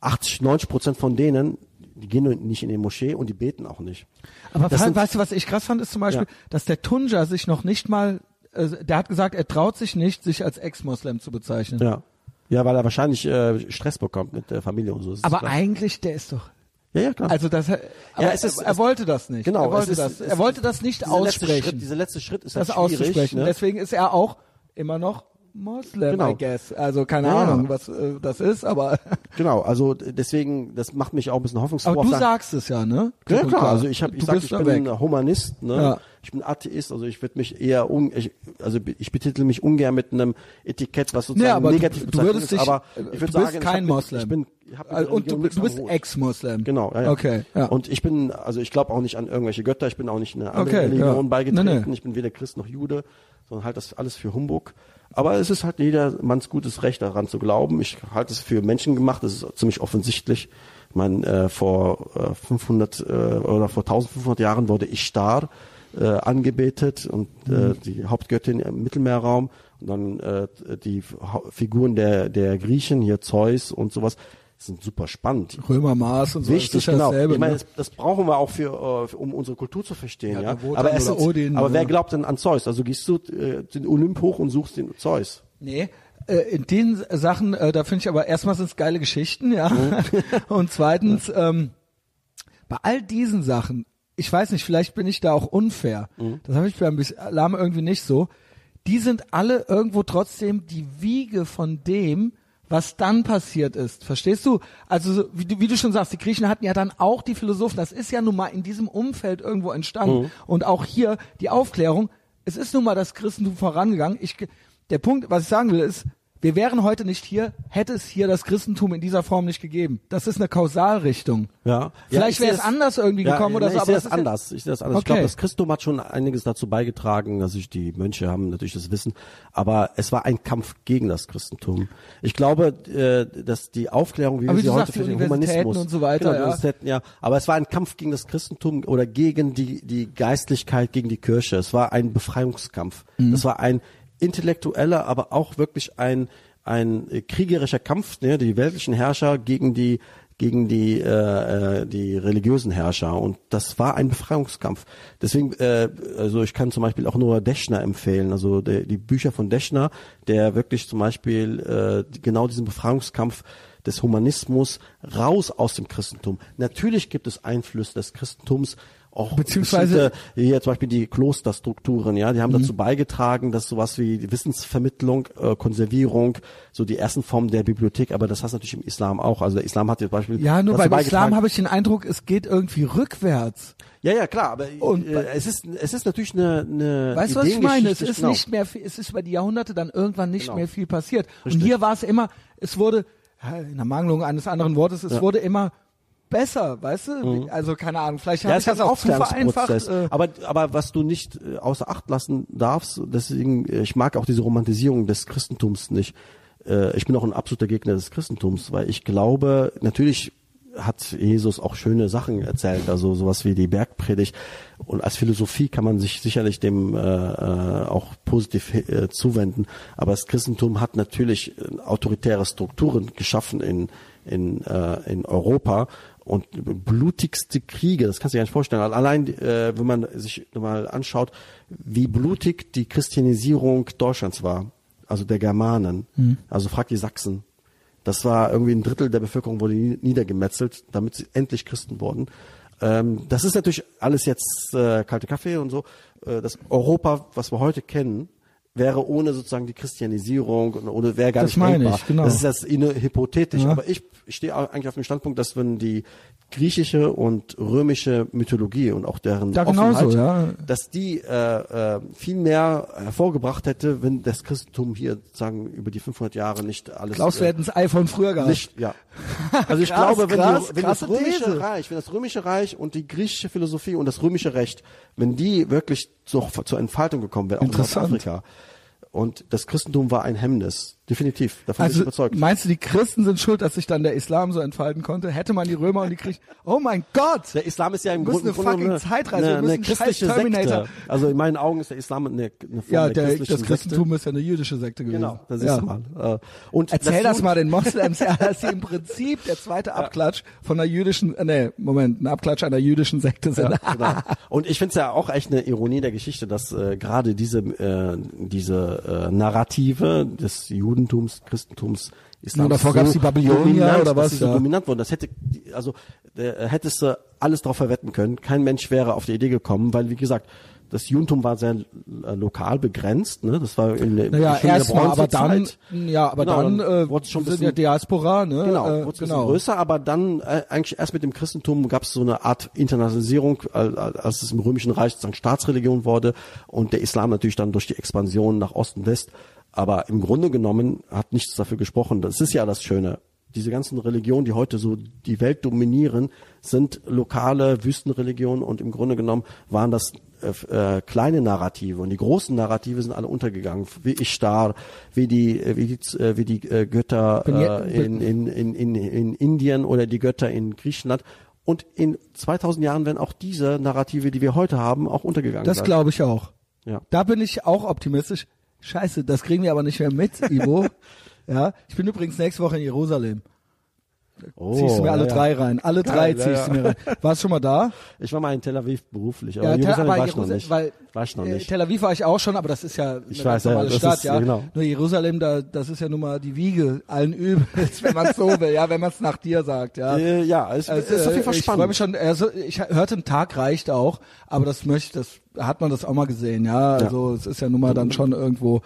80, 90 Prozent von denen, die gehen nicht in die Moschee und die beten auch nicht. Aber Das vor allem, sind- weißt du, was ich krass fand, ist zum Beispiel, Ja. dass der Tunja sich noch nicht mal, äh, der hat gesagt, er traut sich nicht, sich als Ex-Moslem zu bezeichnen. Ja. Ja, weil er wahrscheinlich äh, Stress bekommt mit der Familie und so. Aber klar. eigentlich, der ist doch, ja, ja, klar. also das, aber es ist- er, er wollte das nicht. Genau, er wollte ist- das, er wollte das nicht dieser letzte aussprechen, Schritt, dieser letzte Schritt ist das halt schwierig. auszusprechen. Ne? Deswegen ist er auch immer noch Moslem, Genau. I guess. Also keine Ja, ja. Ahnung, was äh, das ist, aber Genau, also deswegen, das macht mich auch ein bisschen hoffnungsfroh. aber du sagst es ja, ne? Ja und klar, also ich habe, ich sag, ich bin weg. ein Humanist, ne? Ja. Ich bin Atheist, also ich würde mich eher un, ich, also ich betitel mich ungern mit einem Etikett, was sozusagen aber negativ du, du bezeichnet würdest ist, dich, aber äh, ich würde sagen, kein ich hab Moslem. Ich bin, Also, und du, du bist Hut. Ex-Moslem. Genau, ja, ja. Okay, ja. Und ich bin, also ich glaube auch nicht an irgendwelche Götter, ich bin auch nicht einer anderen Okay, Religion ja. beigetreten, Nee, nee. ich bin weder Christ noch Jude, sondern halt das alles für Humbug. Aber es ist halt jedermanns gutes Recht daran zu glauben. Ich halte es für menschengemacht, das ist ziemlich offensichtlich. Ich meine, äh, vor äh, 500 äh, oder vor 1500 Jahren wurde Ishtar äh, angebetet und Mhm. äh, die Hauptgöttin im Mittelmeerraum und dann äh, die Figuren der der Griechen hier Zeus und sowas sind super spannend. Römermaß und so. Wichtig, ja genau. Dasselbe, ich meine, ne? das, das brauchen wir auch für, äh, um unsere Kultur zu verstehen, Ja, ja. Aber, sind, Odin, aber wer ja. glaubt denn an Zeus? Also gehst du äh, den Olymp hoch und suchst den Zeus. Nee. Äh, in den Sachen, äh, da finde ich aber erstmal sind es geile Geschichten, ja. Und zweitens, ähm, bei all diesen Sachen, ich weiß nicht, vielleicht bin ich da auch unfair. Das habe ich beim Islam irgendwie nicht so. Die sind alle irgendwo trotzdem die Wiege von dem, was dann passiert ist. Verstehst du? Also so, wie du, wie du schon sagst, die Griechen hatten ja dann auch die Philosophen. Das ist ja nun mal in diesem Umfeld irgendwo entstanden. Und auch hier die Aufklärung. Es ist nun mal das Christentum vorangegangen. Ich, der Punkt, was ich sagen will, ist, wir wären heute nicht hier, hätte es hier das Christentum in dieser Form nicht gegeben. Das ist eine Kausalrichtung. Ja. Vielleicht ich sehe wäre es anders irgendwie gekommen oder so, Ich aber sehe das ja- anders. Ich sehe das anders. Ich Okay. glaube, das Christentum hat schon einiges dazu beigetragen, dass ich die Mönche haben natürlich das Wissen, aber es war ein Kampf gegen das Christentum. Ich glaube, äh, dass die Aufklärung, wie Aber wir sie heute für den Humanismus und so weiter, genau, ja. Ja. Aber es war ein Kampf gegen das Christentum oder gegen die die Geistlichkeit, gegen die Kirche. Es war ein Befreiungskampf. Mhm. Das war ein intellektueller, aber auch wirklich ein ein kriegerischer Kampf, ne, die weltlichen Herrscher gegen die gegen die äh, äh, die religiösen Herrscher und das war ein Befreiungskampf. Deswegen, äh, also ich kann zum Beispiel auch nur Deschner empfehlen, also der, die Bücher von Deschner, der wirklich zum Beispiel äh, genau diesen Befreiungskampf des Humanismus raus aus dem Christentum. Natürlich gibt es Einflüsse des Christentums, auch Beziehungsweise- hier zum Beispiel die Klosterstrukturen, ja, die haben Mhm. dazu beigetragen, dass sowas wie Wissensvermittlung, äh, Konservierung, so die ersten Formen der Bibliothek, aber das hast du natürlich im Islam auch. Also der Islam hat jetzt Beispiel Ja, nur beim Islam habe ich den Eindruck, es geht irgendwie rückwärts. Ja, ja, klar, aber Und äh, es ist es ist natürlich eine eine Weißt du, was ich meine? Es ist genau. nicht mehr, viel- es ist über die Jahrhunderte dann irgendwann nicht Genau. mehr viel passiert. Und Richtig. hier war es immer, es wurde, ja, in der Mangelung eines anderen Wortes, es wurde immer besser, weißt du? Also keine Ahnung, vielleicht Mhm. Ja, habe es ich das auch zu vereinfacht. Äh, aber, aber was du nicht äh, außer Acht lassen darfst, deswegen, äh, ich mag auch diese Romantisierung des Christentums nicht. Äh, Ich bin auch ein absoluter Gegner des Christentums, weil ich glaube, natürlich hat Jesus auch schöne Sachen erzählt, also sowas wie die Bergpredigt. Und als Philosophie kann man sich sicherlich dem äh, äh, auch positiv äh, zuwenden. Aber das Christentum hat natürlich äh, autoritäre Strukturen geschaffen in in, äh, in Europa und blutigste Kriege, das kannst du dir gar nicht vorstellen. Allein, äh, wenn man sich mal anschaut, wie blutig die Christianisierung Deutschlands war, also der Germanen, also frag die Sachsen. Das war irgendwie ein Drittel der Bevölkerung wurde nie- niedergemetzelt, damit sie endlich Christen wurden. Ähm, das ist natürlich alles jetzt äh, kalte Kaffee und so. Äh, das Europa, was wir heute kennen, wäre ohne sozusagen die Christianisierung und ohne wäre gar Das nicht meine denkbar. ich, genau. Das ist jetzt inne- hypothetisch, Ja. aber ich stehe eigentlich auf dem Standpunkt, dass wenn die griechische und römische Mythologie und auch deren genauso, Offenheit, ja. dass die äh, äh, viel mehr hervorgebracht hätte, wenn das Christentum hier sagen über die 500 Jahre nicht alles Klaus, wir äh, hätten das iPhone früher gehabt. nicht, ja. Also ich Krass, glaube, wenn, krass, die, wenn das römische These. Reich, wenn das römische Reich und die griechische Philosophie und das römische Recht, wenn die wirklich zur, zur Entfaltung gekommen wären, auch in Interessant. Und das Christentum war ein Hemmnis, Definitiv. Davon bin ich Also überzeugt. meinst du, die Christen sind schuld, dass sich dann der Islam so entfalten konnte? Hätte man die Römer und die Griechen. Oh mein Gott! Der Islam ist ja im Grunde, eine fucking Zeitreise, eine, müssen eine einen christliche. Sekte. Also in meinen Augen ist der Islam eine, eine Form Ja, der, der, das Christentum ist ja eine jüdische Sekte gewesen. Sekte. Genau, das ist ja. mal. Äh, Und Erzähl das, Juden- mal den Moslems, ja, dass sie im Prinzip der zweite Abklatsch von einer jüdischen, äh, nee, Moment, ein Abklatsch einer jüdischen Sekte sind. Ja, genau. Und ich finde es ja auch echt eine Ironie der Geschichte, dass äh, gerade diese äh, diese äh, Narrative des Judentums, Christentums, Islams davor gab's die Babylonier oder was, dass sie so ja. dominant wurden. Das hätte also äh, hättest du alles drauf verwetten können. Kein Mensch wäre auf die Idee gekommen, weil wie gesagt das Judentum war sehr äh, lokal begrenzt, ne? Das war in, der- Naja, in der erstmal, aber dann, ja, aber Genau, dann, dann äh, wurde es schon bisschen- Diaspora, ne? Genau, äh, wurde es genau. größer, aber dann äh, eigentlich erst mit dem Christentum gab es so eine Art Internationalisierung, al- al- als es im Römischen Reich sozusagen Staatsreligion wurde und der Islam natürlich dann durch die Expansion nach Osten und West. Aber im Grunde genommen hat nichts dafür gesprochen. Das ist ja das Schöne. Diese ganzen Religionen, die heute so die Welt dominieren, sind lokale Wüstenreligionen und im Grunde genommen waren das äh, äh, kleine Narrative und die großen Narrative sind alle untergegangen, wie Ishtar, wie die äh, wie die äh, wie die äh, Götter äh, in, in, in, in, in Indien oder die Götter in Griechenland und in 2000 Jahren werden auch diese Narrative, die wir heute haben, auch untergegangen Das sein. glaube ich auch. Ja. Da bin ich auch optimistisch. Scheiße, das kriegen wir aber nicht mehr mit, Ivo. ja, ich bin übrigens nächste Woche in Jerusalem. Oh, ziehst du mir alle ja, ja. drei rein. Alle drei ja, ziehst ja. du mir rein. Warst du schon mal da? Ich war mal in Tel Aviv beruflich, aber Ja, Tel- Jerusalem aber war ich noch nicht. Weil, war ich noch äh, nicht. Tel Aviv war ich auch schon, aber das ist ja eine Ich ganz weiß, ja, normale das Stadt, ist- ja. genau. Nur Jerusalem, da, das ist ja nun mal die Wiege allen Übels, wenn man so will, ja, wenn man es nach dir sagt, ja. Äh, ja, es, Also, es ist auf jeden Fall ich freue spannend. mich schon, also ich hörte, ein Tag reicht auch, aber das möchte, das hat man das auch mal gesehen, ja. Also es ist ja nun mal dann schon irgendwo,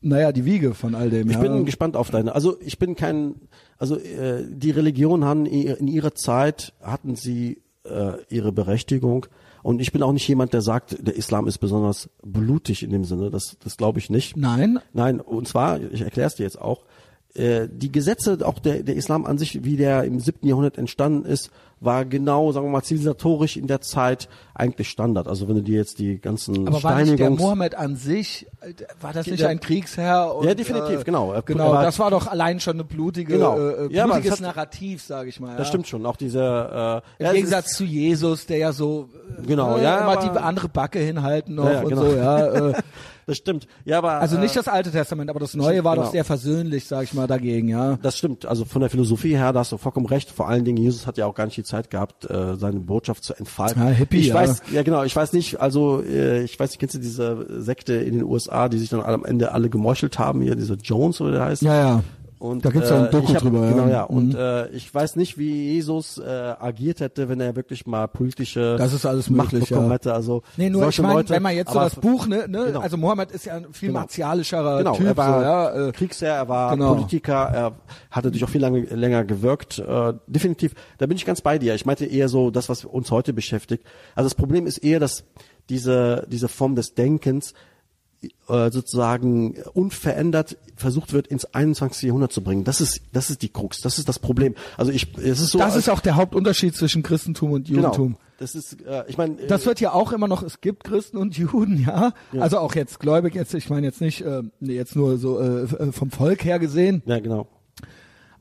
naja, die Wiege von all dem, Ich ja. bin gespannt auf deine. Also ich bin kein. Also äh, die Religionen haben in ihrer Zeit hatten sie äh, ihre Berechtigung und ich bin auch nicht jemand, der sagt, der Islam ist besonders blutig in dem Sinne. Das das glaube ich nicht. Nein, Nein, und zwar, ich erkläre es dir jetzt auch, die Gesetze, auch der, der Islam an sich, wie der im siebten Jahrhundert entstanden ist, war genau, sagen wir mal, zivilisatorisch in der Zeit eigentlich Standard. Also wenn du dir jetzt die ganzen aber war nicht der Steinigungs- Mohammed an sich, äh, war das nicht Der- ein Kriegsherr? Und, Ja, definitiv, äh, genau. Genau, war- das war doch allein schon eine blutige, Genau. äh, äh, Ja, blutiges das hat- Narrativ, sage ich mal. Das ja. stimmt schon, auch diese äh, Im ja, Gegensatz zu Jesus, der ja so äh, Genau, äh, ja, immer die andere Backe hinhalten noch Ja, ja, und genau. so, ja. Äh, das stimmt. Ja, aber also nicht äh, das Alte Testament, aber das Neue war doch genau. sehr versöhnlich, sag ich mal, dagegen, ja. das stimmt. Also von der Philosophie her, da hast du vollkommen recht. Vor allen Dingen, Jesus hat ja auch gar nicht die Zeit gehabt, äh, seine Botschaft zu entfalten. Ja, Hippie, ich ja. weiß, ja genau, ich weiß nicht, also äh, ich weiß nicht, kennst du diese Sekte in den USA, die sich dann am Ende alle gemeuchelt haben, hier diese Jones oder der heißt? Ja, ja. Und, Da gibt's ja ein äh, Doku ich hab, drüber, ja. Genau, ja. Und Mhm. äh, ich weiß nicht, wie Jesus äh, agiert hätte, wenn er wirklich mal politische Das ist alles Macht möglich, bekommen ja. hätte. Also Nee, nur solche ich meine, Leute, wenn man jetzt so das Buch, ne, ne Genau. also Mohammed ist ja ein viel Genau. martialischerer Genau, Typ, er war so, ja. Äh, Kriegsherr, er war genau. Politiker, er hat natürlich auch viel lange, länger gewirkt. Äh, definitiv, da bin ich ganz bei dir. Ich meinte eher so das, was uns heute beschäftigt. Also das Problem ist eher, dass diese, diese Form des Denkens sozusagen unverändert versucht wird, ins 21. Jahrhundert zu bringen. Das ist, das ist die Krux, das ist das Problem. Also ich, es ist so. das ist auch der Hauptunterschied zwischen Christentum und genau. Judentum. Das ist, äh, ich meine, Das wird ja auch immer noch, es gibt Christen und Juden, ja. Also auch jetzt gläubig, jetzt, ich meine jetzt nicht, äh, jetzt nur so äh, vom Volk her gesehen. ja genau.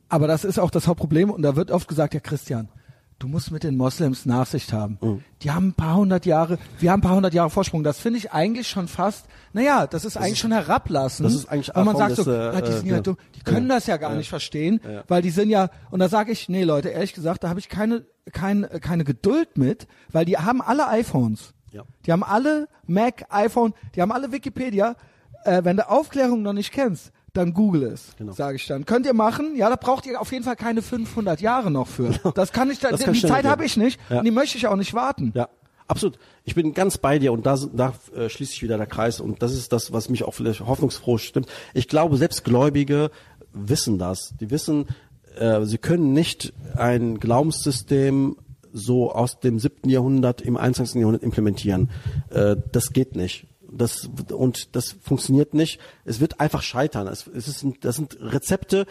Aber das ist auch das Hauptproblem und da wird oft gesagt, ja Christian, du musst mit den Moslems Nachsicht haben. Mhm. Die haben ein paar hundert Jahre, wir haben ein paar hundert Jahre Vorsprung. Das finde ich eigentlich schon fast, naja, das ist eigentlich schon herablassen. das ist eigentlich weil man sagt so, des, äh, ah, die sind äh, ja dumm, die können Ja. das ja gar Ja. nicht verstehen, Ja. weil die sind ja, und da sage ich, nee Leute, ehrlich gesagt, da habe ich keine, kein, keine Geduld mit, weil die haben alle iPhones. Ja. Die haben alle Mac, iPhone, die haben alle Wikipedia. Äh, wenn du Aufklärung noch nicht kennst, dann google es, Genau. sage ich dann. Könnt ihr machen? Ja, da braucht ihr auf jeden Fall keine 500 Jahre noch für. Das kann ich, da, Das kann die Zeit habe ich nicht Ja. und die möchte ich auch nicht warten. Ja, absolut. Ich bin ganz bei dir und da, da äh, schließt sich wieder der Kreis und das ist das, was mich auch vielleicht hoffnungsfroh stimmt. Ich glaube, selbst Gläubige wissen das. Die wissen, äh, sie können nicht ein Glaubenssystem so aus dem siebten Jahrhundert im 21. Jahrhundert implementieren. Äh, das geht nicht. Das, und das funktioniert nicht. Es wird einfach scheitern. Es, es ist, das sind Rezepte,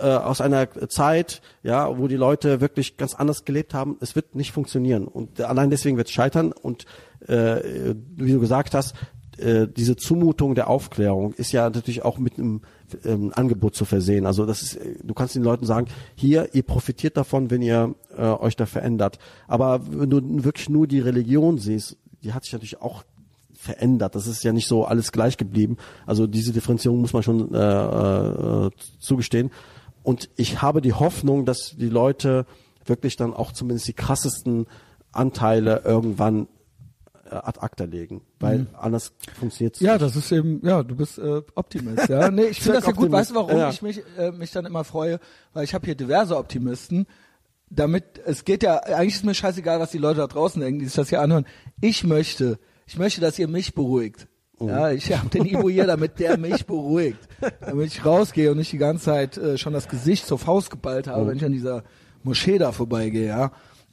äh, aus einer Zeit, ja, wo die Leute wirklich ganz anders gelebt haben. Es wird nicht funktionieren und allein deswegen wird es scheitern und äh, wie du gesagt hast, äh, diese Zumutung der Aufklärung ist ja natürlich auch mit einem ähm, Angebot zu versehen. Also das ist, du kannst den Leuten sagen, hier, ihr profitiert davon, wenn ihr äh, euch da verändert. Aber wenn du wirklich nur die Religion siehst, die hat sich natürlich auch verändert. Das ist ja nicht so alles gleich geblieben. Also diese Differenzierung muss man schon äh, äh, zugestehen. Und ich habe die Hoffnung, dass die Leute wirklich dann auch zumindest die krassesten Anteile irgendwann äh, ad acta legen, weil mhm. anders funktioniert Ja, nicht. das ist eben, ja, du bist äh, Optimist, ja. Nee, ich finde das ja gut. Weißt du, warum ja. ich mich, äh, mich dann immer freue? Weil ich habe hier diverse Optimisten, damit, es geht ja, eigentlich ist mir scheißegal, was die Leute da draußen denken, die sich das hier anhören. Ich möchte, ich möchte, dass ihr mich beruhigt. Mhm. Ja, ich habe den Ivo hier, damit der mich beruhigt. Damit ich rausgehe und nicht die ganze Zeit äh, schon das Gesicht zur Faust geballt habe, mhm. wenn ich an dieser Moschee da vorbeigehe, ja.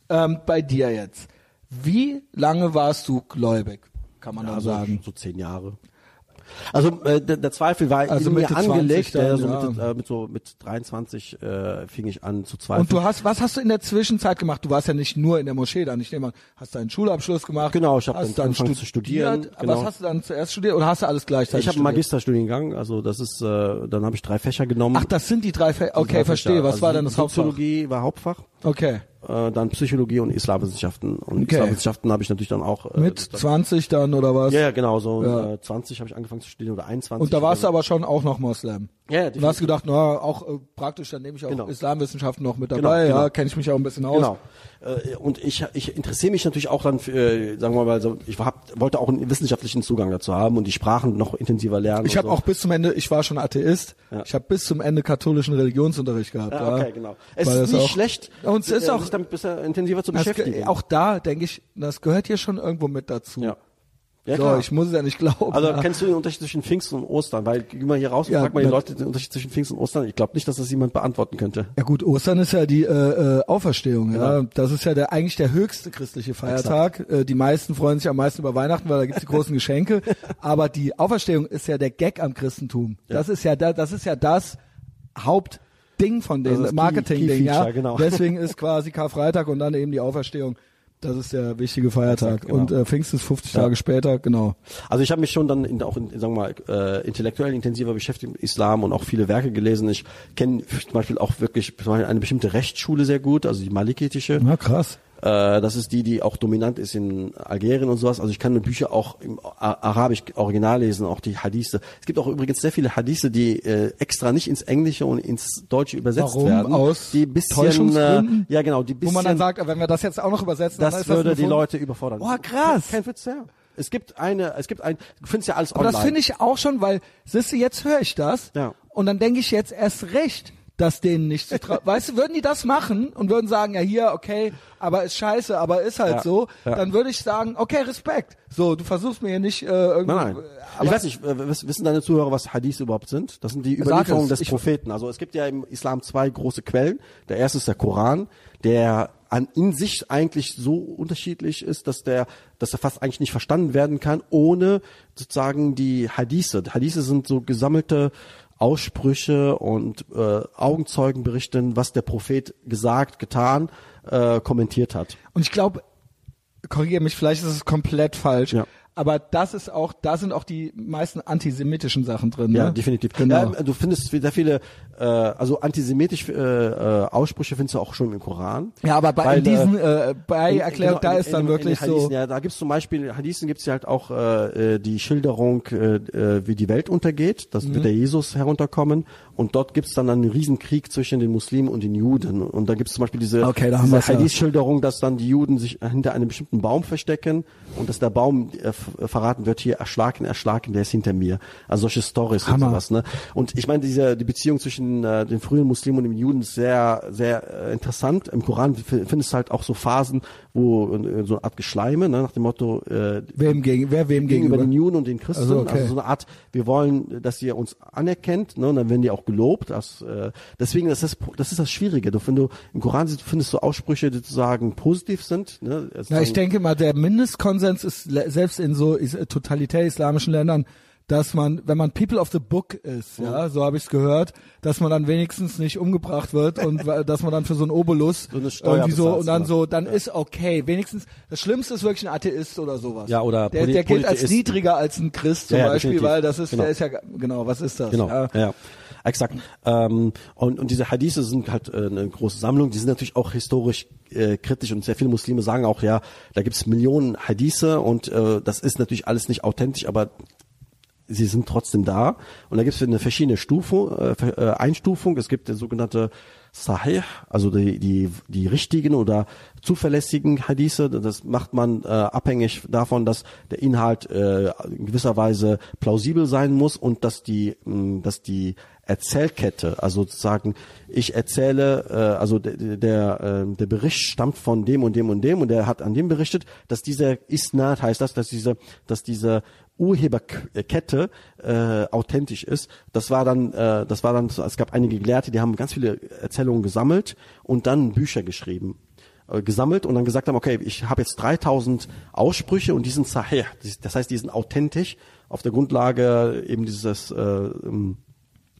Ähm, bei dir jetzt. Wie lange warst du gläubig, kann man ja, da sagen? So zehn Jahre. Also äh, der, der Zweifel war also in mir angelegt, dann, äh, so ja. mit, äh, mit so mit 23 äh, fing ich an zu zweifeln. Und du hast was hast du in der Zwischenzeit gemacht? Du warst ja nicht nur in der Moschee dann, ich nehme an, hast deinen Schulabschluss gemacht. Genau, ich habe dann, dann angefangen zu studieren. Genau. Was hast du dann zuerst studiert oder hast du alles gleichzeitig Ich habe einen Magisterstudiengang, also das ist äh, dann habe ich drei Fächer genommen. Ach, das sind die drei Fächer. Okay, drei verstehe. Fächer. Was also war denn das Hauptfach? Soziologie war Hauptfach. Okay äh, dann Psychologie und Islamwissenschaften. Und okay. Islamwissenschaften habe ich natürlich dann auch. Äh, Mit 20 dann oder was? Ja, ja genau, so ja. Äh, 20 habe ich angefangen zu studieren oder 21. Und da warst du aber schon auch noch Moslem. Ja, ja Du hast gedacht, na, auch äh, praktisch, dann nehme ich auch genau. Islamwissenschaften noch mit dabei, genau, genau. ja, kenne ich mich auch ein bisschen aus. Genau. Äh, und ich, ich interessiere mich natürlich auch dann, für, äh, sagen wir mal, so, ich hab, wollte auch einen wissenschaftlichen Zugang dazu haben und die Sprachen noch intensiver lernen. Ich habe so. auch bis zum Ende, ich war schon Atheist, ja. ich habe bis zum Ende katholischen Religionsunterricht gehabt. Ja, okay, genau. Es ist nicht auch, schlecht, und es ist auch, sich damit bisschen intensiver zu beschäftigen. Auch da denke ich, das gehört hier schon irgendwo mit dazu. Ja. Ja, so, klar. ich muss es ja nicht glauben. Also ja. kennst du den Unterschied zwischen Pfingsten und Ostern? Weil geh mal hier raus und ja, frag mal die Leute den Unterschied zwischen Pfingsten und Ostern. Ich glaube nicht, dass das jemand beantworten könnte. Ja gut, Ostern ist ja die äh, äh, Auferstehung. Ja, genau. das ist ja der eigentlich der höchste christliche Feiertag. Äh, die meisten freuen sich am meisten über Weihnachten, weil da gibt's die großen Geschenke. Aber die Auferstehung ist ja der Gag am Christentum. Ja. Das ist ja da, das ist ja das Hauptding von dem Marketing-Ding. Ja, genau. Deswegen ist quasi Karfreitag und dann eben die Auferstehung. Das ist der wichtige Feiertag. Exakt, genau. Und äh, Pfingsten ist 50 ja. Tage später, genau. Also ich habe mich schon dann in, auch in, sagen wir mal, äh, intellektuell intensiver beschäftigt mit Islam und auch viele Werke gelesen. Ich kenne zum Beispiel auch wirklich eine bestimmte Rechtsschule sehr gut, also die malikitische. Na krass. Äh, das ist die, die auch dominant ist in Algerien und sowas. Also ich kann Bücher auch im Arabisch Original lesen, auch die Hadithe. Es gibt auch übrigens sehr viele Hadithe, die äh, extra nicht ins Englische und ins Deutsche übersetzt Warum? werden. Aus die bisschen, äh, ja genau, die bisschen, Wo man dann sagt, wenn wir das jetzt auch noch übersetzen, das, dann ist würde das die Leute überfordern. Oh krass. Kein, Witz, ja. Es gibt eine, es gibt ein, du findest ja alles Aber online. das finde ich auch schon, weil, siehst du, jetzt höre ich das. Ja. Und dann denke ich jetzt erst recht, dass denen nicht zu trauen. weißt du, würden die das machen und würden sagen, ja hier, okay, aber ist scheiße, aber ist halt ja, so, ja. dann würde ich sagen, okay, Respekt. So, du versuchst mir hier nicht äh, irgendwie. Nein, nein. ich weiß nicht, äh, wissen deine Zuhörer, was Hadith überhaupt sind? Das sind die Überlieferungen des Propheten. Also es gibt ja im Islam zwei große Quellen. Der erste ist der Koran, der an in sich eigentlich so unterschiedlich ist, dass der, dass er fast eigentlich nicht verstanden werden kann, ohne sozusagen die Hadithe. Hadithe sind so gesammelte Aussprüche und äh, Augenzeugen berichten, was der Prophet gesagt, getan, äh, kommentiert hat. Und ich glaube, korrigiere mich, vielleicht ist es komplett falsch. Ja aber das ist auch, da sind auch die meisten antisemitischen Sachen drin. Ne? Ja, definitiv. Genau. Ja, du findest sehr viele, äh, also antisemitisch äh, äh, Aussprüche findest du auch schon im Koran. Ja, aber bei weil, diesen äh, bei in, Erklärung, genau, da ist in, dann in, wirklich Hadithen, so. Ja, da gibt's zum Beispiel, Hadithen gibt's ja halt auch äh, äh die Schilderung, äh, äh, wie die Welt untergeht. Das mhm. wird der Jesus herunterkommen und dort gibt's dann einen Riesenkrieg zwischen den Muslimen und den Juden. Und da gibt's zum Beispiel diese, okay, da diese Hadith-Schilderung, dass dann die Juden sich hinter einem bestimmten Baum verstecken und dass der Baum äh, verraten wird, hier erschlagen, erschlagen, der ist hinter mir. Also solche Stories und sowas. Ne? Und ich meine, diese die Beziehung zwischen äh, den frühen Muslimen und den Juden ist sehr, sehr äh, interessant. Im Koran findest du halt auch so Phasen, wo äh, so eine Art Geschleime, ne, nach dem Motto äh, wem gegen, wer wem gegenüber, gegenüber den Juden und den Christen. Also, okay. also so eine Art, wir wollen, dass ihr uns anerkennt, ne, und dann werden die auch gelobt. Das, äh, deswegen ist das, das ist das Schwierige. Du, wenn du im Koran siehst, findest du Aussprüche, die sozusagen positiv sind. Ne? Na, ich denke mal, der Mindestkonsens ist selbst in so totalitär islamischen Ländern dass man, wenn man People of the Book ist, ja, so habe ich es gehört, dass man dann wenigstens nicht umgebracht wird und dass man dann für so einen Obolus So eine irgendwie so und dann so, dann ist okay. Wenigstens das Schlimmste ist wirklich ein Atheist oder sowas. Ja, oder der, der gilt als niedriger als ein Christ zum Ja, ja, Beispiel, definitiv. weil das ist, Genau. der ist ja genau, was ist das? Genau, Ja. Exakt. Ähm, und, und diese Hadithe sind halt äh, eine große Sammlung, die sind natürlich auch historisch äh, kritisch und sehr viele Muslime sagen auch, ja, da gibt es Millionen Hadithe und äh, das ist natürlich alles nicht authentisch, aber sie sind trotzdem da. Und da gibt es eine verschiedene Stufe, äh, äh, Einstufung. Es gibt der sogenannte Sahih, also die, die, die richtigen oder zuverlässigen Hadithe. Das macht man äh, abhängig davon, dass der Inhalt äh, in gewisser Weise plausibel sein muss und dass die, mh, dass die Erzählkette, also sozusagen, ich erzähle, äh, also der, der, äh, der Bericht stammt von dem und dem und dem und der hat an dem berichtet, dass dieser Isnad heißt das, dass diese, dass diese Urheberkette äh, authentisch ist. Das war dann, äh, das war dann, es gab einige Gelehrte, die haben ganz viele Erzählungen gesammelt und dann Bücher geschrieben äh, gesammelt und dann gesagt haben, okay, ich habe jetzt 3000 Aussprüche und die sind sahih, das heißt, die sind authentisch auf der Grundlage eben dieses äh, ähm,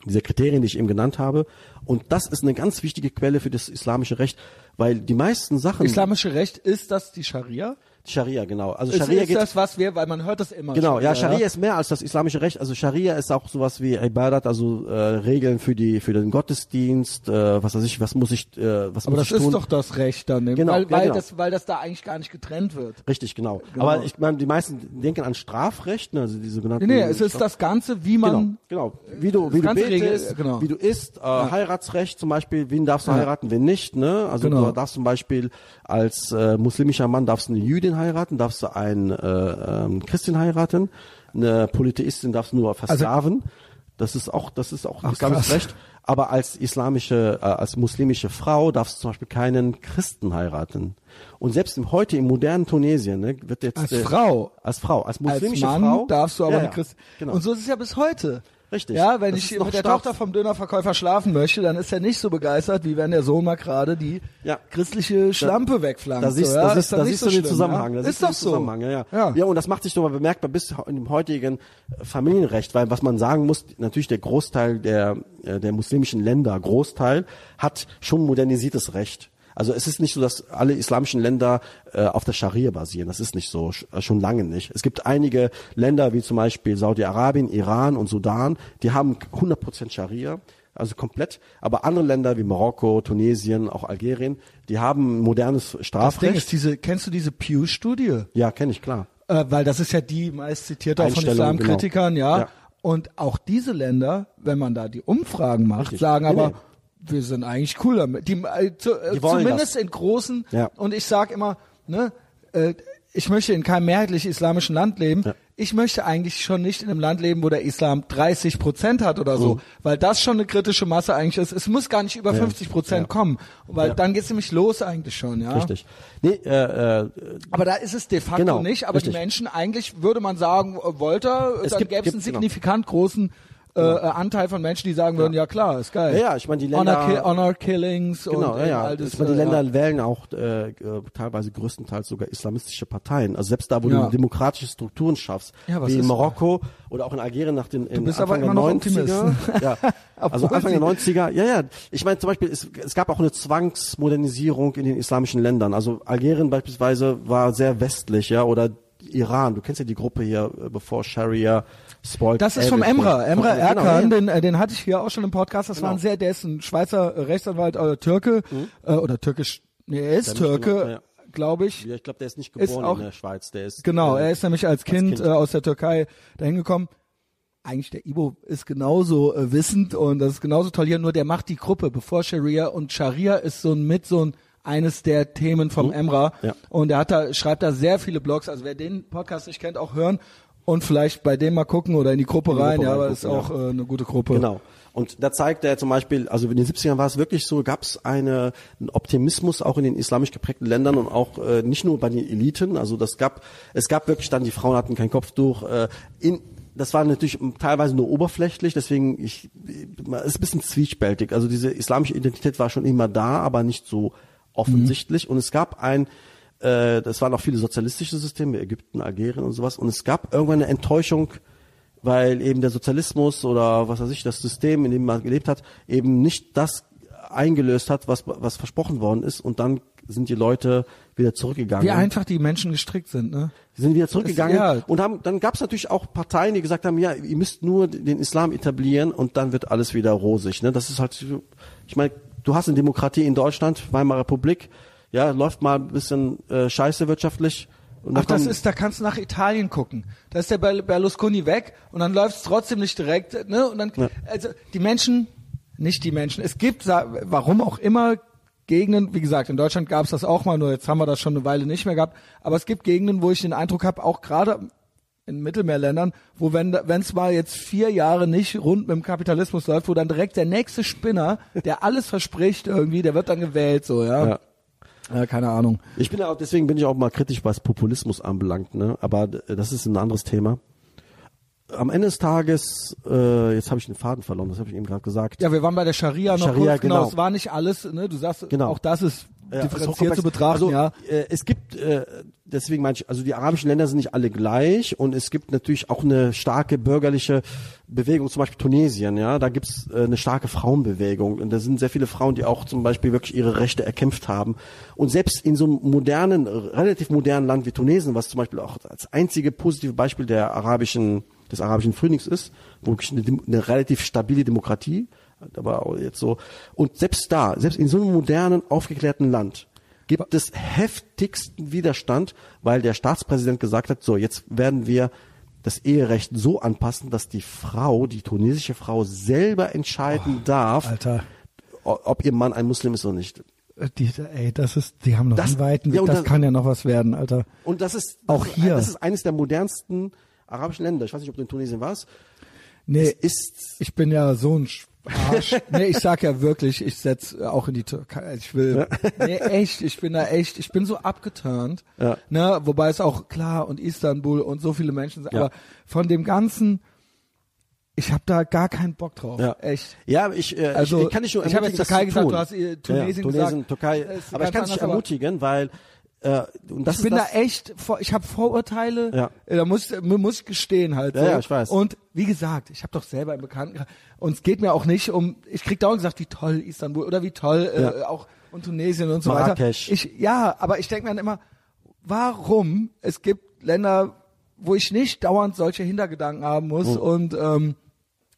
dieser Kriterien, die ich eben genannt habe. Und das ist eine ganz wichtige Quelle für das islamische Recht, weil die meisten Sachen, Islamische Recht ist das die Scharia? Scharia, genau. Also Ist, Scharia ist geht das was wir, weil man hört das immer. Genau, ja, Scharia ist mehr als das islamische Recht. Also Scharia ist auch sowas wie Ibadat, also äh, Regeln für die für den Gottesdienst, äh, was weiß ich, was muss ich, äh, was Aber muss das ich tun? ist doch das Recht dann, ne? Genau, weil, ja, weil genau. das, weil das da eigentlich gar nicht getrennt wird. Richtig, genau. Genau. Aber ich meine, die meisten denken an Strafrecht, ne, also die sogenannten. Nee, nee, es ist das Ganze, wie man Genau, genau. Wie du, wie du ganze Regel- betest, genau. wie du isst, äh, Heiratsrecht zum Beispiel, wen darfst du Ja. heiraten, wen nicht, ne? Also Genau. du darfst zum Beispiel als äh, muslimischer Mann darfst du eine Jüdin heiraten, darfst du einen äh, ähm, Christin heiraten, eine Polytheistin darfst du nur versklaven. das ist auch, das ist auch Also Ach, islamisches krass. Recht. Aber als islamische, äh, als muslimische Frau darfst du zum Beispiel keinen Christen heiraten. Und selbst im, heute im modernen Tunesien ne, wird jetzt Als äh, Frau? als Frau, als als muslimische Mann Frau darfst du aber ja, eine ja, Christ. Genau. Und so ist es ja bis heute. Richtig. Ja, wenn Das ich mit der Straf- Tochter vom Dönerverkäufer schlafen möchte, dann ist er nicht so begeistert, wie wenn der Sohn mal gerade die Ja. christliche Schlampe wegflankt. Da siehst, so, ja? da Ist da siehst so du den schlimm, Zusammenhang. Ja? Da Ist doch so. Ja, ja. Ja. und das macht sich doch mal bemerkbar bis in dem heutigen Familienrecht, weil was man sagen muss, natürlich der Großteil der, äh, der muslimischen Länder, Großteil, hat schon modernisiertes Recht. Also es ist nicht so, dass alle islamischen Länder äh, auf der Scharia basieren. Das ist nicht so, äh, schon lange nicht. Es gibt einige Länder wie zum Beispiel Saudi-Arabien, Iran und Sudan, die haben 100% Scharia, also komplett. Aber andere Länder wie Marokko, Tunesien, auch Algerien, die haben modernes Das Ding Strafrecht. ist diese, kennst du diese Pew-Studie? ja, kenne ich klar. Äh, weil das ist ja die meist zitierte auch von Einstellung, Islamkritikern, genau. ja. Ja. Und auch diese Länder, wenn man da die Umfragen macht, Richtig. sagen Nee, aber, nee. Wir sind eigentlich cool damit. Die, äh, zu, äh, Die zumindest das. in großen, Ja. und ich sag immer, ne, äh, ich möchte in keinem mehrheitlich islamischen Land leben. Ja. Ich möchte eigentlich schon nicht in einem Land leben, wo der Islam 30 Prozent hat oder so, Mhm. weil das schon eine kritische Masse eigentlich ist. Es muss gar nicht über 50 Prozent Ja. kommen, weil Ja. dann geht's nämlich los eigentlich schon, ja. Richtig. Nee, äh, äh, Aber da ist es de facto Genau, nicht. Aber richtig. die Menschen eigentlich würde man sagen, äh, wollte, Es dann gibt- gäbe es einen genau. signifikant großen äh, äh, Anteil von Menschen, die sagen würden, ja klar, ist geil. Ja, ja, ich meine, die Länder- Honor, Ki Honor Killings Genau, und ja, äh, ja. all das, Ich meine, die äh, Länder ja. wählen auch äh, teilweise größtenteils sogar islamistische Parteien. Also selbst da, wo Ja. du demokratische Strukturen schaffst, Ja, wie in Marokko oder auch in Algerien nach den in bist Anfang aber immer der noch 90er. Ja, also Anfang der sie- 90er. Ja, ja. Ich meine zum Beispiel, es, es gab auch eine Zwangsmodernisierung in den islamischen Ländern. Also Algerien beispielsweise war sehr westlich, ja, oder Iran. Du kennst ja die Gruppe hier, äh, bevor Sharia spoilt. Das ist vom everything. Emra, Emra genau, Erkan, ja. den, äh, den hatte ich hier auch schon im Podcast. Das war ein Genau. sehr, der ist ein Schweizer äh, Rechtsanwalt, äh, Türke äh, oder türkisch, nee, er ist genau, Türke, ja. glaube ich. Ja, ich glaube, der ist nicht Ist geboren auch- in der Schweiz. Der ist Genau, äh, er ist nämlich als Kind, Kind. Äh, aus der Türkei dahin gekommen. Eigentlich der Ibo ist genauso äh, wissend und das ist genauso toll hier, nur der macht die Gruppe bevor Sharia und Sharia ist so ein mit so ein eines der Themen vom Emra Ja. und er hat da schreibt da sehr viele Blogs, also wer den Podcast nicht kennt, auch hören und vielleicht bei dem mal gucken oder in die Gruppe die rein, Gruppe ja, aber ist auch äh, eine gute Gruppe. Genau. Und da zeigt er zum Beispiel, also in den 70ern war es wirklich so, gab es eine, einen Optimismus auch in den islamisch geprägten Ländern und auch äh, nicht nur bei den Eliten. Also das gab, es gab wirklich dann, die Frauen hatten kein Kopftuch. Äh, in, das war natürlich teilweise nur oberflächlich, deswegen ich, es ist ein bisschen zwiespältig. Also diese islamische Identität war schon immer da, aber nicht so offensichtlich. Und es gab ein, äh, das waren auch viele sozialistische Systeme, Ägypten, Algerien und sowas. Und es gab irgendwann eine Enttäuschung weil eben der Sozialismus oder was weiß ich, das System, in dem man gelebt hat, eben nicht das eingelöst hat, was, was versprochen worden ist und dann sind die Leute wieder zurückgegangen. Wie einfach die Menschen gestrickt sind, ne? Die sind wieder zurückgegangen Das- ja. und haben, dann gab es natürlich auch Parteien, die gesagt haben, ja, ihr müsst nur den Islam etablieren und dann wird alles wieder rosig. Ne? Das ist halt, ich meine, du hast eine Demokratie in Deutschland, Weimarer Republik, ja, läuft mal ein bisschen äh, scheiße wirtschaftlich. Ach, das ist, da kannst du nach Italien gucken. Da ist der Ber- Berlusconi weg und dann läuft es trotzdem nicht direkt, ne? Und dann, Ja. also die Menschen, nicht die Menschen. Es gibt, warum auch immer, Gegenden, wie gesagt, in Deutschland gab es das auch mal, nur jetzt haben wir das schon eine Weile nicht mehr gehabt. Aber es gibt Gegenden, wo ich den Eindruck habe, auch gerade in Mittelmeerländern, wo wenn es mal jetzt vier Jahre nicht rund mit dem Kapitalismus läuft, wo dann direkt der nächste Spinner, der alles verspricht irgendwie, der wird dann gewählt, so ja. Ja. ja keine Ahnung. Ich bin ja auch, deswegen bin ich auch mal kritisch, was Populismus anbelangt, ne? Aber das ist ein anderes Thema. Am Ende des Tages, äh, jetzt habe ich den Faden verloren, das habe ich eben gerade gesagt. Ja, wir waren bei der Scharia noch Scharia, kurz, genau. genau. Es war nicht alles, ne? Du sagst, Genau. auch das ist Ja, differenziert hochkomplex. zu betrachten, also, ja. Äh, es gibt, äh, deswegen meine ich, also die arabischen Länder sind nicht alle gleich und es gibt natürlich auch eine starke bürgerliche Bewegung, zum Beispiel Tunesien, ja, da gibt's äh, eine starke Frauenbewegung und da sind sehr viele Frauen, die auch zum Beispiel wirklich ihre Rechte erkämpft haben. Und selbst in so einem modernen, relativ modernen Land wie Tunesien, was zum Beispiel auch als einzige positive Beispiel der arabischen, des arabischen Frühlings ist, wo wirklich eine, eine relativ stabile Demokratie, aber auch jetzt so, und selbst da, selbst in so einem modernen, aufgeklärten Land, gibt es heftigsten Widerstand, weil der Staatspräsident gesagt hat, so jetzt werden wir das Eherecht so anpassen, dass die Frau, die tunesische Frau selber entscheiden darf, Alter. ob ihr Mann ein Muslim ist oder nicht. Äh, Die, ey, das ist, die haben noch Das- einen weiten ja, Weg. und Das das- kann ja noch was werden, Alter. Und das ist Auch ist, hier. Das ist eines der modernsten arabischen Länder. Ich weiß nicht, ob du in Tunesien warst. Nee, Es ist ich bin ja so ein Arsch. nee, ich sag ja wirklich, ich setz auch in die Türkei. Ich will, nee, echt, ich bin da echt, ich bin so abgeturnt. Ja. Ne, wobei es auch klar und Istanbul und so viele Menschen sind. Ja. Aber von dem ganzen, ich habe da gar keinen Bock drauf. Ja. Echt. Ja, ich, äh, Also, ich kann dich nur ich habe ermutigen, jetzt Türkei gesagt, tun. du hast, äh, Tunesien ja, Tunesien, gesagt. Türkei. Aber ich kann dich ermutigen, weil äh, ich bin da echt, ich habe Vorurteile, Ja. äh, da muss, muss ich gestehen halt. Ja, so. ja, ich weiß. Und wie gesagt, ich habe doch selber im Bekannten und es geht mir auch nicht um, ich krieg dauernd gesagt, wie toll Istanbul oder wie toll äh, Ja. auch und Tunesien und so Marrakesch. weiter. Ich, ja, aber ich denke mir dann immer, warum es gibt Länder, wo ich nicht dauernd solche Hintergedanken haben muss Oh. und ähm,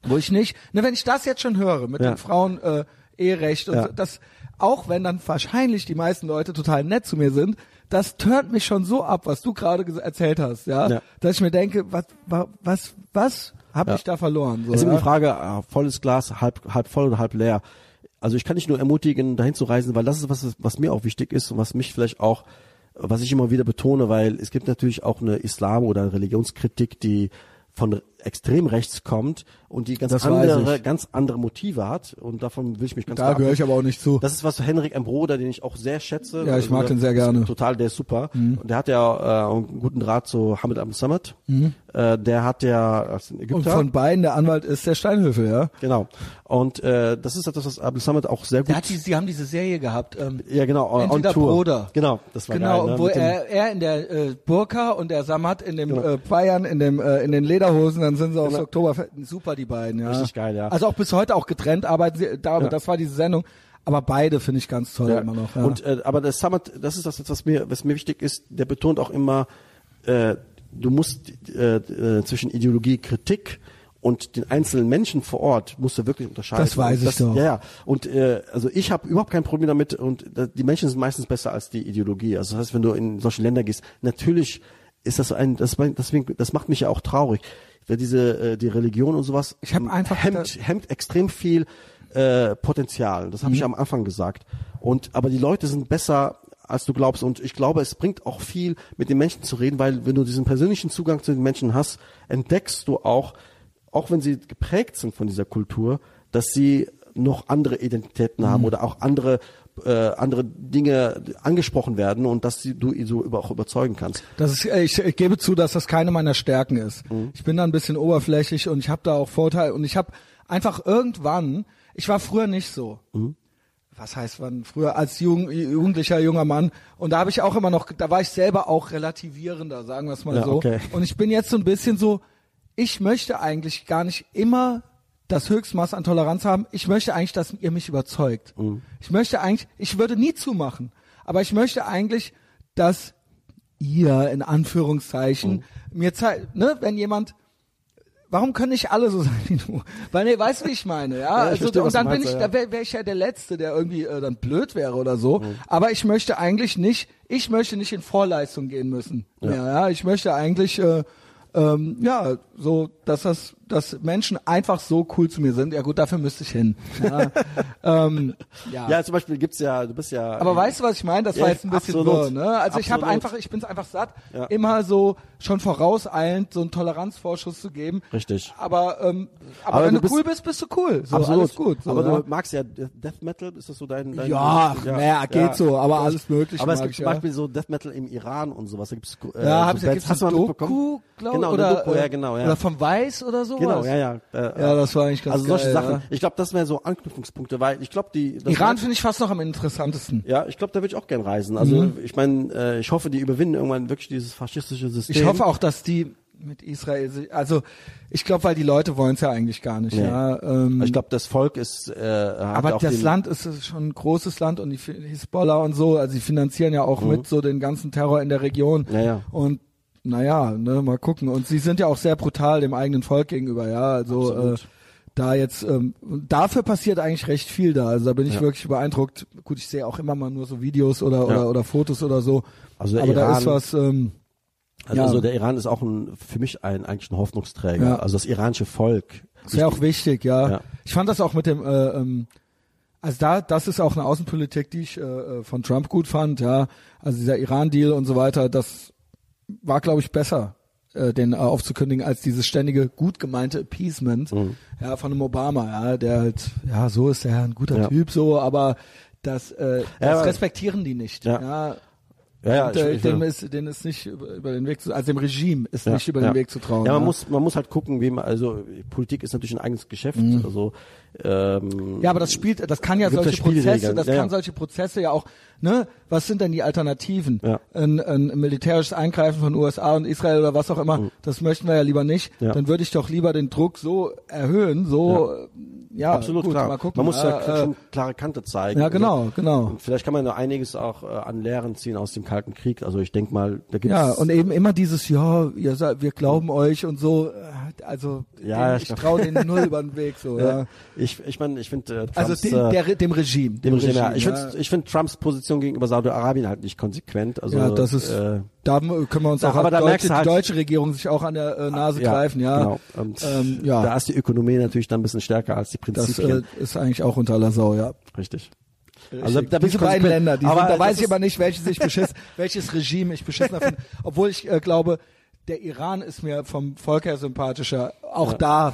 wo ich nicht, ne, wenn ich das jetzt schon höre mit Ja. den Frauen äh, Eherecht und so, das auch wenn dann wahrscheinlich die meisten Leute total nett zu mir sind, das turnt mich schon so ab, was du gerade erzählt hast, ja, Ja. dass ich mir denke, was wa- was was habe Ja. ich da verloren so, Es ist immer die Frage, äh, volles Glas, halb, halb voll oder halb leer. Also ich kann dich nur ermutigen, dahin zu reisen, weil das ist was, was mir auch wichtig ist und was mich vielleicht auch, was ich immer wieder betone, weil es gibt natürlich auch eine Islam- oder Religionskritik, die von extrem rechts kommt und die ganz Das andere, ganz andere Motive hat und davon will ich mich ganz Da gehöre ich aber auch nicht zu. Das ist was für Henrik M. Broder, den ich auch sehr schätze. Ja, ich mag den sehr gerne. Mhm. Total, der ist super. Und der hat ja äh, einen guten Draht zu Hamid Abdel Samad. Äh, der hat ja als Ägypter. und von beiden der Anwalt ist der Steinhöfel, ja. Genau. Und äh, das ist etwas, was Abdel Samad auch sehr gut. Der hat die, sie haben diese Serie gehabt, ähm, ja, genau. on Entweder Tour. Bruder. Genau, das war genau, geil. Ne? wo er, er in der äh, Burka und der Samad in dem Genau. äh, Bayern in dem äh, in den Lederhosen, dann sind sie aufs Genau. Oktoberfest. Super die beiden, ja. Richtig geil, ja. Also auch bis heute auch getrennt arbeiten sie, da, Ja. das war diese Sendung, aber beide finde ich ganz toll ja. immer noch. Ja. Und äh, aber der Samad, das ist das, was mir, was mir wichtig ist. Der betont auch immer, äh, du musst äh, äh, zwischen Ideologie, Kritik und den einzelnen Menschen vor Ort musst du wirklich unterscheiden. Das weiß ich doch. Ja, ja. Und äh, also ich habe überhaupt kein Problem damit und äh, die Menschen sind meistens besser als die Ideologie. Also das heißt, wenn du in solche Länder gehst, natürlich ist das ein, das, deswegen, das macht mich ja auch traurig. Diese, äh, die Religion und sowas Ich hab einfach hemmt, hemmt extrem viel äh, Potenzial. Das habe Mhm. ich am Anfang gesagt. Und aber die Leute sind besser als du glaubst. Und ich glaube, es bringt auch viel, mit den Menschen zu reden, weil wenn du diesen persönlichen Zugang zu den Menschen hast, entdeckst du auch, auch wenn sie geprägt sind von dieser Kultur, dass sie noch andere Identitäten haben oder auch andere äh, andere Dinge angesprochen werden und dass du so über, auch überzeugen kannst. Das ist, ich, ich gebe zu, dass das keine meiner Stärken ist. Mhm. Ich bin da ein bisschen oberflächlich und ich habe da auch Vorteile und ich habe einfach irgendwann, ich war früher nicht so. Mhm. Was heißt wann? Früher als Jugend, jugendlicher junger Mann und da habe ich auch immer noch, da war ich selber auch relativierender, sagen wir es mal Ja, so. okay. Und ich bin jetzt so ein bisschen so, ich möchte eigentlich gar nicht immer das Höchstmaß an Toleranz haben. Ich möchte eigentlich, dass ihr mich überzeugt. Ich möchte eigentlich, ich würde nie zumachen, aber ich möchte eigentlich, dass ihr in Anführungszeichen mir zeigt, ne, wenn jemand Warum können nicht alle so sein wie du? Weil nee, weißt du, wie ich meine, ja? ich also, verstehe, und dann bin meinst, ich, ja. da wäre wär ich ja der Letzte, der irgendwie äh, dann blöd wäre oder so. Aber ich möchte eigentlich nicht, ich möchte nicht in Vorleistung gehen müssen. Ja, ja? ich möchte eigentlich, äh, ähm, ja, so, dass das, dass Menschen einfach so cool zu mir sind. Ja gut, dafür müsste ich hin. Ja, ähm, ja. Ja, zum Beispiel gibt's ja, du bist ja. Aber weißt du, was ich meine? Das Ja, war jetzt ein bisschen absolut. so, ne? Also ich habe Absolut. einfach, ich bin's einfach satt, Ja. immer so schon vorauseilend so einen Toleranzvorschuss zu geben. Richtig. Aber, ähm, aber, Aber wenn du bist- cool bist, bist du cool. So, Absolut. alles gut. So, aber ja. du magst ja Death Metal, ist das so dein, dein Ja, naja, geht so, aber alles Mögliche Aber es gibt ich, zum ja. Beispiel so Death Metal im Iran und sowas. Da gibt's äh, ja, so hab ich, da Bands. gibt's Hast du mal Doku, mitbekommen? glaube Genau, oder, Doku, äh, ja, genau, ja. Oder vom Weiß oder sowas. Genau, ja, ja. Äh, Ja, das war eigentlich ganz Also solche geil, Sachen. ja. Ich glaube, das wären so Anknüpfungspunkte, weil ich glaube, die das Iran finde ich fast noch am interessantesten. Ja, ich glaube, da würde ich auch gern reisen. Also Mhm. ich meine, äh, ich hoffe, die überwinden irgendwann wirklich dieses faschistische System. Ich hoffe auch, dass die mit Israel, sich- also ich glaube, weil die Leute wollen es ja eigentlich gar nicht. Nee. Ja, ähm, Ich glaube, das Volk ist. Äh, Aber das Land ist schon ein großes Land und die Hisbollah und so, also sie finanzieren ja auch mit so den ganzen Terror in der Region. Mhm. Ja, ja. Und naja, ne, mal gucken. Und sie sind ja auch sehr brutal dem eigenen Volk gegenüber, ja. Also äh, da jetzt, ähm, dafür passiert eigentlich recht viel da. Also da bin ich Ja. wirklich beeindruckt. Gut, ich sehe auch immer mal nur so Videos oder, Ja. oder, oder Fotos oder so. Also der Aber da Iran- ist was, ähm, Also, ja. also der Iran ist auch ein, für mich ein eigentlich ein Hoffnungsträger. Also das iranische Volk. Ist ja auch wichtig, ja. Ja. Ich fand das auch mit dem, äh, ähm, also da, das ist auch eine Außenpolitik, die ich äh, äh, von Trump gut fand, ja. Also dieser Iran-Deal und so weiter, das war, glaube ich, besser, äh, den äh, aufzukündigen, als dieses ständige, gut gemeinte Appeasement, Mhm. ja, von einem Obama, ja, der halt, ja, so ist er ein guter Ja. Typ, so, aber das, äh, das aber- respektieren die nicht, Ja. ja. Ja, ja, und, ich- äh, ich- dem ist, ist nicht über, den Weg zu, also dem Regime ist Ja, nicht über ja. den Weg zu trauen. Ja, man muss, man muss halt gucken, wie man, also Politik ist natürlich ein eigenes Geschäft. Also ähm, Ja, aber das spielt, das kann ja ja solche Prozesse, das ja, kann ja. solche Prozesse ja auch, ne? Was sind denn die Alternativen? Ja. Ein, ein militärisches Eingreifen von USA und Israel oder was auch immer, das möchten wir ja lieber nicht. Mhm. Ja. Dann würde ich doch lieber den Druck so erhöhen, so, äh, ja, absolut gut, klar. Man muss ja Äh, schon klare Kante zeigen. ja, Also, genau, genau. Und vielleicht kann man noch einiges auch äh, an Lehren ziehen aus dem Kalten Krieg. Also ich denke mal, da gibt's Ja, und eben immer dieses, ja, ihr wir glauben euch und so, äh, also, Ja, den, ich ich traue denen null über den Weg, so, ja. ja, ich, ich meine, ich finde äh, Also Trumps, dem, äh, der, dem Regime. dem Regime, ja. Ich ja. finde ich find Trumps Position gegenüber Saudi-Arabien halt nicht konsequent. Also, ja, das ist, äh, da können wir uns da- auch, aber da deutsche, halt- die deutsche Regierung sich auch an der äh, Nase greifen, ja. Genau. Und Ähm, ja. da ist die Ökonomie natürlich dann ein bisschen stärker als die Das Prinzipien. äh, ist eigentlich auch unter aller Sau, ja. Richtig. Also da bin ich diese beiden. Länder, die Aber sind, da das weiß ich aber nicht, welches ich beschiss, welches Regime ich beschissener finde. Obwohl ich äh, glaube, der Iran ist mir vom Volk her sympathischer. Auch Ja. da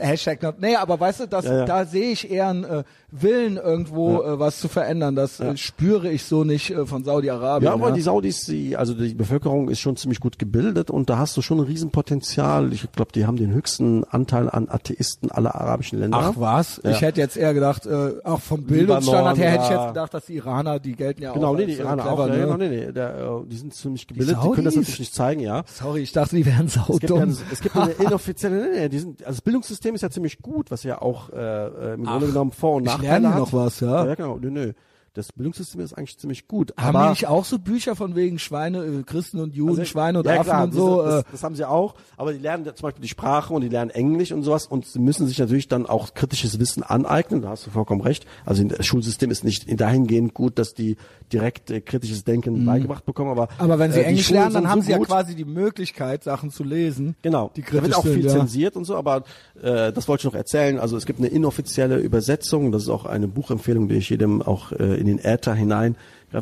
Hashtag not. Nee, aber weißt du, das, Ja, ja. da sehe ich eher einen äh, Willen irgendwo äh, was zu verändern. Das äh, spüre ich so nicht äh, von Saudi-Arabien. Ja, aber die Saudis, die, also die Bevölkerung ist schon ziemlich gut gebildet und da hast du schon ein Riesenpotenzial. Ich glaube, die haben den höchsten Anteil an Atheisten aller arabischen Länder. Ach was? Ja. Ich hätte jetzt eher gedacht, äh, auch vom Bildungsstandard her hätte ich ja. jetzt gedacht, dass die Iraner, die gelten ja Genau, auch nee, als, die äh, Iraner clever, auch. ne? Nee, nee, nee, der, äh, die sind ziemlich gebildet. Die, können das natürlich nicht zeigen, ja. Sorry, ich dachte, die wären Es gibt, ja, saudumm. es gibt eine inoffizielle, nee, nee, die sind, also das Bildungssystem ist ja ziemlich gut, was ja auch äh, äh, im Grunde genommen Vor- und Nachteile hat. noch was, ja. Ja, genau, nö, nö. Das Bildungssystem ist eigentlich ziemlich gut. Haben aber die nicht auch so Bücher von wegen Schweine, äh, Christen und Juden, Also, Schweine und ja, Affen klar, und so? diese- äh, Das, das haben sie auch, aber die lernen zum Beispiel die Sprache und die lernen Englisch und sowas und sie müssen sich natürlich dann auch kritisches Wissen aneignen, da hast du vollkommen recht. Also das Schulsystem ist nicht dahingehend gut, dass die direkt äh, kritisches Denken beigebracht bekommen, aber Mhm. aber wenn sie äh, Englisch lernen, dann haben so sie ja gut. quasi die Möglichkeit, Sachen zu lesen. Genau, Die da wird auch viel sind, ja. zensiert und so, aber äh, das wollte ich noch erzählen. Also es gibt eine inoffizielle Übersetzung, das ist auch eine Buchempfehlung, die ich jedem auch äh, in den Äther hinein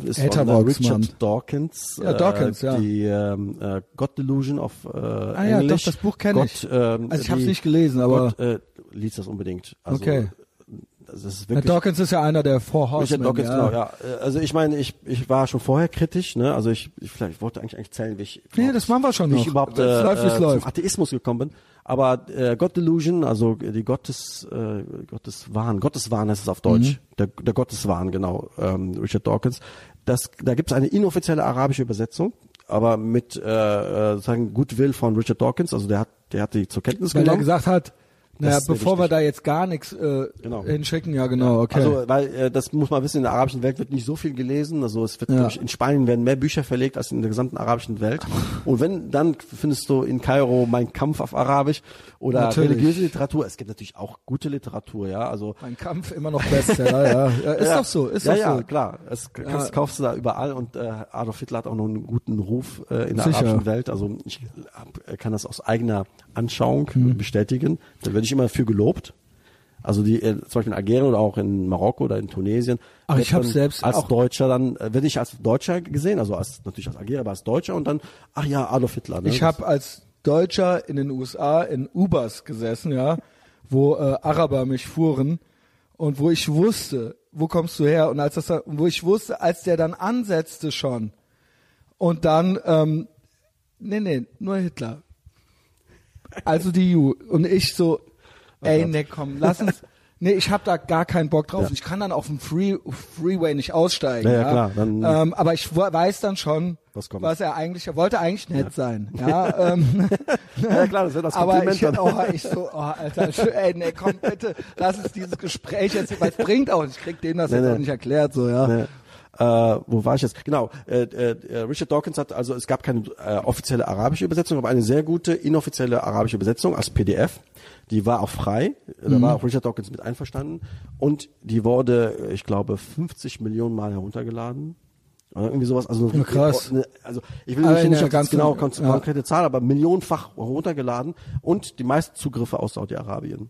ist von äh, Richard Mann. Dawkins. Ja, Dawkins, äh, ja. Die ähm, äh, God Delusion of äh, Ah ja, English. doch, das Buch kenne ich. Ähm, Also ich habe es nicht gelesen, aber Gott, äh, liest das unbedingt. Also, Okay. Das ist Herr wirklich Dawkins ist ja einer der Four Horsemen. Richard Dawkins, ja. genau, ja. Also ich meine, ich, ich war schon vorher kritisch, ne? Also ich, ich vielleicht ich wollte eigentlich eigentlich zählen, wie ich Nee, das machen wir schon wie noch. ich überhaupt äh, läuft, äh, läuft. zum Atheismus gekommen bin. Aber äh, God Delusion, also die Gottes äh, Gotteswahn, Gotteswahn heißt es auf Deutsch. Mhm. Der, der Gotteswahn, genau, ähm, Richard Dawkins. Das, da gibt es eine inoffizielle arabische Übersetzung. aber mit äh, äh, sagen Goodwill von Richard Dawkins, also der hat der hat die zur Kenntnis Weil er genommen. gesagt hat, naja, bevor wir da jetzt gar nichts äh, Genau. hinschicken, ja genau, okay. Also, weil äh, das muss man wissen, in der arabischen Welt wird nicht so viel gelesen. Also es wird Ja. in Spanien werden mehr Bücher verlegt als in der gesamten arabischen Welt. Und wenn dann findest du in Kairo Mein Kampf auf Arabisch oder Natürlich. religiöse Literatur. Es gibt natürlich auch gute Literatur, ja. Also mein Kampf immer noch Bestseller, ja. ja. Ist ja, doch so, ist ja, doch ja, so. klar. Es das kaufst du da überall und äh, Adolf Hitler hat auch noch einen guten Ruf äh, in der Sicher. arabischen Welt. Also ich hab, kann das aus eigener Anschauung Mhm. bestätigen. Da werde ich immer für gelobt. Also die äh, zum Beispiel in Algerien oder auch in Marokko oder in Tunesien. Ach, ich man selbst als Deutscher dann äh, werde ich als Deutscher gesehen, also als natürlich als Algerier, aber als Deutscher und dann ach ja Adolf Hitler. Ne? Ich habe als Deutscher in den USA in Ubers gesessen, ja, wo äh, Araber mich fuhren und wo ich wusste, wo kommst du her? Und als das, wo ich wusste, als der dann ansetzte schon und dann, ähm, nee, nee, nur Hitler. Also die EU und ich so, ey, Gott. nee, komm, lass uns. Nee, ich habe da gar keinen Bock drauf. Ich kann dann auf dem Free, Freeway nicht aussteigen. Ja, ja, Ja, klar, dann- ähm, aber ich weiß dann schon, Was kommt. was er eigentlich, er wollte eigentlich nett sein. Ja, ähm, ja klar, das wird das aber Kompliment ich, dann. oh, ich so, oh, Alter, ey, nee, komm bitte, lass uns dieses Gespräch jetzt, weil es bringt auch, ich krieg denen das Nee, jetzt nee. auch nicht erklärt, so, ja. Ne, äh, wo war ich jetzt? Genau, äh, äh, Richard Dawkins hat, also es gab keine äh, offizielle arabische Übersetzung, aber eine sehr gute inoffizielle arabische Übersetzung als PDF. Die war auch frei, da Mhm. war auch Richard Dawkins mit einverstanden und die wurde, äh, ich glaube, 50 Millionen Mal heruntergeladen. Oder irgendwie sowas. Also, Ja, krass. ne, also ich will nicht, nicht ganzen- genau kon- ja. konkrete Zahl, aber millionenfach heruntergeladen und die meisten Zugriffe aus Saudi-Arabien.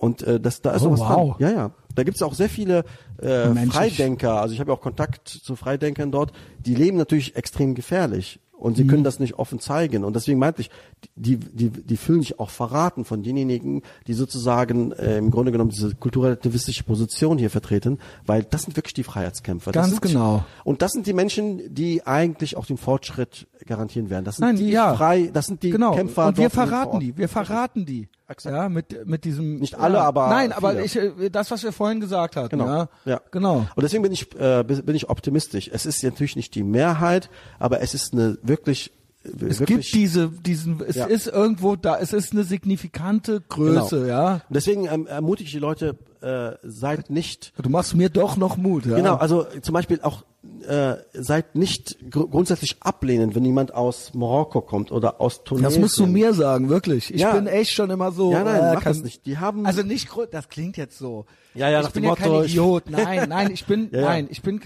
Und äh, das, da ist Oh, sowas wow. dran. Ja, ja. Da gibt's auch sehr viele äh. Freidenker. Also ich habe ja auch Kontakt zu Freidenkern dort. Die leben natürlich extrem gefährlich und Mhm. sie können das nicht offen zeigen. Und deswegen meinte ich, die, die, die fühlen sich auch verraten von denjenigen, die sozusagen äh, im Grunde genommen diese kulturrelativistische Position hier vertreten, weil das sind wirklich die Freiheitskämpfer. Das Ganz genau. Und das sind die Menschen, die eigentlich auch den Fortschritt garantieren werden. Das sind Nein, die ja. frei, das sind die genau. Kämpfer. und wir verraten die, wir verraten die. Exakt. Ja, mit, mit diesem. Nicht alle, ja. aber Nein, aber viele. ich, äh, das, was wir vorhin gesagt hatten, Genau. ja. ja. Genau. Und deswegen bin ich, äh, bin ich optimistisch. Es ist natürlich nicht die Mehrheit, aber es ist eine wirklich, Es wirklich gibt diese, diesen, es Ja. ist irgendwo da, es ist eine signifikante Größe, Genau. ja. Und deswegen ähm, ermutige ich die Leute, äh, seid nicht, Du machst mir doch noch Mut, ja. genau, also zum Beispiel auch, äh, seid nicht gr grundsätzlich ablehnend, wenn jemand aus Marokko kommt oder aus Tunesien. Das musst du mir sagen, wirklich. Ich Ja. bin echt schon immer so. Ja, nein, äh, mach das nicht. Die haben- also nicht, das klingt jetzt so. Ja, ja, ich bin ja Motto, kein Idiot. Nein, nein, ich bin, Ja, ja. nein, ich bin,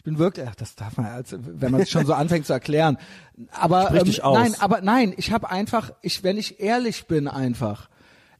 ich bin wirklich, ach, das darf man, also, wenn man es schon so anfängt zu erklären. Aber aus. nein, aber nein, ich habe einfach, ich, wenn ich ehrlich bin, einfach,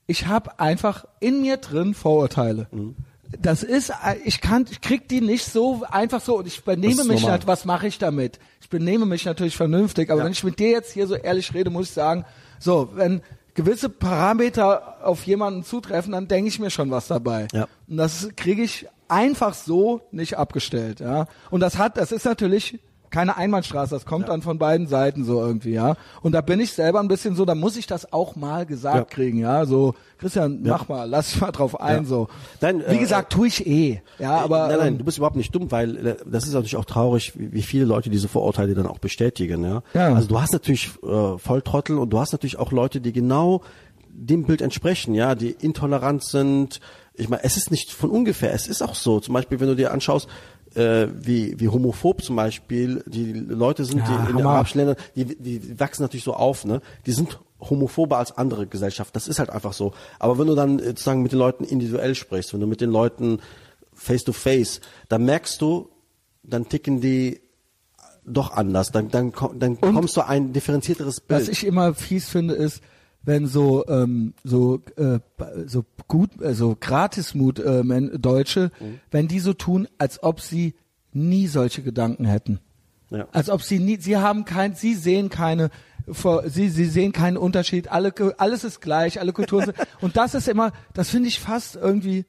ich habe einfach in mir drin Vorurteile. Mhm. Das ist, äh, ich kann, ich krieg die nicht so einfach so und ich benehme mich normal. halt, was mache ich damit? Ich benehme mich natürlich vernünftig, aber Ja. wenn ich mit dir jetzt hier so ehrlich rede, muss ich sagen, so, wenn gewisse Parameter auf jemanden zutreffen, dann denke ich mir schon was dabei. Ja. Und das kriege ich einfach so nicht abgestellt, ja. Und das hat, das ist natürlich keine Einbahnstraße, das kommt dann von beiden Seiten so irgendwie, ja. Und da bin ich selber ein bisschen so, da muss ich das auch mal gesagt Ja. kriegen, ja. So, Christian, Ja. mach mal, lass mal drauf ein, Ja. so. Nein, Wie äh, gesagt, tue ich eh, ja, aber. nein, nein, ähm, du bist überhaupt nicht dumm, weil äh, das ist natürlich auch traurig, wie, wie viele Leute diese Vorurteile dann auch bestätigen. Ja? Ja. Also du hast natürlich äh, Volltrottel und du hast natürlich auch Leute, die genau dem Bild entsprechen, ja, die intolerant sind. Ich meine, es ist nicht von ungefähr, es ist auch so. Zum Beispiel, wenn du dir anschaust, äh, wie, wie homophob zum Beispiel die Leute sind, Ja, die in den Hammer. arabischen Ländern, die, die wachsen natürlich so auf, ne? Die sind homophober als andere Gesellschaften. Das ist halt einfach so. Aber wenn du dann äh, sozusagen mit den Leuten individuell sprichst, wenn du mit den Leuten face to face, dann merkst du, dann ticken die doch anders. Dann, dann, dann kommst du ein differenzierteres Bild. Was ich immer fies finde, ist, wenn so ähm, so äh, so gut also Gratismut äh, Deutsche, Mhm. wenn die so tun, als ob sie nie solche Gedanken hätten. Ja. Als ob sie nie, sie haben kein, sie sehen keine, vor- sie, sie sehen keinen Unterschied, alle, alles ist gleich, alle Kulturen sind, und das ist immer, das finde ich fast irgendwie,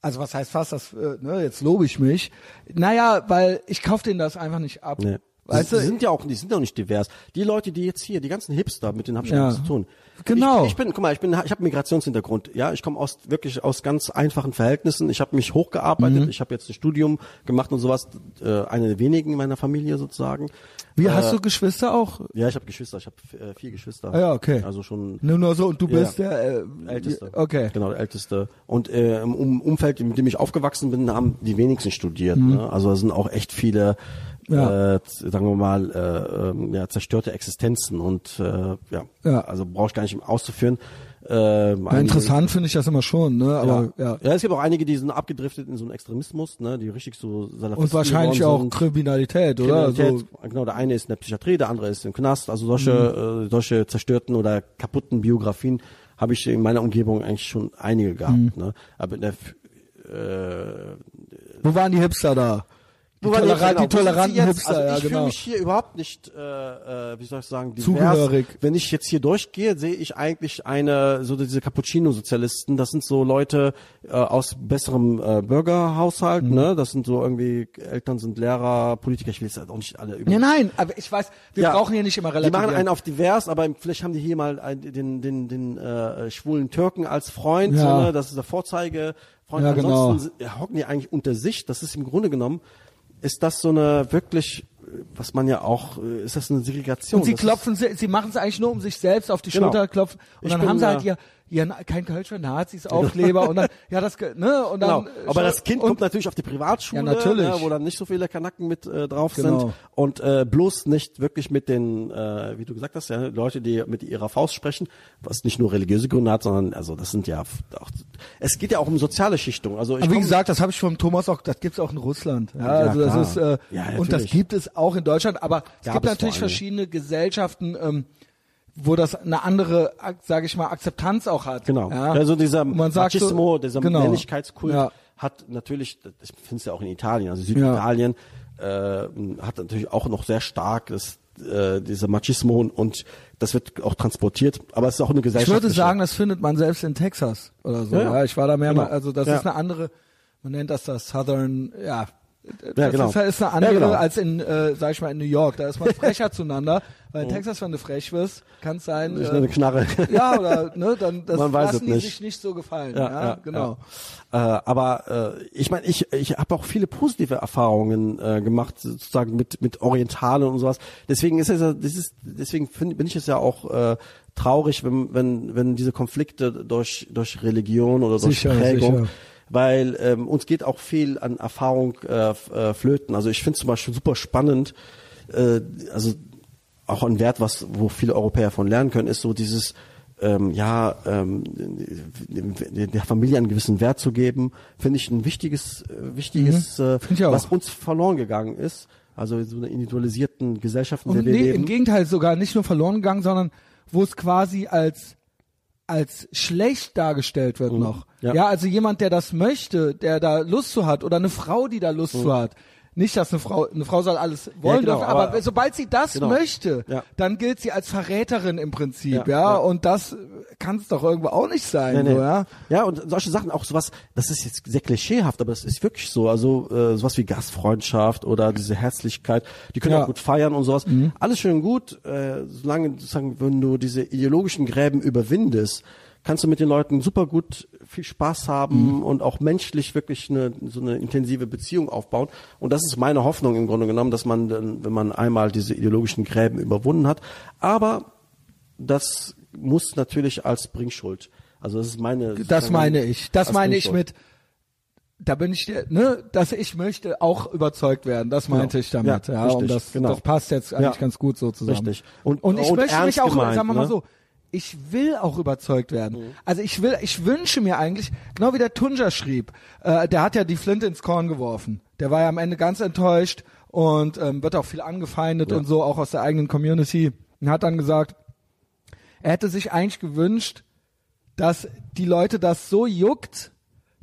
also was heißt fast, das, äh, ne, jetzt lobe ich mich, naja, weil ich kaufe denen das einfach nicht ab. Nee. Weißt die, du, die sind ja auch, die sind ja auch nicht divers. Die Leute, die jetzt hier, die ganzen Hipster, mit denen habe ich Ja. nichts zu tun. Genau. Ich, ich bin, guck mal, ich bin, ich habe Migrationshintergrund. Ja, ich komme aus wirklich aus ganz einfachen Verhältnissen. Ich habe mich hochgearbeitet. Mhm. Ich habe jetzt ein Studium gemacht und sowas. Äh, eine der wenigen in meiner Familie sozusagen. Wie hast Äh, du Geschwister auch? Ja, ich habe Geschwister, ich habe äh, vier Geschwister. Ah ja, okay. Also schon Nur, nur so und du Ja. bist der äh, Älteste. Okay. Genau, der Älteste. Und äh, im Um- Umfeld, mit dem ich aufgewachsen bin, haben die wenigsten studiert. Mhm. Ne? Also da sind auch echt viele, Ja. äh, sagen wir mal, äh, ähm, ja, zerstörte Existenzen. Und äh, ja, Ja. also brauche ich gar nicht auszuführen. Äh, Ja, interessant finde ich das immer schon, ne? Aber ja. ja. es gibt auch einige, die sind abgedriftet in so einen Extremismus, ne, die richtig so Salafisten Und wahrscheinlich auch. Kriminalität, oder? Also, Kriminalität, genau, der eine ist in der Psychiatrie, der andere ist im Knast. Also solche, Mhm. äh, solche zerstörten oder kaputten Biografien habe ich in meiner Umgebung eigentlich schon einige gehabt. Mhm. Ne? Aber in der, äh, wo waren die Hipster da? Die, Wo waren Toleran genau, die toleranten jetzt? Hipster, also ja ich fühle genau. mich hier überhaupt nicht, äh, äh, wie soll ich sagen, divers. Zugehörig. Wenn ich jetzt hier durchgehe, sehe ich eigentlich eine, so diese Cappuccino-Sozialisten, das sind so Leute äh, aus besserem äh, Bürgerhaushalt, Mhm. ne? Das sind so irgendwie, Eltern sind Lehrer, Politiker, ich will jetzt auch nicht alle über Ja, nein, aber ich weiß, wir Ja. brauchen hier nicht immer die relativieren. machen einen auf divers, aber vielleicht haben die hier mal einen, den, den, den äh, schwulen Türken als Freund, Ja. so, ne? das ist der Vorzeige. Freund. Ja, genau. Ansonsten ja, hocken die eigentlich unter sich. Das ist im Grunde genommen, ist das so eine wirklich, was man ja auch, äh, ist das eine Segregation? Und sie das klopfen, sie, sie machen es eigentlich nur, um sich selbst auf die Genau. Schulter klopfen. Und Ich dann haben sie halt ihr, ihr kein Kölsch für Nazis, Aufkleber und dann, ja, das, ne, und Ist, genau. dann. Aber das Kind kommt natürlich auf die Privatschule, Ja, natürlich. Ne, wo dann nicht so viele Kanacken mit äh, drauf Genau. sind und äh, bloß nicht wirklich mit den, äh, wie du gesagt hast, ja, Leute, die mit ihrer Faust sprechen, was nicht nur religiöse Gründe hat, sondern also das sind ja auch, es geht ja auch um soziale Schichtung. Also ich aber wie komm- gesagt, das habe ich vom Thomas auch, das gibt's auch in Russland. Ja, Ja, also das klar. ist, äh, Ja, und das gibt es auch in Deutschland, aber es Gab gibt es natürlich verschiedene Gesellschaften, ähm, wo das eine andere, sage ich mal, Akzeptanz auch hat. Genau. Ja? Also dieser man sagt so- Machismo, dieser genau. Männlichkeitskult Ja. hat natürlich, das findest du ja auch in Italien, also Süditalien äh, hat natürlich auch noch sehr stark das, äh, dieser Machismo und, und das wird auch transportiert, aber es ist auch eine Ich Gesellschaft. würde sagen, das findet man selbst in Texas oder so. Ja, Ja, ja. ich war da mehrmals, Genau. also das Ja. ist eine andere, man nennt das das Southern, ja. Das Ja, genau. ist, halt- ist eine andere Ja, genau. als in, äh, sag ich mal, in New York. Da ist man frecher zueinander, weil in Texas, wenn du frech wirst, kann es sein, Ich äh, eine Knarre. ja, oder, ne, dann, das Man lassen es die nicht. sich nicht so gefallen. Ja, genau. Ja. Äh, aber äh, ich meine, ich, ich habe auch viele positive Erfahrungen äh, gemacht, sozusagen mit mit Orientalen und sowas. Deswegen ist es ja, das ist, deswegen find, bin ich es ja auch äh, traurig, wenn wenn wenn diese Konflikte durch durch Religion oder durch Sicher, Prägung sicher. Weil ähm, uns geht auch viel an Erfahrung äh, äh, flöten. Also ich finde zum Beispiel super spannend, äh, also auch ein Wert, was wo viele Europäer von lernen können, ist so dieses ähm, ja ähm, der Familie einen gewissen Wert zu geben, finde ich ein wichtiges äh, wichtiges, äh, ich auch. was uns verloren gegangen ist. Also so eine individualisierten Gesellschaft, in der Und wir nee, leben. im Gegenteil sogar nicht nur verloren gegangen, sondern wo es quasi als als schlecht dargestellt wird noch. Mhm. Ja. Ja. also jemand, der das möchte, der da Lust zu hat oder eine Frau, die da Lust zu hat. Nicht, dass eine Frau, eine Frau soll alles wollen genau, dürfen, aber, aber- sobald sie das Genau. möchte, Ja. dann gilt sie als Verräterin im Prinzip, Ja, ja, ja. und das kann es doch irgendwo auch nicht sein, Nee, nee. so, ja. ja, und solche Sachen, auch sowas, das ist jetzt sehr klischeehaft, aber es ist wirklich so. Also äh, sowas wie Gastfreundschaft oder diese Herzlichkeit, die können Ja. Mhm. auch gut feiern und sowas. Alles schön und gut, äh, solange sozusagen, wenn du diese ideologischen Gräben überwindest, kannst du mit den Leuten super gut viel Spaß haben Mhm. und auch menschlich wirklich eine, so eine intensive Beziehung aufbauen. Und das ist meine Hoffnung im Grunde genommen, dass man dann, wenn man einmal diese ideologischen Gräben überwunden hat. Aber das muss natürlich als Bringschuld. Also das ist meine. Das meine ich. Das meine ich mit, da bin ich, der- ne, dass ich möchte auch überzeugt werden. Das meinte ich damit. Ja, Ja, richtig, und das, genau. das passt jetzt eigentlich Ja. ganz gut so zusammen. Richtig. Und- Und, ich und möchte mich auch, gemeint, sagen wir mal ne? so, ich will auch überzeugt werden. Mhm. Also ich will, ich wünsche mir eigentlich, genau wie der Tunja schrieb, äh, der hat ja die Flinte ins Korn geworfen. Der war ja am Ende ganz enttäuscht und ähm, wird auch viel angefeindet Ja. und so, auch aus der eigenen Community. Und hat dann gesagt, er hätte sich eigentlich gewünscht, dass die Leute das so juckt,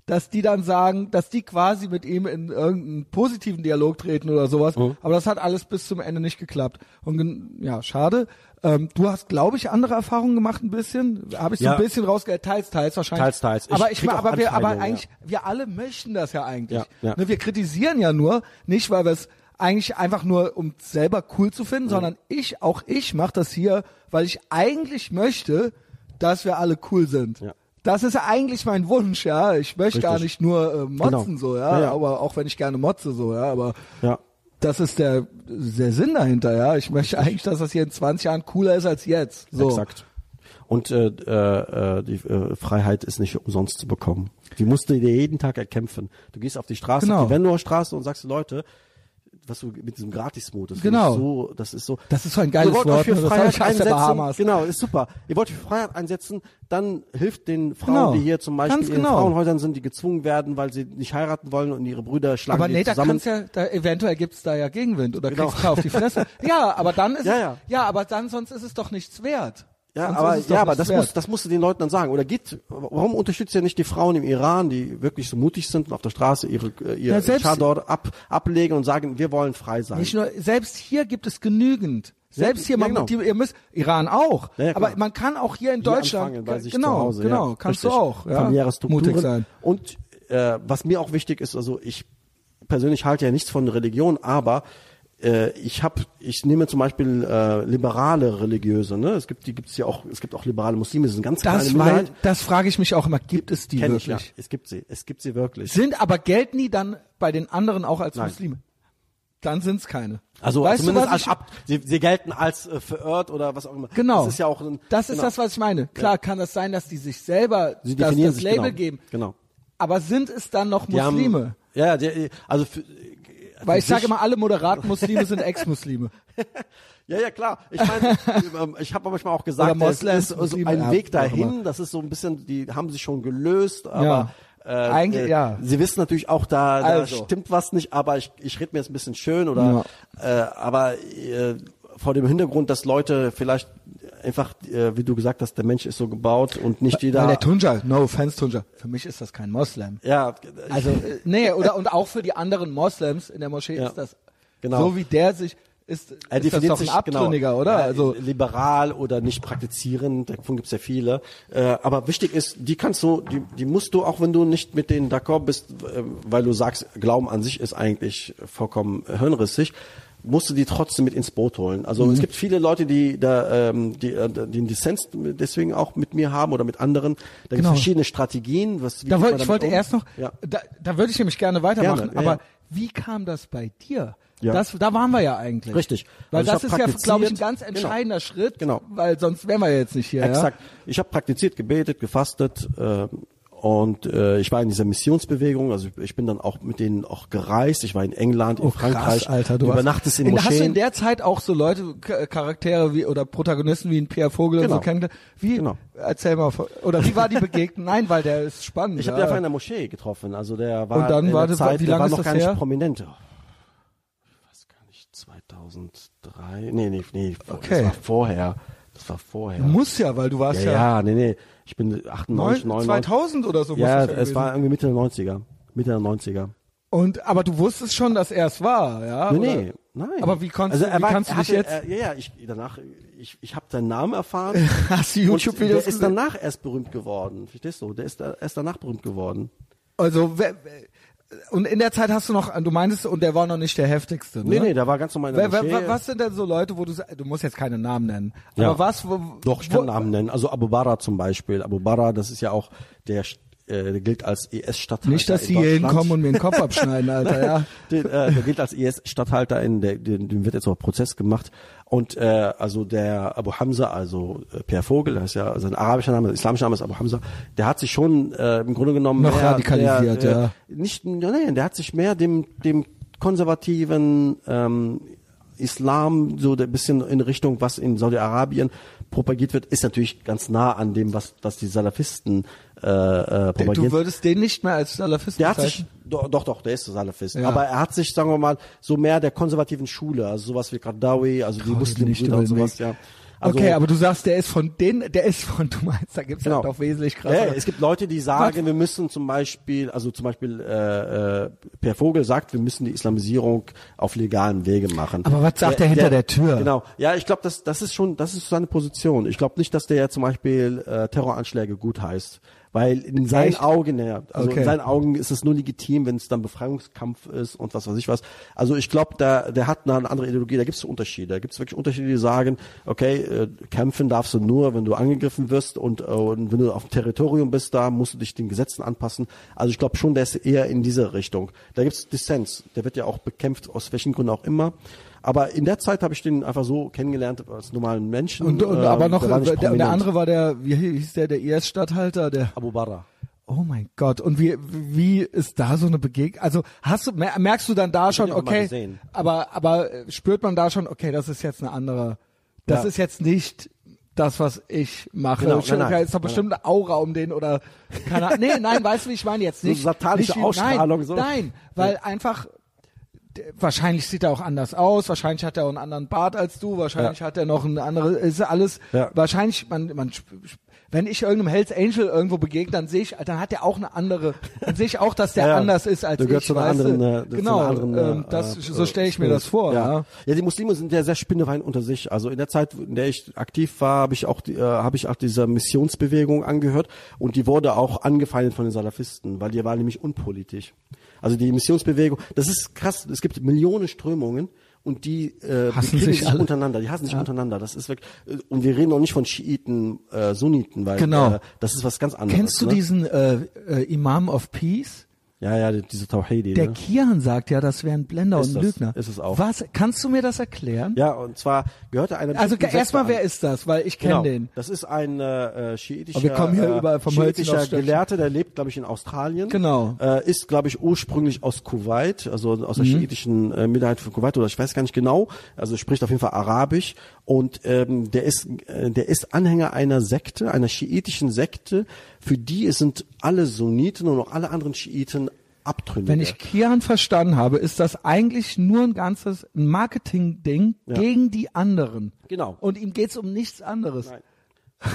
dass die dann sagen, dass die quasi mit ihm in irgendeinen positiven Dialog treten oder sowas. Mhm. Aber das hat alles bis zum Ende nicht geklappt. Und ja, schade. Ähm, du hast, glaube ich, andere Erfahrungen gemacht ein bisschen. Habe ich so Ja. ein bisschen rausgehört. Teils, teils wahrscheinlich. Teils, teils. Ich aber ich, aber wir, aber eigentlich, wir alle möchten das ja eigentlich. Ja, ja. Ne, wir kritisieren ja nur, nicht weil wir es eigentlich einfach nur, um selber cool zu finden, sondern ich, auch ich mache das hier, weil ich eigentlich möchte, dass wir alle cool sind. Ja. Das ist ja eigentlich mein Wunsch, ja. Ich möchte gar Richtig. nicht nur äh, motzen Genau. so, ja, Ja, ja. aber auch wenn ich gerne motze so, ja, aber Ja. Das ist der, der Sinn dahinter, ja. Ich möchte eigentlich, dass das hier in 20 Jahren cooler ist als jetzt. So. Exakt. Und äh, äh, die äh, Freiheit ist nicht umsonst zu bekommen. Die musst du dir jeden Tag erkämpfen. Du gehst auf die Straße, Genau. auf die Venloer Straße und sagst Leute, was du mit diesem Gratis-Mut, das Genau. so, das ist so. Das ist so ein geiles Ihr wollt Wort, euch für ne? Freiheit einsetzen. Genau, ist super. Ihr wollt euch für Freiheit einsetzen, dann hilft den Frauen, Genau. die hier zum Beispiel Ganz in genau. Frauenhäusern sind, die gezwungen werden, weil sie nicht heiraten wollen und ihre Brüder schlagen Aber nee, da zusammen. kannst ja, da eventuell gibt's da ja Gegenwind oder Genau. kriegst du auf die Fresse. ja, aber dann ist Ja, es, ja. ja, aber dann sonst ist es doch nichts wert. Ja, Sonst aber, ja, aber das wert. muss, das musst du den Leuten dann sagen. Oder geht, warum unterstützt ihr nicht die Frauen im Iran, die wirklich so mutig sind und auf der Straße ihre, äh, ihr Ja, Chador ab, ablegen und sagen, wir wollen frei sein? Nicht nur, selbst hier gibt es genügend. Selbst hier, ja, man, genau. die, ihr müsst, Iran auch. Ja, aber man kann auch hier in Hier Deutschland, genau, Hause, genau, kannst richtig. du auch, ja, Familiäre Strukturen. mutig sein. Und äh, was mir auch wichtig ist, also ich persönlich halte ja nichts von Religion, aber ich habe, ich nehme zum Beispiel äh, liberale Religiöse, ne? Es gibt, die gibt's ja auch, es gibt auch liberale Muslime, das eine ganz Das, kleine weil, das frage ich mich auch immer, gibt es die Kenn ich, wirklich? ja. Es gibt sie, es gibt sie wirklich. Sind aber gelten die dann bei den anderen auch als Nein. Muslime? Dann sind's keine. Also weißt du, zumindest was als ich, ab, sie, sie gelten als äh, verirrt oder was auch immer. Genau. Das ist ja auch ein, Das ist genau. das, was ich meine. Klar kann das sein, dass die sich selber Sie das, das Label genau. geben. Genau. Aber sind es dann noch Die Muslime? Haben, ja, die, also für, Weil ich für sage immer, alle moderaten Muslime sind Ex-Muslime. Ja, ja, klar. Ich meine, ähm, ich habe manchmal auch gesagt, es ist so Muslime, ein ja, Weg dahin. Das ist so ein bisschen, die haben sich schon gelöst, aber Ja. äh, Eigentlich, äh, ja. sie wissen natürlich auch, da, da Also. stimmt was nicht, aber ich, ich rede mir jetzt ein bisschen schön oder äh, aber äh, vor dem Hintergrund, dass Leute vielleicht einfach, äh, wie du gesagt hast, der Mensch ist so gebaut und nicht jeder. Weil der Tunja, no offense Tunja, für mich ist das kein Moslem. ja, Also, äh, nee, oder, und auch für die anderen Moslems in der Moschee Ja. ist das, Genau. so wie der sich, ist, Er ist das definiert doch ein sich, Abtrünniger, genau, oder? Also, liberal oder nicht praktizierend, davon gibt's ja viele. Äh, aber wichtig ist, die kannst du, die, die musst du, auch wenn du nicht mit denen d'accord bist, äh, weil du sagst, Glauben an sich ist eigentlich vollkommen hirnrissig, musst du die trotzdem mit ins Boot holen. Also Mhm. es gibt viele Leute, die da, ähm, die, äh, die einen Dissens deswegen auch mit mir haben oder mit anderen. Da gibt Genau. verschiedene Strategien. Was, wie da man ich wollte um? erst noch, Ja. da, da würde ich nämlich gerne weitermachen, Gerne, ja, aber ja. wie kam das bei dir? Ja. Das, da waren wir ja eigentlich. Richtig. Weil Also das ist ja, glaube ich, ein ganz Genau. entscheidender Schritt, Genau. weil sonst wären wir jetzt nicht hier. Exakt. Ich habe praktiziert, gebetet, gefastet äh, und äh, ich war in dieser Missionsbewegung. Also ich bin dann auch mit denen auch gereist. Ich war in England, in Oh, Frankreich. krass, Alter, du du hast- übernachtest in in, Hast du in Moscheen. der Zeit auch so Leute, Charaktere wie oder Protagonisten wie ein Pierre Vogel und Genau. so kennengelernt? Wie? Genau. Erzähl mal. Oder wie war die Begegnung? Nein, weil der ist spannend. Ich habe ja. den einfach in der Moschee getroffen. Also der war Und dann in war der das- Zeit, wie der lange war ist noch gar nicht her? prominent. Oh, Ich weiß gar nicht, 2003. Nee, nee, nee, Okay. das war vorher. Das war vorher. Muss ja, weil du warst ja, ja, ja, nee, nee. Ich bin 98, neun- 99. 2000 oder so. Ja, es gewesen war irgendwie Mitte der 90er. Mitte der 90er. Und aber du wusstest schon, dass er es war, ja? Nee, oder? nee, nein. Aber wie konntest also wie war, kannst du dich hatte, jetzt- Äh, ja, ja, ich danach ich ich habe seinen Namen erfahren. Hast du YouTube-Videos Der ist gesehen? danach erst berühmt geworden. Verstehst du? Der ist da- erst danach berühmt geworden. Also wer, wer- und in der Zeit hast du noch, du meinst, und der war noch nicht der heftigste. Ne? Nee, nee, der war ganz normal Wer, wer, was sind denn so Leute, wo du du musst jetzt keine Namen nennen, Ja. aber was? Wo, Doch, ich wo, kann Namen nennen. Also Abu Bara zum Beispiel. Abu Bara, das ist ja auch der, äh, der gilt als IS-Stadthalter. Nicht, dass sie hier hinkommen und mir den Kopf abschneiden, Alter, ja. Den, äh, der gilt als IS-Stadthalter, in der, dem, dem wird jetzt auch Prozess gemacht. Und äh, also der Abu Hamza, also äh, Pierre Vogel, das ist ja sein arabischer Name, islamischer Name ist Abu Hamza, der hat sich schon äh, im Grunde genommen Noch mehr, radikalisiert, der, ja. Äh, nicht, ja, nee, der hat sich mehr dem dem konservativen ähm, Islam so ein bisschen in Richtung, was in Saudi-Arabien propagiert wird, ist natürlich ganz nah an dem, was, was die Salafisten äh, äh, propagieren. Du würdest den nicht mehr als Salafisten Der hat sich, bezeichnen? doch, doch, doch, der ist Salafist. Ja. Aber er hat sich, sagen wir mal, so mehr der konservativen Schule, also sowas wie Qardawi, also die Muslimbrüder und den sowas, ja. Also, okay, aber du sagst, der ist von denen, der ist von, du meinst, da gibt's Genau. halt doch wesentlich krasser. ja, es gibt Leute, die sagen, Was? wir müssen zum Beispiel, also zum Beispiel äh, äh, Per Vogel sagt, wir müssen die Islamisierung auf legalem Wege machen. Aber was sagt er hinter der Tür? Genau. Ja, ich glaube, das, das ist schon, das ist seine Position. Ich glaube nicht, dass der ja zum Beispiel äh, Terroranschläge gut heißt. Weil in seinen Echt? Augen, ja, also Okay. in seinen Augen ist es nur legitim, wenn es dann Befreiungskampf ist und was weiß ich was. Also ich glaube, der, der hat eine andere Ideologie, da gibt es Unterschiede. Da gibt es wirklich Unterschiede, die sagen, okay, äh, kämpfen darfst du nur, wenn du angegriffen wirst und, äh, und wenn du auf dem Territorium bist, da musst du dich den Gesetzen anpassen. Also ich glaube schon, der ist eher in diese Richtung. Da gibt es Dissens, der wird ja auch bekämpft, aus welchen Gründen auch immer. Aber in der Zeit habe ich den einfach so kennengelernt als normalen Menschen. Und, und Ähm, aber noch, der der, der andere war der, wie hieß der, der IS-Statthalter, der, Abu Barra. oh mein Gott, und wie, wie ist da so eine Begegnung? Also hast du, mer- merkst du dann da schon, auch mal okay, aber, aber äh, spürt man da schon, okay, das ist jetzt eine andere, das Ja. ist jetzt nicht das, was ich mache. Genau, Schon, nein, nein. ist doch bestimmt eine Aura um den oder, keine Ahnung. Nee, nein, weißt du, wie ich meine jetzt So nicht. satanische nicht Ausstrahlung, Nein, so. nein, weil einfach, d- wahrscheinlich sieht er auch anders aus, wahrscheinlich hat er auch einen anderen Bart als du, wahrscheinlich hat er noch eine andere, ist alles, Ja. wahrscheinlich, man, man, wenn ich irgendeinem Hells Angel irgendwo begegne, dann sehe ich, dann hat er auch eine andere, dann sehe ich auch, dass der Ja, ja. anders ist als Du ich. zu einer anderen, du? äh, zu genau, einer anderen, ähm, äh, das, äh, so stelle ich mir das vor. Ja. Ja. ja, die Muslime sind ja sehr spinnewein unter sich. Also in der Zeit, in der ich aktiv war, habe ich auch, äh, habe ich auch dieser Missionsbewegung angehört und die wurde auch angefeindet von den Salafisten, weil die war nämlich unpolitisch. Also die Missionsbewegung, das ist krass. Es gibt Millionen Strömungen und die äh, Hassen sich alle. untereinander. Die hassen sich unterender. Das ist wirklich. äh, Und wir reden auch nicht von Schiiten, äh, Sunniten, weil Genau. äh, das ist was ganz anderes. Kennst du ne? diesen äh, äh, Imam of Peace? Ja, ja, diese Tawhidi. Der ne? Kian sagt ja, das wäre ein Blender Ist und ein das, Lügner. ist es auch. Was? Kannst du mir das erklären? Ja, und zwar gehörte einer also erstmal, wer ist das? Weil ich kenne Genau. den. Das ist ein äh, schiitischer, Aber wir kommen hier äh, überall vom schiitischer. Gelehrter, der lebt, glaube ich, in Australien. Genau. Äh, ist, glaube ich, ursprünglich aus Kuwait, also aus Mhm. der schiitischen äh, Minderheit von Kuwait, oder ich weiß gar nicht genau. Also spricht auf jeden Fall Arabisch. Und ähm, der ist, äh, der ist Anhänger einer Sekte, einer schiitischen Sekte, für die es sind alle Sunniten und auch alle anderen Schiiten Abtrünnige. Wenn ich Kian verstanden habe, ist das eigentlich nur ein ganzes Marketing-Ding gegen die anderen. Genau. Und ihm geht's um nichts anderes. Nein,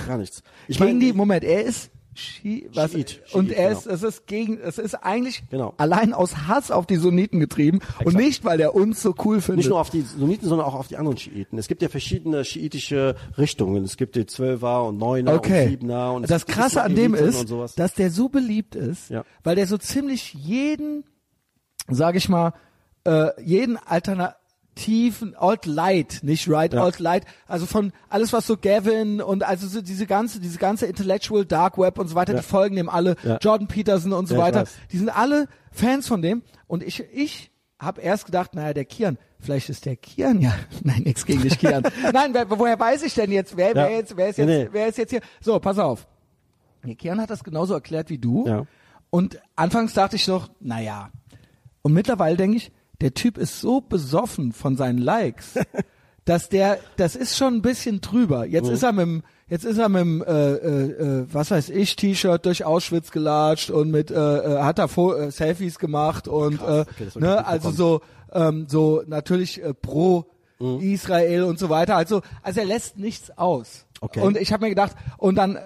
gar nichts. Ich gegen meine, die, Moment, er ist Schi was, Schiit, und Schiit, er genau. ist, es ist gegen, es ist eigentlich Genau. allein aus Hass auf die Sunniten getrieben und nicht, weil er uns so cool findet. Nicht nur auf die Sunniten, sondern auch auf die anderen Schiiten. Es gibt ja verschiedene schiitische Richtungen. Es gibt die Zwölfer und Neuner Okay. und Siebener. Und das Krasse an dem ist, und dass der so beliebt ist, Ja. weil der so ziemlich jeden, sag ich mal, äh, jeden alternativen Alt-Light, nicht Right, Ja. Alt-Light, also von alles was so Gavin und also so diese ganze, diese ganze Intellectual Dark Web und so weiter, Ja. die folgen dem alle, Ja. Jordan Peterson und so weiter, die sind alle Fans von dem und ich, ich habe erst gedacht, naja, der Kian, vielleicht ist der Kian ja, nein, nichts gegen dich, Kian. nein, wer, woher weiß ich denn jetzt, wer, wer jetzt, wer ist jetzt, nee. wer ist jetzt hier? So, pass auf. Nee, Kian hat das genauso erklärt wie du. Ja. Und anfangs dachte ich noch, naja. Und mittlerweile denke ich, der Typ ist so besoffen von seinen Likes, dass der, das ist schon ein bisschen drüber. Jetzt ist er mit dem, jetzt ist er mit dem, äh, äh, äh, was weiß ich, T-Shirt durch Auschwitz gelatscht und mit, äh, äh, hat er Fo äh, Selfies gemacht und, Krass, okay, äh, ne, also so, ähm, so natürlich äh, pro Israel und so weiter. Also, also er lässt nichts aus. Okay. Und ich habe mir gedacht, und dann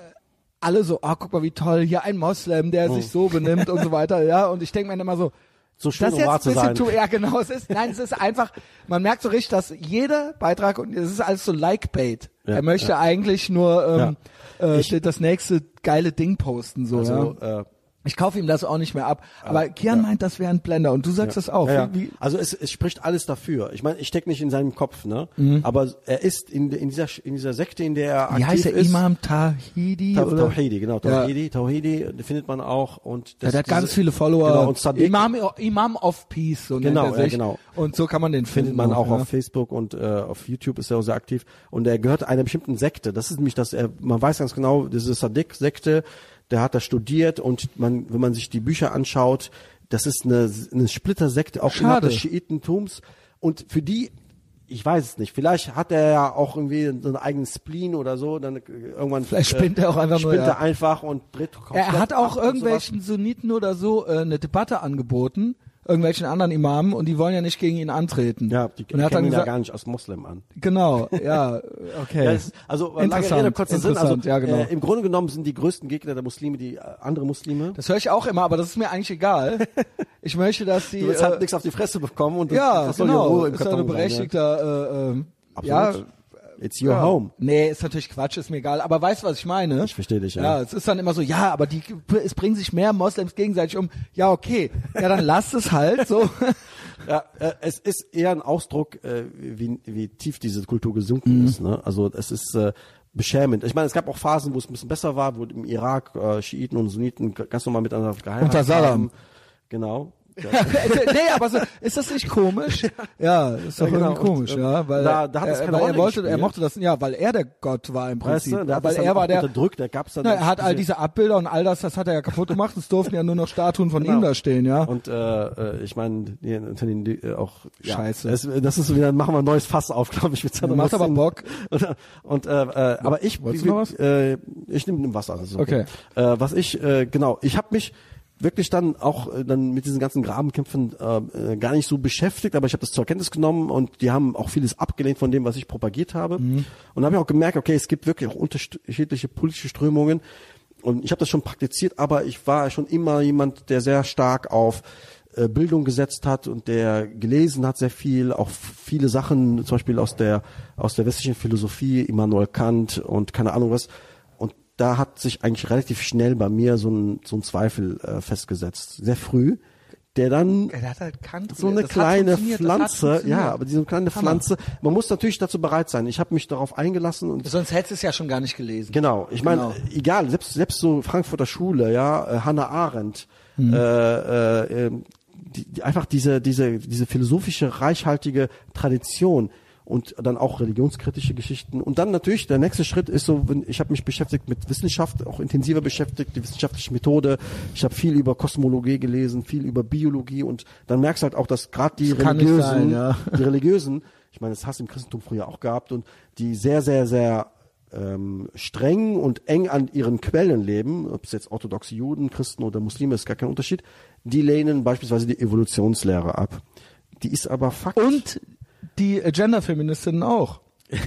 alle so, ah, guck mal, wie toll, hier ein Moslem, der sich so benimmt und so weiter, ja. Und ich denke mir dann immer so, So schön, das um jetzt wahr zu sein. zu, ja genau, es ist, nein, es ist einfach, man merkt so richtig, dass jeder Beitrag, und es ist alles so Like-Bait. Ja, er möchte eigentlich nur ähm, äh, Ich- das nächste geile Ding posten, so, Also, ja. äh, Ich kaufe ihm das auch nicht mehr ab. Aber Kian meint, das wäre ein Blender und du sagst das auch. Ja, ja. Wie, wie, Also es, es spricht alles dafür. Ich meine, ich stecke nicht in seinem Kopf, ne? Mhm. Aber er ist in, in dieser in dieser Sekte, in der er wie aktiv heißt der ist. Imam Tahidi? Ta- oder? Tawhidi, genau. Ja. Tawhidi, Tawhidi findet man auch. Und Ja, das, der hat ganz diese- viele Follower. Genau, und Sadiq Imam, Imam of Peace, so Genau, nennt er ja, sich. genau. Und so kann man den findet finden. man auch ja. auf Facebook und äh, auf YouTube ist er auch sehr aktiv. Und er gehört einer bestimmten Sekte. Das ist nämlich das, er, man weiß ganz genau, diese Sadiq-Sekte, der hat da studiert und man, wenn man sich die Bücher anschaut, das ist eine, eine Splittersekte auch innerhalb Schade. des Schiitentums. Und für die, ich weiß es nicht, vielleicht hat er ja auch irgendwie so einen eigenen Spleen oder so, dann äh, irgendwann Vielleicht spinnt er auch einfach nur, spinnt ja. er einfach und dreht Er hat auch irgendwelchen Sunniten oder so äh, eine Debatte angeboten, irgendwelchen anderen Imamen, und die wollen ja nicht gegen ihn antreten. Ja, die und er hat dann kennen ihn ja gar nicht als Moslem an. genau, ja, okay. Ja, es, also lange Interessant, Rede, kurzer Sinn. Also interessant, ja, genau. äh, im Grunde genommen sind die größten Gegner der Muslime die äh, andere Muslime. das höre ich auch immer, aber das ist mir eigentlich egal. Ich möchte, dass die Du willst halt äh, nichts auf die Fresse bekommen und das, ja, das soll genau, ja Ruhe im ist ja Karton eine sein, berechtigter, äh, äh, Absolut. ja, It's your ja. home. Nee, ist natürlich Quatsch, ist mir egal. Aber weißt du, was ich meine? Ich verstehe dich, ja. Ja, es ist dann immer so, ja, aber die, es bringen sich mehr Moslems gegenseitig um. Ja, okay. Ja, dann lasst es halt so. Ja, äh, es ist eher ein Ausdruck, äh, wie, wie tief diese Kultur gesunken Mhm. ist. Ne? Also es ist äh, beschämend. Ich meine, es gab auch Phasen, wo es ein bisschen besser war, wo im Irak äh, Schiiten und Sunniten ganz normal miteinander geheiratet Unter Saddam. haben. Genau. nee, aber so, ist das nicht komisch? Ja, ist doch Ja, genau. irgendwie komisch, Und, ähm, ja, weil, da- da hat es er, keine weil er wollte, er gespielt. mochte das, ja, weil er der Gott war im Weißt Prinzip, du, der hat weil er war der, unterdrückt, der gab's dann na, er hat all diese Abbilder und all das, das hat er ja kaputt gemacht, es durften ja nur noch Statuen von Genau. ihm da stehen, ja. Und äh, äh, ich meine, äh, auch ja, Scheiße. Das, das ist wieder, machen wir ein neues Fass auf, glaube ich. mit Saddam Macht aber. Bock. Und, und äh, äh, aber ich, Wolltest du noch was? Äh, ich nehme Wasser. Ist okay. Okay. Äh, was ich äh, genau, ich habe mich wirklich dann auch äh, dann mit diesen ganzen Grabenkämpfen äh, äh, gar nicht so beschäftigt, aber ich habe das zur Kenntnis genommen und die haben auch vieles abgelehnt von dem, was ich propagiert habe. Mhm. Und habe ich auch gemerkt, okay, es gibt wirklich auch unterschiedliche politische Strömungen und ich habe das schon praktiziert, aber ich war schon immer jemand, der sehr stark auf äh, Bildung gesetzt hat und der gelesen hat sehr viel, auch viele Sachen, zum Beispiel aus der aus der westlichen Philosophie, Immanuel Kant und keine Ahnung was. Da hat sich eigentlich relativ schnell bei mir so ein so ein Zweifel äh, festgesetzt, sehr früh, der dann Er hat halt Kant, so eine kleine Pflanze, ja, aber diese kleine Hammer. Pflanze, man muss natürlich dazu bereit sein. Ich habe mich darauf eingelassen und Sonst hättest du es ja schon gar nicht gelesen. Genau, ich meine, Genau. egal, selbst selbst so Frankfurter Schule, ja, äh, Hannah Arendt, Mhm. äh, äh, ähm, die, die, einfach diese diese diese philosophische reichhaltige Tradition und dann auch religionskritische Geschichten und dann natürlich der nächste Schritt ist so, ich habe mich beschäftigt mit Wissenschaft, auch intensiver beschäftigt, die wissenschaftliche Methode. Ich habe viel über Kosmologie gelesen, viel über Biologie und dann merkst du halt auch, dass gerade die Das religiösen, sein, ja. die religiösen, ich meine, das hast du im Christentum früher auch gehabt und die sehr sehr sehr ähm, streng und eng an ihren Quellen leben, ob es jetzt orthodoxe Juden, Christen oder Muslime ist gar kein Unterschied, die lehnen beispielsweise die Evolutionslehre ab. Die ist aber Fakt. Und die äh, Genderfeministinnen auch.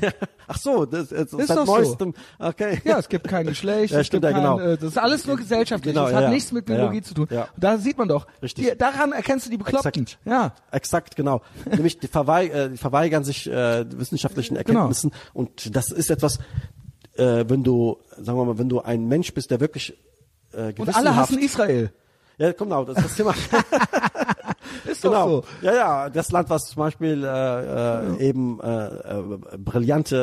Ach so, das ist, Ist seit doch so. neuestem. Okay. Ja, es gibt kein Geschlecht, Ja, stimmt, ja, kein, genau. äh, das ist alles nur gesellschaftlich, Genau, das hat ja. nichts mit Biologie ja. zu tun. Ja. Und da sieht man doch, Richtig. die, daran erkennst du die Bekloppten. Exakt. Ja. Exakt, genau. Nämlich die, verwei äh, die verweigern sich äh, wissenschaftlichen Genau. Erkenntnissen und das ist etwas, äh, wenn du, sagen wir mal, wenn du ein Mensch bist, der wirklich äh, Und alle hassen Israel. Ja, genau, das ist das Thema. Ist doch genau. so. Ja, ja, das Land, was zum Beispiel äh, äh, eben äh, äh, brillante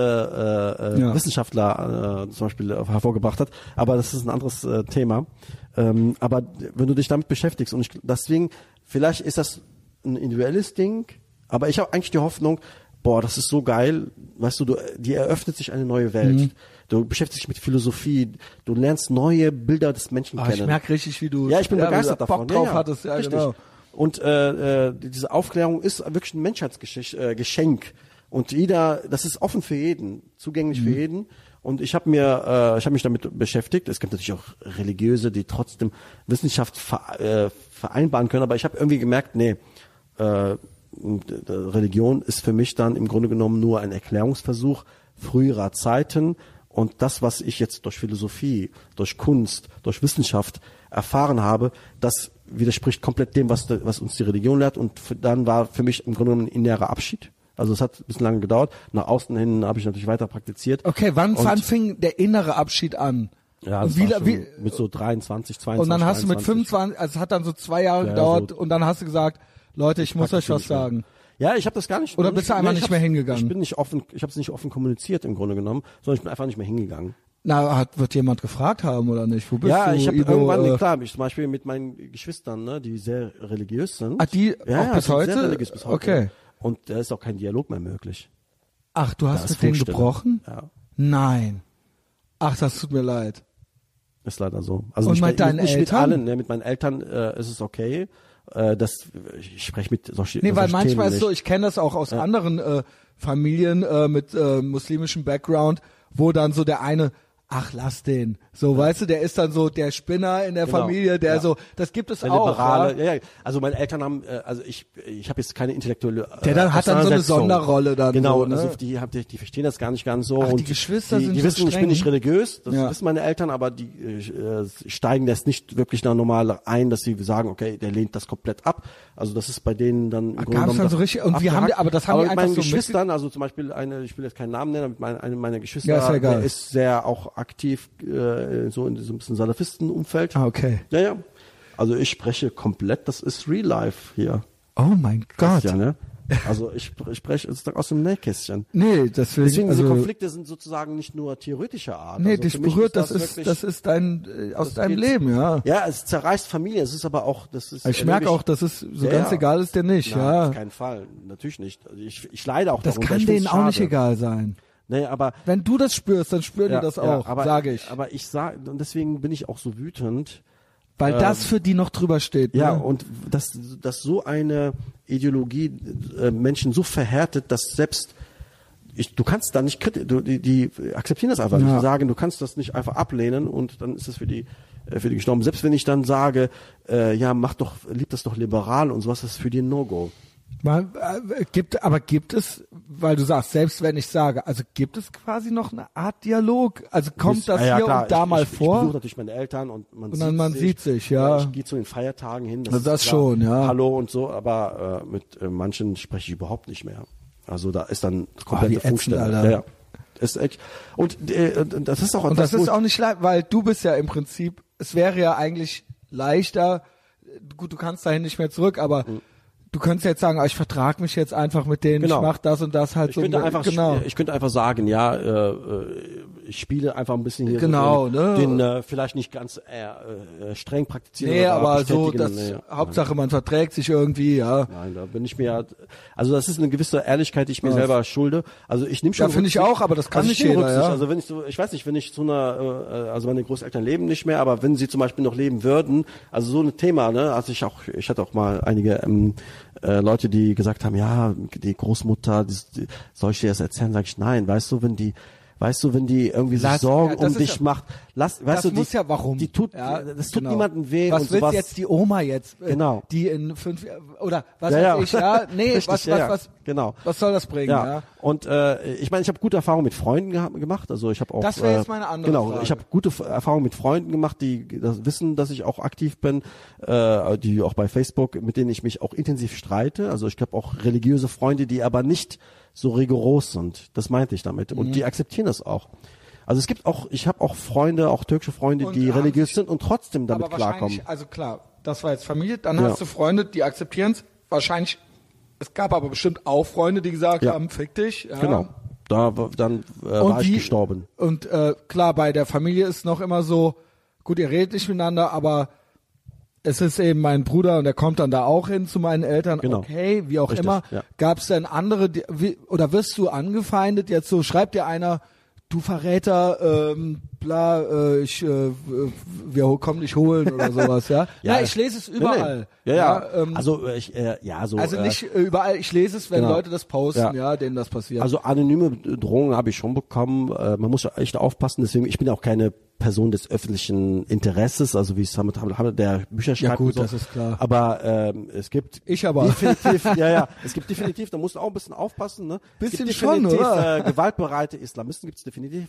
äh, äh, Ja. Wissenschaftler äh, zum Beispiel äh, hervorgebracht hat. Aber das ist ein anderes äh, Thema. Ähm, aber wenn du dich damit beschäftigst und ich, deswegen, vielleicht ist das ein individuelles Ding, aber ich habe eigentlich die Hoffnung, boah, das ist so geil, weißt du, du die eröffnet sich eine neue Welt. Mhm. Du beschäftigst dich mit Philosophie, du lernst neue Bilder des Menschen Ah, kennen. ich merke richtig, wie du Ja, ich bin du begeistert Bock davon. drauf ja, ja. hattest. Ja, Richtig. genau. Und äh, äh, diese Aufklärung ist wirklich ein Menschheitsgeschenk. Äh, und jeder, das ist offen für jeden, zugänglich Mhm. für jeden. Und ich habe mir, äh, ich habe mich damit beschäftigt. Es gibt natürlich auch religiöse, die trotzdem Wissenschaft ver, äh, vereinbaren können. Aber ich habe irgendwie gemerkt, nee, äh, Religion ist für mich dann im Grunde genommen nur ein Erklärungsversuch früherer Zeiten. Und das, was ich jetzt durch Philosophie, durch Kunst, durch Wissenschaft erfahren habe, das widerspricht komplett dem, was, was uns die Religion lehrt. Und dann war für mich im Grunde genommen ein innerer Abschied. Also es hat ein bisschen lange gedauert. Nach außen hin habe ich natürlich weiter praktiziert. Okay, wann, Und- wann fing der innere Abschied an? Ja, das wie, wie, mit so 23, 22, und dann hast du mit 23. 25, also es hat dann so zwei Jahre Ja, gedauert so- und dann hast du gesagt, Leute, ich muss euch was sagen. Ja, ich habe das gar nicht. Oder bist du einfach ich nicht mehr hingegangen? Ich bin nicht offen, ich habe es nicht offen kommuniziert im Grunde genommen, sondern ich bin einfach nicht mehr hingegangen. Na, hat, wird jemand gefragt haben oder nicht? Wo bist ja, du? ich habe irgendwann, äh, klar, ich zum Beispiel mit meinen Geschwistern, ne, die sehr religiös sind. Ah, die ja, auch ja, bis heute? Sehr religiös bis heute. Okay. Und da ist auch kein Dialog mehr möglich. Ach, du hast mit denen gebrochen? Ja, Nein. Ach, das tut mir leid. ist leider so. Also Und nicht, mit mit, deinen nicht mit Eltern? allen, ne, mit meinen Eltern äh, ist es okay. Äh, das, ich spreche mit solchen Nee, weil manchmal Themen ist so, nicht. ich kenne das auch aus anderen äh, Familien äh, mit äh, muslimischem Background, wo dann so der eine ach lass den. So, weißt du, der ist dann so der Spinner in der Genau, Familie, der ja. so, das gibt es Der auch. Liberale, Ja? ja? ja, also meine Eltern haben, äh, also ich, ich habe jetzt keine intellektuelle. Äh, Der dann hat dann so eine. Sonderrolle dann Genau, so, ne? also die, haben- die, die verstehen das gar nicht ganz so. Ach, und die Geschwister die, sind die so wissen, ich streng. bin nicht religiös, das Ja. wissen meine Eltern, aber die äh, steigen das nicht wirklich da normal ein, dass sie sagen, okay, der lehnt das komplett ab. Also das ist bei denen dann. im Grunde gab's genommen dann so richtig- und wie haben die- aber das haben die mit einfach meinen so Geschwistern, also zum Beispiel eine, ich will jetzt keinen Namen nennen, aber meine, eine meiner Geschwister, Ja, ja ist sehr auch aktiv äh, so in diesem bisschen Salafisten-Umfeld. Ah, okay. Ja, ja. Also ich spreche komplett, das ist Real Life hier. Oh mein Gott. Ja, ne? Also ich, ich spreche sozusagen aus dem Nähkästchen. Nee, deswegen, Deswegen also, diese Konflikte sind sozusagen nicht nur theoretischer Art. nee, also dich berührt, das, ist, wirklich- das ist dein, äh, aus das deinem geht- Leben, ja. Ja, es zerreißt Familie. Es ist aber auch, das ist. Ich merke auch, dass es so Ja, ganz egal ist dir nicht, Nein, ja. auf keinen Fall. Natürlich nicht. Also ich, ich leide auch Das darunter. kann ich find's denen auch nicht egal sein. Nee, aber Wenn du das spürst, dann spüren ja, die das ja, auch, aber, sage ich. Aber ich sage, und deswegen bin ich auch so wütend. Weil ähm, das für die noch drüber steht. Ja, ne? und dass, dass so eine Ideologie äh, Menschen so verhärtet, dass selbst ich, du kannst da nicht kritisch, die, die akzeptieren das einfach Ja. nicht. Die sagen, du kannst das nicht einfach ablehnen und dann ist es für die äh, für die gestorben. Selbst wenn ich dann sage, äh, ja, mach doch, lieb das doch liberal und sowas, das ist für die ein No-Go. Mal, äh, gibt, aber gibt es, weil du sagst, selbst wenn ich sage, also gibt es quasi noch eine Art Dialog? Also kommt das Ja, ja, hier klar. und da ich, mal ich, Ich vor? besuche natürlich meine Eltern und man, Und dann sieht, man sich. sieht sich, ja. Ich gehe zu den Feiertagen hin. Das, Also das ist klar. schon, ja. Hallo und so, aber äh, mit äh, manchen spreche ich überhaupt nicht mehr. Also da ist dann komplette wie ätzend, Funkstelle. Ja, ja. Ist echt. Und äh, das ist auch Und etwas, das wo ist ich- auch nicht leicht, weil du bist ja im Prinzip, es wäre ja eigentlich leichter, gut, du kannst dahin nicht mehr zurück, aber du könntest jetzt sagen, ah, ich vertrag mich jetzt einfach mit denen, Genau. ich mach das und das halt ich so. könnte einfach, genau. ich könnte einfach sagen, ja, äh, äh, ich spiele einfach ein bisschen hier Genau, so den, ne? den äh, vielleicht nicht ganz äh, äh, streng praktizieren. Nee, aber so, das, Nee, ja. Hauptsache man verträgt sich irgendwie, ja. Nein, da bin ich mir, also das ist eine gewisse Ehrlichkeit, die ich mir Ja. selber schulde. Also ich nehme schon. Ja, finde ich auch, aber das kann also nicht jeder, Rücksicht. ja. Also wenn ich so, ich weiß nicht, wenn ich zu einer, äh, also meine Großeltern leben nicht mehr, aber wenn sie zum Beispiel noch leben würden, also so ein Thema, ne, also ich auch, ich hatte auch mal einige ähm, äh, Leute, die gesagt haben, ja, die Großmutter, die, die, soll ich dir das erzählen? Sag ich, nein, weißt du, wenn die Weißt du, wenn die irgendwie sich Lass- Sorgen ja, um dich ja- macht, lass, weißt das du, die, muss ja, warum? Die tut, ja, das tut genau. niemandem weh Was und sowas. jetzt die Oma jetzt? äh, Genau. Die in fünf, oder was Ja, weiß ich, ja? Nee, Richtig, was, was, was, Genau. was soll das bringen, Ja. Und äh, ich meine, ich habe gute Erfahrungen mit Freunden gemacht. Also ich habe auch. Das wäre äh, jetzt meine andere Genau, Frage. ich habe gute Erfahrungen mit Freunden gemacht, die das wissen, dass ich auch aktiv bin, äh, die auch bei Facebook, mit denen ich mich auch intensiv streite. Also ich habe auch religiöse Freunde, die aber nicht so rigoros sind. Das meinte ich damit. Mhm. Und die akzeptieren das auch. Also es gibt auch, ich habe auch Freunde, auch türkische Freunde, Und die religiös sind und trotzdem damit Aber klarkommen. also klar, das war jetzt Familie, dann Ja. hast du Freunde, die akzeptieren es. Wahrscheinlich, es gab aber bestimmt auch Freunde, die gesagt Ja. haben, fick dich. Ja. Genau. Da dann äh, war ich wie- gestorben. Und äh, klar, bei der Familie ist noch immer so, gut, ihr redet nicht miteinander, aber es ist eben mein Bruder und der kommt dann da auch hin zu meinen Eltern. Genau. Okay, wie auch Richtig, immer. ja. Gab es denn andere, die, wie, oder wirst du angefeindet jetzt so, schreibt dir einer, du Verräter, ähm, bla, äh, ich, äh, wir kommen dich holen oder sowas, ja? ja, ich lese es Nee, überall. Nee. Ja, ja. ähm, also äh, ich, äh, ja, so. also äh, nicht äh, überall, ich lese es, wenn genau. Leute das posten, ja, Ja. denen das passiert. Also anonyme Drohungen habe ich schon bekommen. Äh, man muss ja echt aufpassen. Deswegen, ich bin ja auch keine Person des öffentlichen Interesses, also wie es Hamid der Bücher schreibt. gut, und so. das ist klar. Aber ähm, es gibt Ich aber. definitiv, ja, ja, es gibt definitiv, da musst du auch ein bisschen aufpassen. Ne? Bisschen schon, oder? Äh, gewaltbereite Islamisten gibt es definitiv.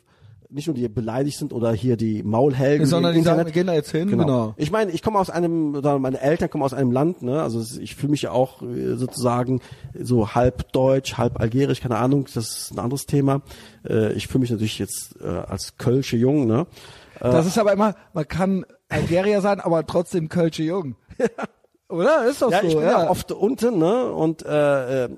Nicht nur die beleidigt sind oder hier die Maulhelden, Sondern die sagen, wir gehen da jetzt hin, Genau. genau. Ich meine, ich komme aus einem, oder meine Eltern kommen aus einem Land, ne? Also ich fühle mich ja auch äh, sozusagen so halb deutsch, halb algerisch, keine Ahnung, das ist ein anderes Thema. Äh, Ich fühle mich natürlich jetzt äh, als Kölsche Jung, ne? Das ist aber immer, man kann Algerier sein, aber trotzdem Kölsche Jung. Oder? Ist doch Ja, so, ich bin ja. ja oft unten, ne? Und äh, äh,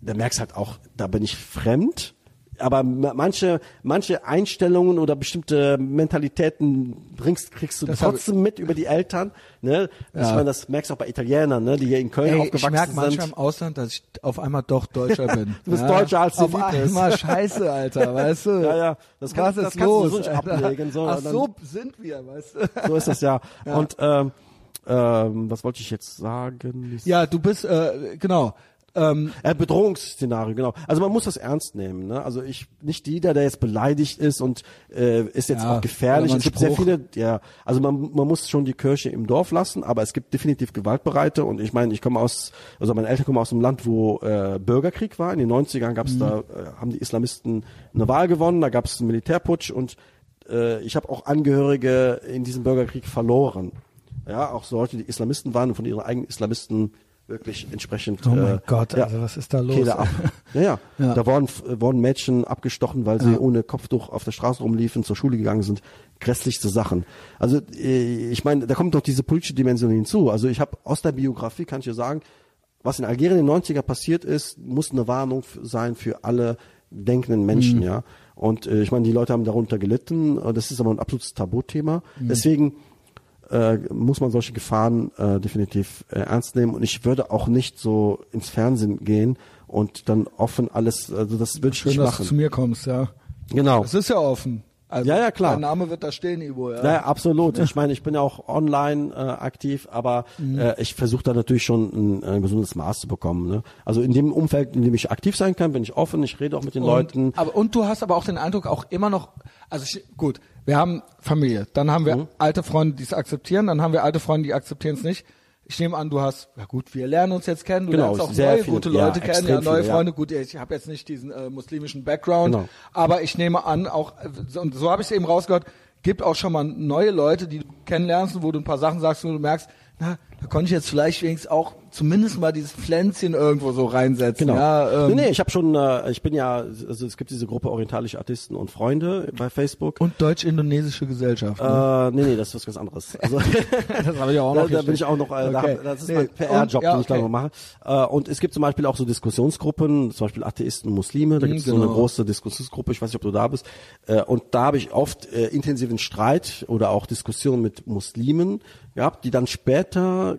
da merkst halt auch, da bin ich fremd. Aber manche, manche Einstellungen oder bestimmte Mentalitäten bringst, kriegst du Das trotzdem mit über die Eltern. Ne? Ich Ja. meine, das merkst du auch bei Italienern, ne? die hier in Köln Ey, ich aufgewachsen merke manchmal sind. im Ausland, dass ich auf einmal doch Deutscher bin. Du bist Deutscher, als du Auf einmal scheiße, Alter, weißt du? Ja, ja, das kann- Was das ist kannst du los? so ablegen, so, Ach, dann- so sind wir, weißt du? So ist das ja. Und ähm, ähm, was wollte ich jetzt sagen? Ja, du bist, äh, genau. Ähm, Äh, Bedrohungsszenario, genau. Also man muss das ernst nehmen. Ne? Also ich nicht jeder, der jetzt beleidigt ist und äh, ist jetzt Ja, auch gefährlich. Es gibt ein sehr Spruch. viele, ja. Also man, man muss schon die Kirche im Dorf lassen, aber es gibt definitiv Gewaltbereite. Und ich meine, ich komme aus, also meine Eltern kommen aus einem Land, wo äh, Bürgerkrieg war. In den 90ern gab es da, äh, haben die Islamisten eine Wahl gewonnen. Da gab es einen Militärputsch und äh, ich habe auch Angehörige in diesem Bürgerkrieg verloren. Ja, auch solche, die Islamisten waren und von ihren eigenen Islamisten wirklich entsprechend. Oh mein äh, Gott, ja, also was ist da los? Kehle ab. Ja, ja. Ja. Da wurden, wurden Mädchen abgestochen, weil sie ohne Kopftuch auf der Straße rumliefen, zur Schule gegangen sind. Grässlichste Sachen. Also äh, ich meine, da kommt doch diese politische Dimension hinzu. Also ich habe aus der Biografie, kann ich dir sagen, was in Algerien in den 90er passiert ist, muss eine Warnung sein für alle denkenden Menschen, Mhm. ja. Und äh, ich meine, die Leute haben darunter gelitten. Das ist aber ein absolutes Tabuthema. Mhm. Deswegen äh, muss man solche Gefahren äh, definitiv äh, ernst nehmen. Und ich würde auch nicht so ins Fernsehen gehen und dann offen alles, also das würde ich Schön, nicht dass du zu machen. mir kommst, ja. Genau. Es ist ja offen. Also, Ja, ja, klar. Dein Name wird da stehen, Ivo, ja. Ja, absolut. Ich meine, ich bin ja auch online äh, aktiv, aber Mhm. äh, ich versuche da natürlich schon ein, ein gesundes Maß zu bekommen. Ne? Also in dem Umfeld, in dem ich aktiv sein kann, bin ich offen, ich rede auch mit den Leuten. Und, aber, und du hast aber auch den Eindruck, auch immer noch, also ich, gut, wir haben Familie, dann haben wir Mhm. alte Freunde, die es akzeptieren, dann haben wir alte Freunde, die akzeptieren es nicht. Ich nehme an, du hast, ja gut, wir lernen uns jetzt kennen, du Genau, lernst auch sehr neue viele, gute ja, Leute kennen, extrem ja, neue viele, ja. Freunde, gut, ich habe jetzt nicht diesen äh, muslimischen Background, Genau. aber ich nehme an, auch, äh, und so habe ich es eben rausgehört, gibt auch schon mal neue Leute, die du kennenlernst, und wo du ein paar Sachen sagst, wo du merkst, na, da konnte ich jetzt vielleicht wenigstens auch zumindest mal dieses Pflänzchen irgendwo so reinsetzen. Genau. Ja, ähm, nee, nee, ich habe schon, äh, ich bin ja, also es gibt diese Gruppe orientalische Artisten und Freunde bei Facebook. Und deutsch-indonesische Gesellschaft. Ne? äh, nee, nee, das ist was ganz anderes. Also, das habe ich auch da, noch. da bin ich auch noch, äh, Okay. da, das ist Nee. mein PR-Job, Und- ja, den ich da okay. noch mache. Äh, und es gibt zum Beispiel auch so Diskussionsgruppen, zum Beispiel Atheisten, Muslime, da Mhm, gibt es so eine genau. große Diskussionsgruppe, ich weiß nicht, ob du da bist. Äh, und da habe ich oft äh, intensiven Streit oder auch Diskussionen mit Muslimen gehabt, die dann später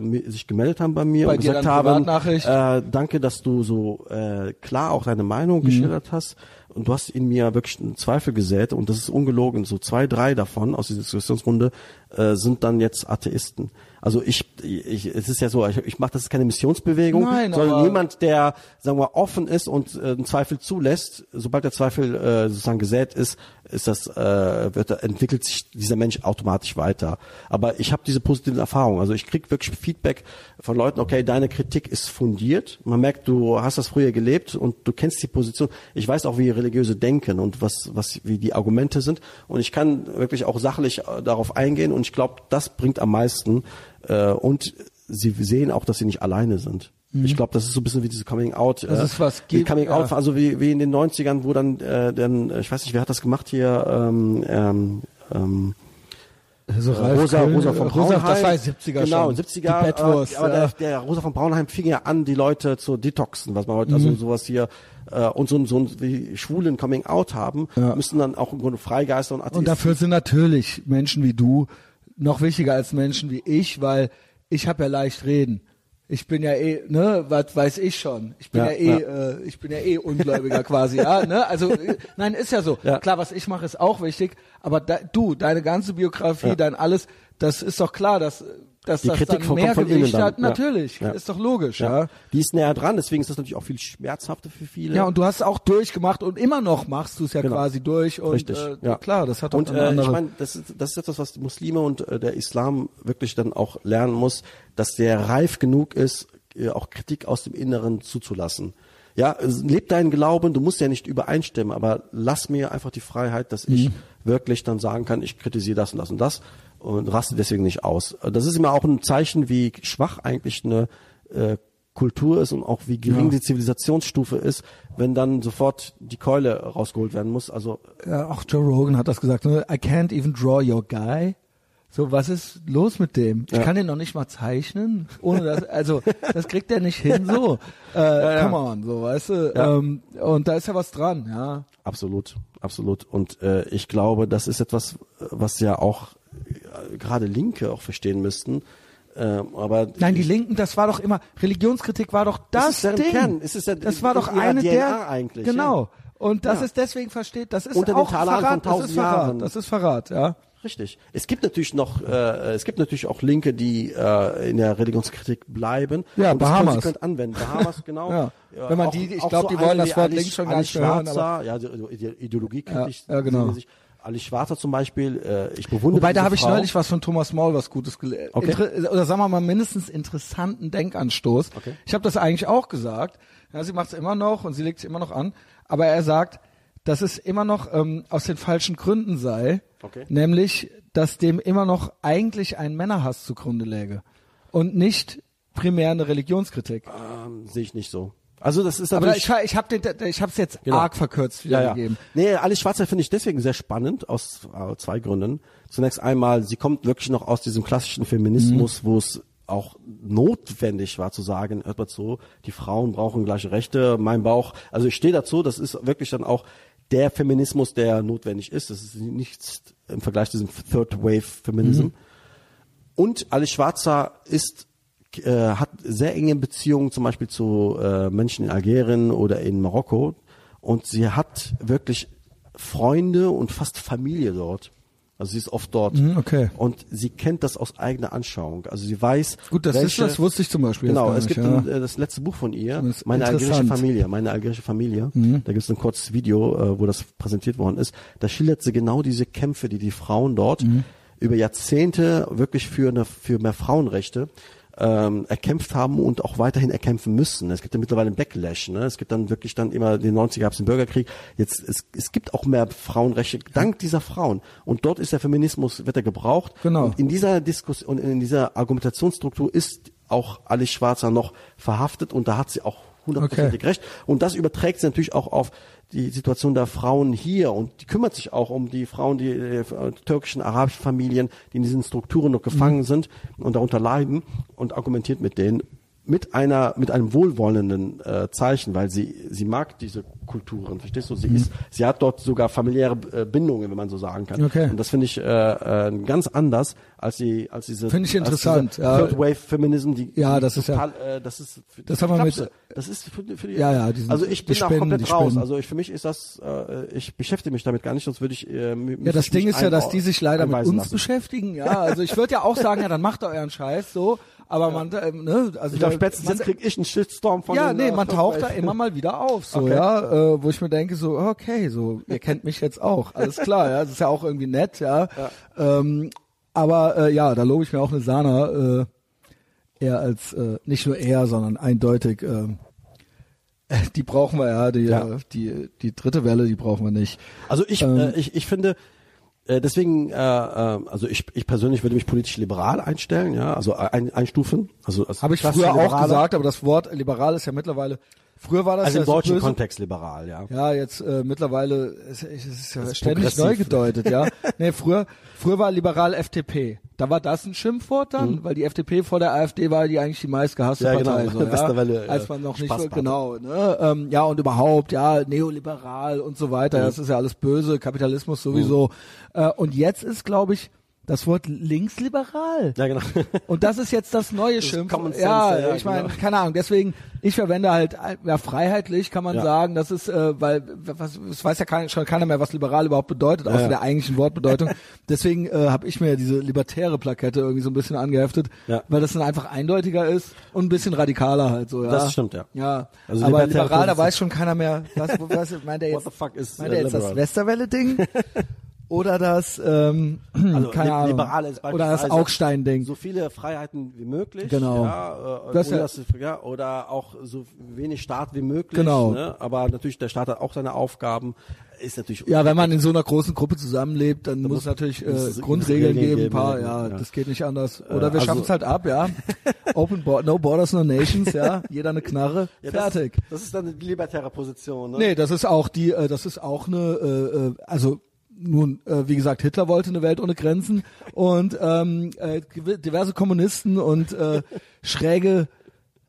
äh, sich gemeldet haben bei mir Bei und gesagt haben, äh, danke, dass du so äh, klar auch deine Meinung Mhm. geschildert hast. Und du hast in mir wirklich einen Zweifel gesät und das ist ungelogen. So zwei, drei davon aus dieser Diskussionsrunde äh, sind dann jetzt Atheisten. Also ich, ich es ist ja so, ich, ich mache das ist keine Missionsbewegung, Nein, sondern jemand, der sagen wir offen ist und äh, einen Zweifel zulässt. Sobald der Zweifel äh, sozusagen gesät ist, ist das äh, wird entwickelt sich dieser Mensch automatisch weiter. Aber ich habe diese positiven Erfahrungen. Also ich krieg wirklich Feedback von Leuten. Okay, deine Kritik ist fundiert. Man merkt, du hast das früher gelebt und du kennst die Position. Ich weiß auch, wie religiöse denken und was was wie die Argumente sind. Und ich kann wirklich auch sachlich äh, darauf eingehen. Und ich glaube, das bringt am meisten. Äh, und sie sehen auch, dass sie nicht alleine sind. Ich glaube, das ist so ein bisschen wie diese Coming Out. Das äh, ist was gibt- Coming Out, ja. also wie, wie in den 90ern, wo dann, äh, dann, äh, ich weiß nicht, wer hat das gemacht hier, ähm, ähm, ähm, Also äh, Rosa, Rosa von Braunheim. das war 70er Genau, schon. 70er. Die Bettwurst, äh, aber ja. der, der Rosa von Braunheim fing ja an, die Leute zu detoxen, was man heute, also Mhm. sowas hier, äh, und so, ein- so ein, wie Schwulen Coming Out haben, Ja. müssen dann auch im Grunde Freigeister und Atheisten. Und dafür sind natürlich Menschen wie du noch wichtiger als Menschen wie ich, weil ich habe ja leicht reden. Ich bin ja eh, ne, was weiß ich schon. Ich bin ja, Ja, eh, ja. Äh, ich bin ja eh Ungläubiger quasi, ja, ne? Also äh, nein, ist ja so. Ja. Klar, was ich mache, ist auch wichtig, aber da, du, deine ganze Biografie, dein alles, das ist doch klar, dass dass Die das Kritik dann mehr von Gewicht hat. Natürlich, Ja. ist doch logisch, ja. ja. Die ist näher dran, deswegen ist das natürlich auch viel schmerzhafter für viele. Ja, und du hast auch durchgemacht und immer noch machst du es ja Genau. quasi durch und Richtig, äh, ja. klar, das hat auch Und eine äh, andere. ich meine, das ist, das ist etwas, was die Muslime und äh, der Islam wirklich dann auch lernen muss, dass der reif genug ist, äh, auch Kritik aus dem Inneren zuzulassen. Ja, es- leb deinen Glauben, du musst ja nicht übereinstimmen, aber lass mir einfach die Freiheit, dass ich wirklich dann sagen kann, ich kritisiere das und das und das und raste deswegen nicht aus. Das ist immer auch ein Zeichen, wie schwach eigentlich eine äh, Kultur ist und auch wie gering Ja. die Zivilisationsstufe ist, wenn dann sofort die Keule rausgeholt werden muss. Also ja, auch Joe Rogan hat das gesagt, ne? I can't even draw your guy. So, was ist los mit dem? Ich Ja. kann den noch nicht mal zeichnen, ohne das, also, das kriegt er nicht hin, so. Äh, ja. Come on, so, weißt du? Ähm, und da ist ja was dran, ja. Absolut, absolut. Und äh, ich glaube, das ist etwas, was ja auch gerade Linke auch verstehen müssten. Ähm, aber Nein, die Linken, das war doch immer, Religionskritik war doch das, ist Ding. Kern. Es ist ja das war doch eine DNA der, eigentlich, genau. Und das Ja. ist deswegen versteht, das ist Unter auch Verrat, das ist Verrat, Jahren. das ist Verrat, ja. Richtig. Es gibt natürlich noch, äh, es gibt natürlich auch Linke, die äh, in der Religionskritik bleiben. Ja, und das Bahamas. konsequent anwenden. Bahamas, genau. Ja. Wenn man die- ich glaub, die wollen das Wort links schon gar nicht hören, Schwarzer, ja, so ide- ideologiekritisch. Ja, ja, genau. sich. Alice Schwarzer zum Beispiel, äh, ich bewundere Wobei, da habe ich neulich was von Thomas Maul was Gutes gelesen. Okay. Oder sagen wir mal mindestens interessanten Denkanstoß. Okay. Ich habe das eigentlich auch gesagt. Ja, sie macht es immer noch und sie legt es immer noch an. Aber er sagt, dass es immer noch ähm, aus den falschen Gründen sei. Okay. Nämlich, dass dem immer noch eigentlich ein Männerhass zugrunde läge. Und nicht primär eine Religionskritik. Ähm, sehe ich nicht so. Also das ist Aber ich, ich habe ich hab's jetzt Genau. arg verkürzt ja, ja. wiedergegeben. Nee, Alice Schwarzer finde ich deswegen sehr spannend aus äh, zwei Gründen. Zunächst einmal, sie kommt wirklich noch aus diesem klassischen Feminismus, Mhm. wo es auch notwendig war zu sagen, hört mal zu, die Frauen brauchen gleiche Rechte, mein Bauch. Also ich stehe dazu, das ist wirklich dann auch der Feminismus, der notwendig ist. Das ist nichts im Vergleich zu diesem Third Wave Feminism. Mhm. Und Alice Schwarzer ist äh, hat sehr enge Beziehungen zum Beispiel zu äh, Menschen in Algerien oder in Marokko und sie hat wirklich Freunde und fast Familie dort. Also sie ist oft dort. Mhm, okay. Und sie kennt das aus eigener Anschauung. Also sie weiß. Gut, das welche, ist, das wusste ich zum Beispiel. Genau, es gibt ja. ein, äh, das letzte Buch von ihr, meine algerische. Mhm. Familie, meine algerische Familie. Da gibt es ein kurzes Video, äh, wo das präsentiert worden ist. Da schildert sie genau diese Kämpfe, die die Frauen dort Mhm. über Jahrzehnte wirklich für eine, für mehr Frauenrechte ähm, erkämpft haben und auch weiterhin erkämpfen müssen. Es gibt ja mittlerweile einen Backlash. Ne? Es gibt dann wirklich dann immer, in den 90er gab es den Bürgerkrieg. Jetzt, es, es gibt auch mehr Frauenrechte dank dieser Frauen. Und dort ist der Feminismus, wird er gebraucht. Genau. Und in dieser Diskussion, in dieser Argumentationsstruktur ist auch Alice Schwarzer noch verhaftet und da hat sie auch hundertprozentig recht. Und das überträgt sie natürlich auch auf die Situation der Frauen hier und die kümmert sich auch um die Frauen, die äh, türkischen, arabischen Familien, die in diesen Strukturen noch gefangen sind und darunter leiden und argumentiert mit denen mit einer mit einem wohlwollenden äh, Zeichen, weil sie sie mag diese Kulturen, verstehst du? Sie ist sie hat dort sogar familiäre äh, Bindungen, wenn man so sagen kann. Okay. Und das finde ich äh, äh, ganz anders als die als diese Finde ich interessant, ja. Third Wave Feminism, die Ja, das ist ja- total, äh, das ist für Das die haben wir mit- das ist für, die- für die, Ja, ja, die sind- also ich die bin da Spinnen, komplett die raus. Also ich für mich ist das äh, ich beschäftige mich damit gar nicht, sonst würde ich äh, Ja, das Ding ist ja, dass die sich leider mit uns lassen. beschäftigen. Ja, also ich würde ja auch sagen, ja, dann macht doch euren Scheiß so. Aber man, ähm, ne, also Ich glaube, spätestens man, jetzt krieg ich einen Shitstorm von ja, den, nee, äh, man taucht da immer mal wieder auf, so, Okay. ja, äh, wo ich mir denke, so, okay, so, ihr kennt mich jetzt auch, alles klar, ja, das ist ja auch irgendwie nett, ja. Ähm, aber äh, ja, da lobe ich mir auch eine Sana, äh, eher als, äh, nicht nur eher, sondern eindeutig, äh, die brauchen wir ja, die, Ja. Äh, die, die dritte Welle, die brauchen wir nicht. Also ich, Ähm, äh, ich, ich finde, äh, deswegen, äh, äh, also ich, ich persönlich würde mich politisch liberal einstellen, ja, also ein, einstufen. Also als Habe ich früher auch gesagt, aber das Wort liberal ist ja mittlerweile, früher war das Also ja im so deutschen böse, Kontext liberal, ja. Ja, jetzt äh, mittlerweile es, es ist ja ist ständig neu gedeutet, ja. nee, früher früher war liberal FDP. Da war das ein Schimpfwort dann, weil die FDP vor der AfD war die eigentlich die meistgehasste Mhm. Ja, Partei, genau. so, ja? Westerwelle, äh, als man noch nicht Spaßpartei. genau, ne? Ähm, ja und überhaupt, ja, neoliberal und so weiter, Mhm. das ist ja alles böse, Kapitalismus sowieso. Äh, und jetzt ist glaube ich das Wort linksliberal. Ja, genau. Und das ist jetzt das neue ist Schimpf. Common Sense, ja, ja, ich meine, genau. keine Ahnung. Deswegen, ich verwende halt, ja, freiheitlich kann man Ja. sagen, das ist, äh, weil, was, es weiß ja kein, schon keiner mehr, was liberal überhaupt bedeutet, außer Ja. der eigentlichen Wortbedeutung. Deswegen äh, habe ich mir diese libertäre Plakette irgendwie so ein bisschen angeheftet, Ja. weil das dann einfach eindeutiger ist und ein bisschen radikaler halt so, ja. Das stimmt, ja. Ja, Also aber liberal, da weiß schon keiner mehr, was, was meint er What jetzt, the fuck is meint er jetzt das liberal? Westerwelle-Ding? Oder das, ähm, Also keine Ahnung. liberal ist Oder das beispielsweise Augstein-Ding. So viele Freiheiten wie möglich. Genau. Ja, äh, Das ja- ja, oder auch so wenig Staat wie möglich. Genau. Ne? Aber natürlich, der Staat hat auch seine Aufgaben. Ist natürlich. Ja, wenn man in so einer großen Gruppe zusammenlebt, dann muss muss- es natürlich äh, Grundregeln Regeln geben, ein geben, paar, ja, ja, das geht nicht anders. Oder Äh, wir also- schaffen es halt ab, ja. Open Bo No Borders, No Nations, ja. Jeder eine Knarre, ja, das, fertig. Das ist dann die libertäre Position. Ne? Nee, das ist auch die, äh, das ist auch eine, äh, äh, also nun, äh, wie gesagt, Hitler wollte eine Welt ohne Grenzen und ähm, äh, diverse Kommunisten und äh, schräge,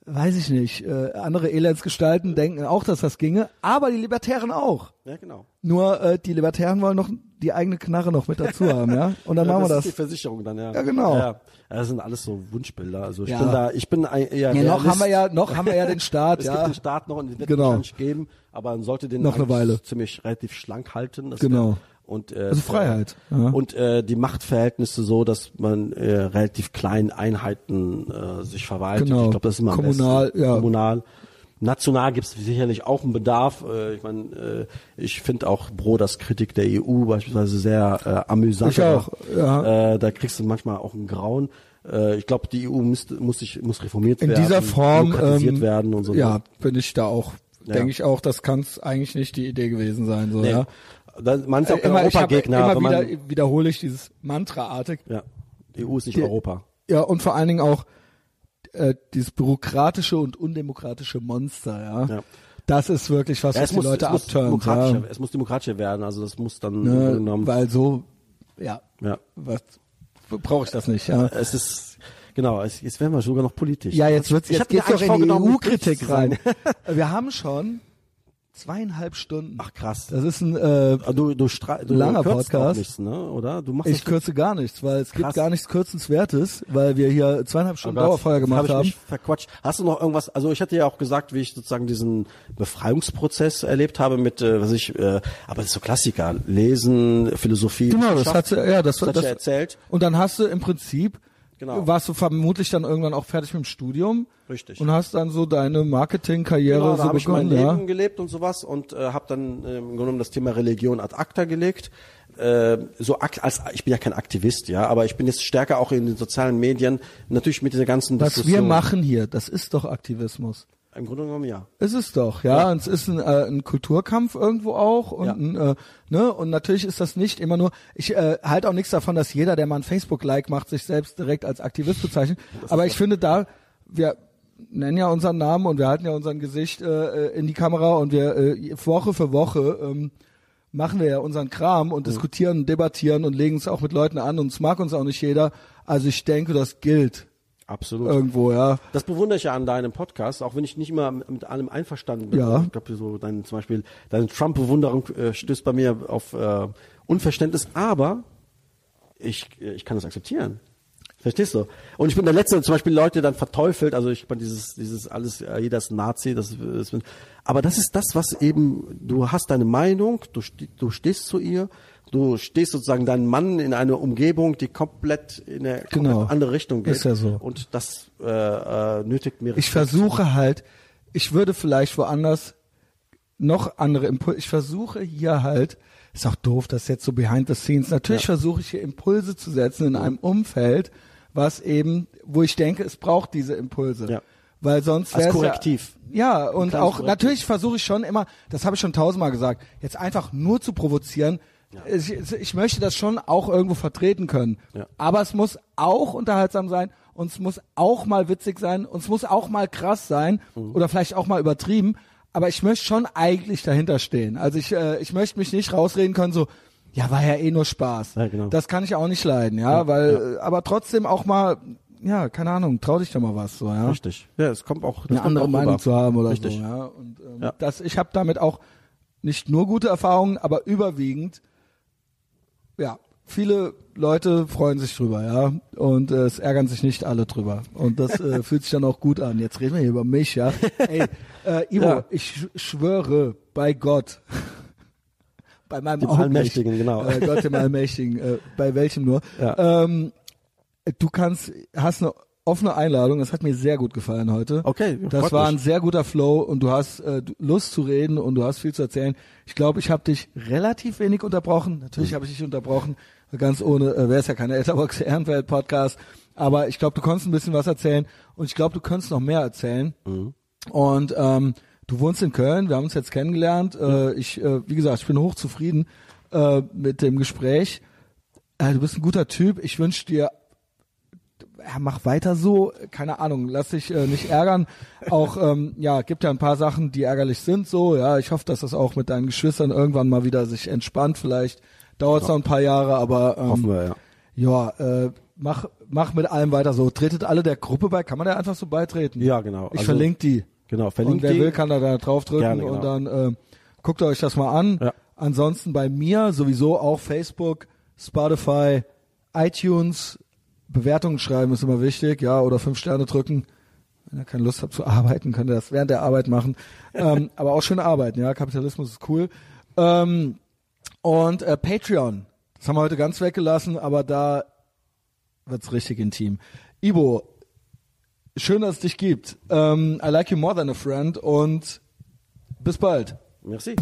weiß ich nicht, äh, andere Elendsgestalten denken auch, dass das ginge, aber die Libertären auch. Ja, genau. Nur äh, die Libertären wollen noch die eigene Knarre noch mit dazu haben, ja. Und dann ja, machen wir das das. ist die Versicherung dann, ja. Ja, genau. Ja, ja. das sind alles so Wunschbilder. Also ich Ja. bin da, ich bin ein- eher Ja, noch haben wir ja, noch haben wir ja den Staat, Es ja. gibt den Staat noch und den wird Genau. es wahrscheinlich geben, aber man sollte den Noch eine Weile. ziemlich relativ schlank halten. Das Genau. wär- Und, äh, Also Freiheit, ja. Und äh, die Machtverhältnisse so, dass man äh, relativ kleinen Einheiten äh, sich verwaltet. Genau. Ich glaube, das ist immer am Kommunal, besten. ja. Kommunal. National gibt es sicherlich auch einen Bedarf. Äh, ich meine, äh, ich finde auch Broders Kritik der EU beispielsweise sehr äh, amüsant. Ich auch, ja. Äh, da kriegst du manchmal auch ein Grauen. Äh, ich glaube, die EU muss, muss, sich, muss reformiert In werden, dieser Form ähm, werden und so. Ja, bin ich da auch. Ja. Denke ich auch, das kann es eigentlich nicht die Idee gewesen sein. So, Nee. ja. Man ist auch Äh, immer, Europagegner. immer wenn man, wieder wiederhole ich dieses Mantraartig. ja, die EU ist nicht Die- Europa. Ja, und vor allen Dingen auch äh, dieses bürokratische und undemokratische Monster, ja. Ja. Das ist wirklich was, Ja, was die muss, Leute es abturnt, ja. es muss demokratischer werden. Also das muss dann Ne, genommen, weil so, ja, ja, was brauche ich das nicht, ja. es ist genau. Es, jetzt werden wir sogar noch politisch. Ja, jetzt wird's, Ich jetzt geht's doch in die EU-Kritik nicht rein. Wir haben schon zweieinhalb Stunden. Ach krass. Das ist ein, äh, Ah, Du, du, stra- du Langer Podcast. nichts, ne? Oder? Du machst ich das kürze gar nichts, weil es gibt Krass. gar nichts Kürzenswertes, weil wir hier zweieinhalb Stunden Dauerfeuer gemacht hab ich haben. Mich verquatscht. Hast du noch irgendwas? Also ich hatte ja auch gesagt, wie ich sozusagen diesen Befreiungsprozess erlebt habe mit, äh, was ich, äh, aber das ist so Klassiker, Lesen, Philosophie. Genau, das hat ja, das, das, hat das, ja erzählt. Und dann hast du im Prinzip, Genau. warst du vermutlich dann irgendwann auch fertig mit dem Studium. Richtig. Und hast dann so deine Marketingkarriere Genau, so habe ich mein begonnen, ja. Leben gelebt und sowas und äh, habe dann äh, im Grunde genommen das Thema Religion ad acta gelegt. Äh, so akt, als ich bin ja kein Aktivist, ja, aber ich bin jetzt stärker auch in den sozialen Medien, natürlich mit dieser ganzen Was Diskussion. wir machen hier, das ist doch Aktivismus. Im Grunde genommen ja. Es ist doch, ja. Und es ist ein, äh, ein Kulturkampf irgendwo auch. Und, Ja. ein, äh, ne? und natürlich ist das nicht immer nur, ich äh, halte auch nichts davon, dass jeder, der mal ein Facebook-Like macht, sich selbst direkt als Aktivist bezeichnet. Aber ich finde da, wir nennen ja unseren Namen und wir halten ja unseren Gesicht äh, in die Kamera und wir äh, Woche für Woche ähm, machen wir ja unseren Kram und diskutieren, debattieren und legen es auch mit Leuten an und es mag uns auch nicht jeder. Also ich denke, das gilt Absolut. irgendwo, ja. Das bewundere ich ja an deinem Podcast, auch wenn ich nicht immer mit allem einverstanden bin. Ja. Ich glaube, so dein, zum Beispiel deine Trump-Bewunderung äh, stößt bei mir auf äh, Unverständnis, aber ich, äh, ich kann das akzeptieren. Verstehst du? Und ich bin der Letzte, zum Beispiel Leute dann verteufelt, also ich bin dieses, dieses alles, äh, jeder ist Nazi, das, das, aber das ist das, was eben, du hast deine Meinung, du, du stehst zu ihr, du stehst sozusagen deinen Mann in eine Umgebung, die komplett in eine Genau. andere Richtung geht. Ist ja so. Und das äh, äh, nötigt mir ich versuche halt, ich würde vielleicht woanders noch andere Impulse, ich versuche hier halt, ist auch doof, das jetzt so behind the scenes, natürlich versuche ich hier Impulse zu setzen in einem Umfeld, was eben, wo ich denke, es braucht diese Impulse. Ja. Weil sonst wär's Korrektiv. Ja, ja und auch Korrektiv. natürlich versuche ich schon immer, das habe ich schon tausendmal gesagt, jetzt einfach nur zu provozieren. Ich, ich möchte das schon auch irgendwo vertreten können. Ja. Aber es muss auch unterhaltsam sein und es muss auch mal witzig sein und es muss auch mal krass sein Mhm. oder vielleicht auch mal übertrieben. Aber ich möchte schon eigentlich dahinter stehen. Also ich, äh, ich möchte mich nicht rausreden können, so, ja, war ja eh nur Spaß. Ja, genau. Das kann ich auch nicht leiden, ja, weil, äh, aber trotzdem auch mal, ja, keine Ahnung, trau dich doch mal was, so, ja Richtig. Ja, es kommt auch eine andere auch Meinung rüber. zu haben oder Richtig. so. Ja? Und ähm, Ja. das, ich habe damit auch nicht nur gute Erfahrungen, aber überwiegend, ja, viele Leute freuen sich drüber, ja, und äh, es ärgern sich nicht alle drüber. Und das äh, fühlt sich dann auch gut an. Jetzt reden wir hier über mich, ja. Ey, äh, Ivo, Ja. ich sch schwöre bei Gott. Bei meinem Dem Allmächtigen, nicht. genau. Äh, Gott dem Allmächtigen, äh, bei welchem nur. Ja. Ähm, du kannst, hast eine offene Einladung, das hat mir sehr gut gefallen heute. Okay, Das war mich. ein sehr guter Flow und du hast äh, Lust zu reden und du hast viel zu erzählen. Ich glaube, ich habe dich relativ wenig unterbrochen. Natürlich habe ich dich unterbrochen, ganz ohne, äh, wäre es ja keine Etherbox Ehrenfeld Podcast, aber ich glaube, du konntest ein bisschen was erzählen und ich glaube, du könntest noch mehr erzählen. Und ähm, du wohnst in Köln, wir haben uns jetzt kennengelernt. Äh, ich, äh, wie gesagt, ich bin hochzufrieden äh, mit dem Gespräch. Äh, du bist ein guter Typ. Ich wünsche dir ja, mach weiter so, keine Ahnung, lass dich äh, nicht ärgern. Auch ähm, ja, gibt ja ein paar Sachen, die ärgerlich sind so. Ja, ich hoffe, dass das auch mit deinen Geschwistern irgendwann mal wieder sich entspannt. Vielleicht dauert es noch ein paar Jahre, aber ähm, Hoffen wir, ja. ja, äh, mach mach mit allem weiter so. Tretet alle der Gruppe bei, kann man da einfach so beitreten? Ja, genau. Ich Also- verlinke die. Genau, Und verlinkt wer die. will, kann da, da drauf drücken Gerne, und genau. dann äh, guckt euch das mal an. Ja. Ansonsten bei mir sowieso auch Facebook, Spotify, iTunes, Bewertungen schreiben ist immer wichtig, ja, oder fünf Sterne drücken. Wenn ihr keine Lust habt zu arbeiten, könnt ihr das während der Arbeit machen. ähm, aber auch schön arbeiten, ja. Kapitalismus ist cool. Ähm, Und äh, Patreon. Das haben wir heute ganz weggelassen, aber da wird's richtig intim. Ibo, schön, dass es dich gibt. Ähm, I like you more than a friend und bis bald. Merci.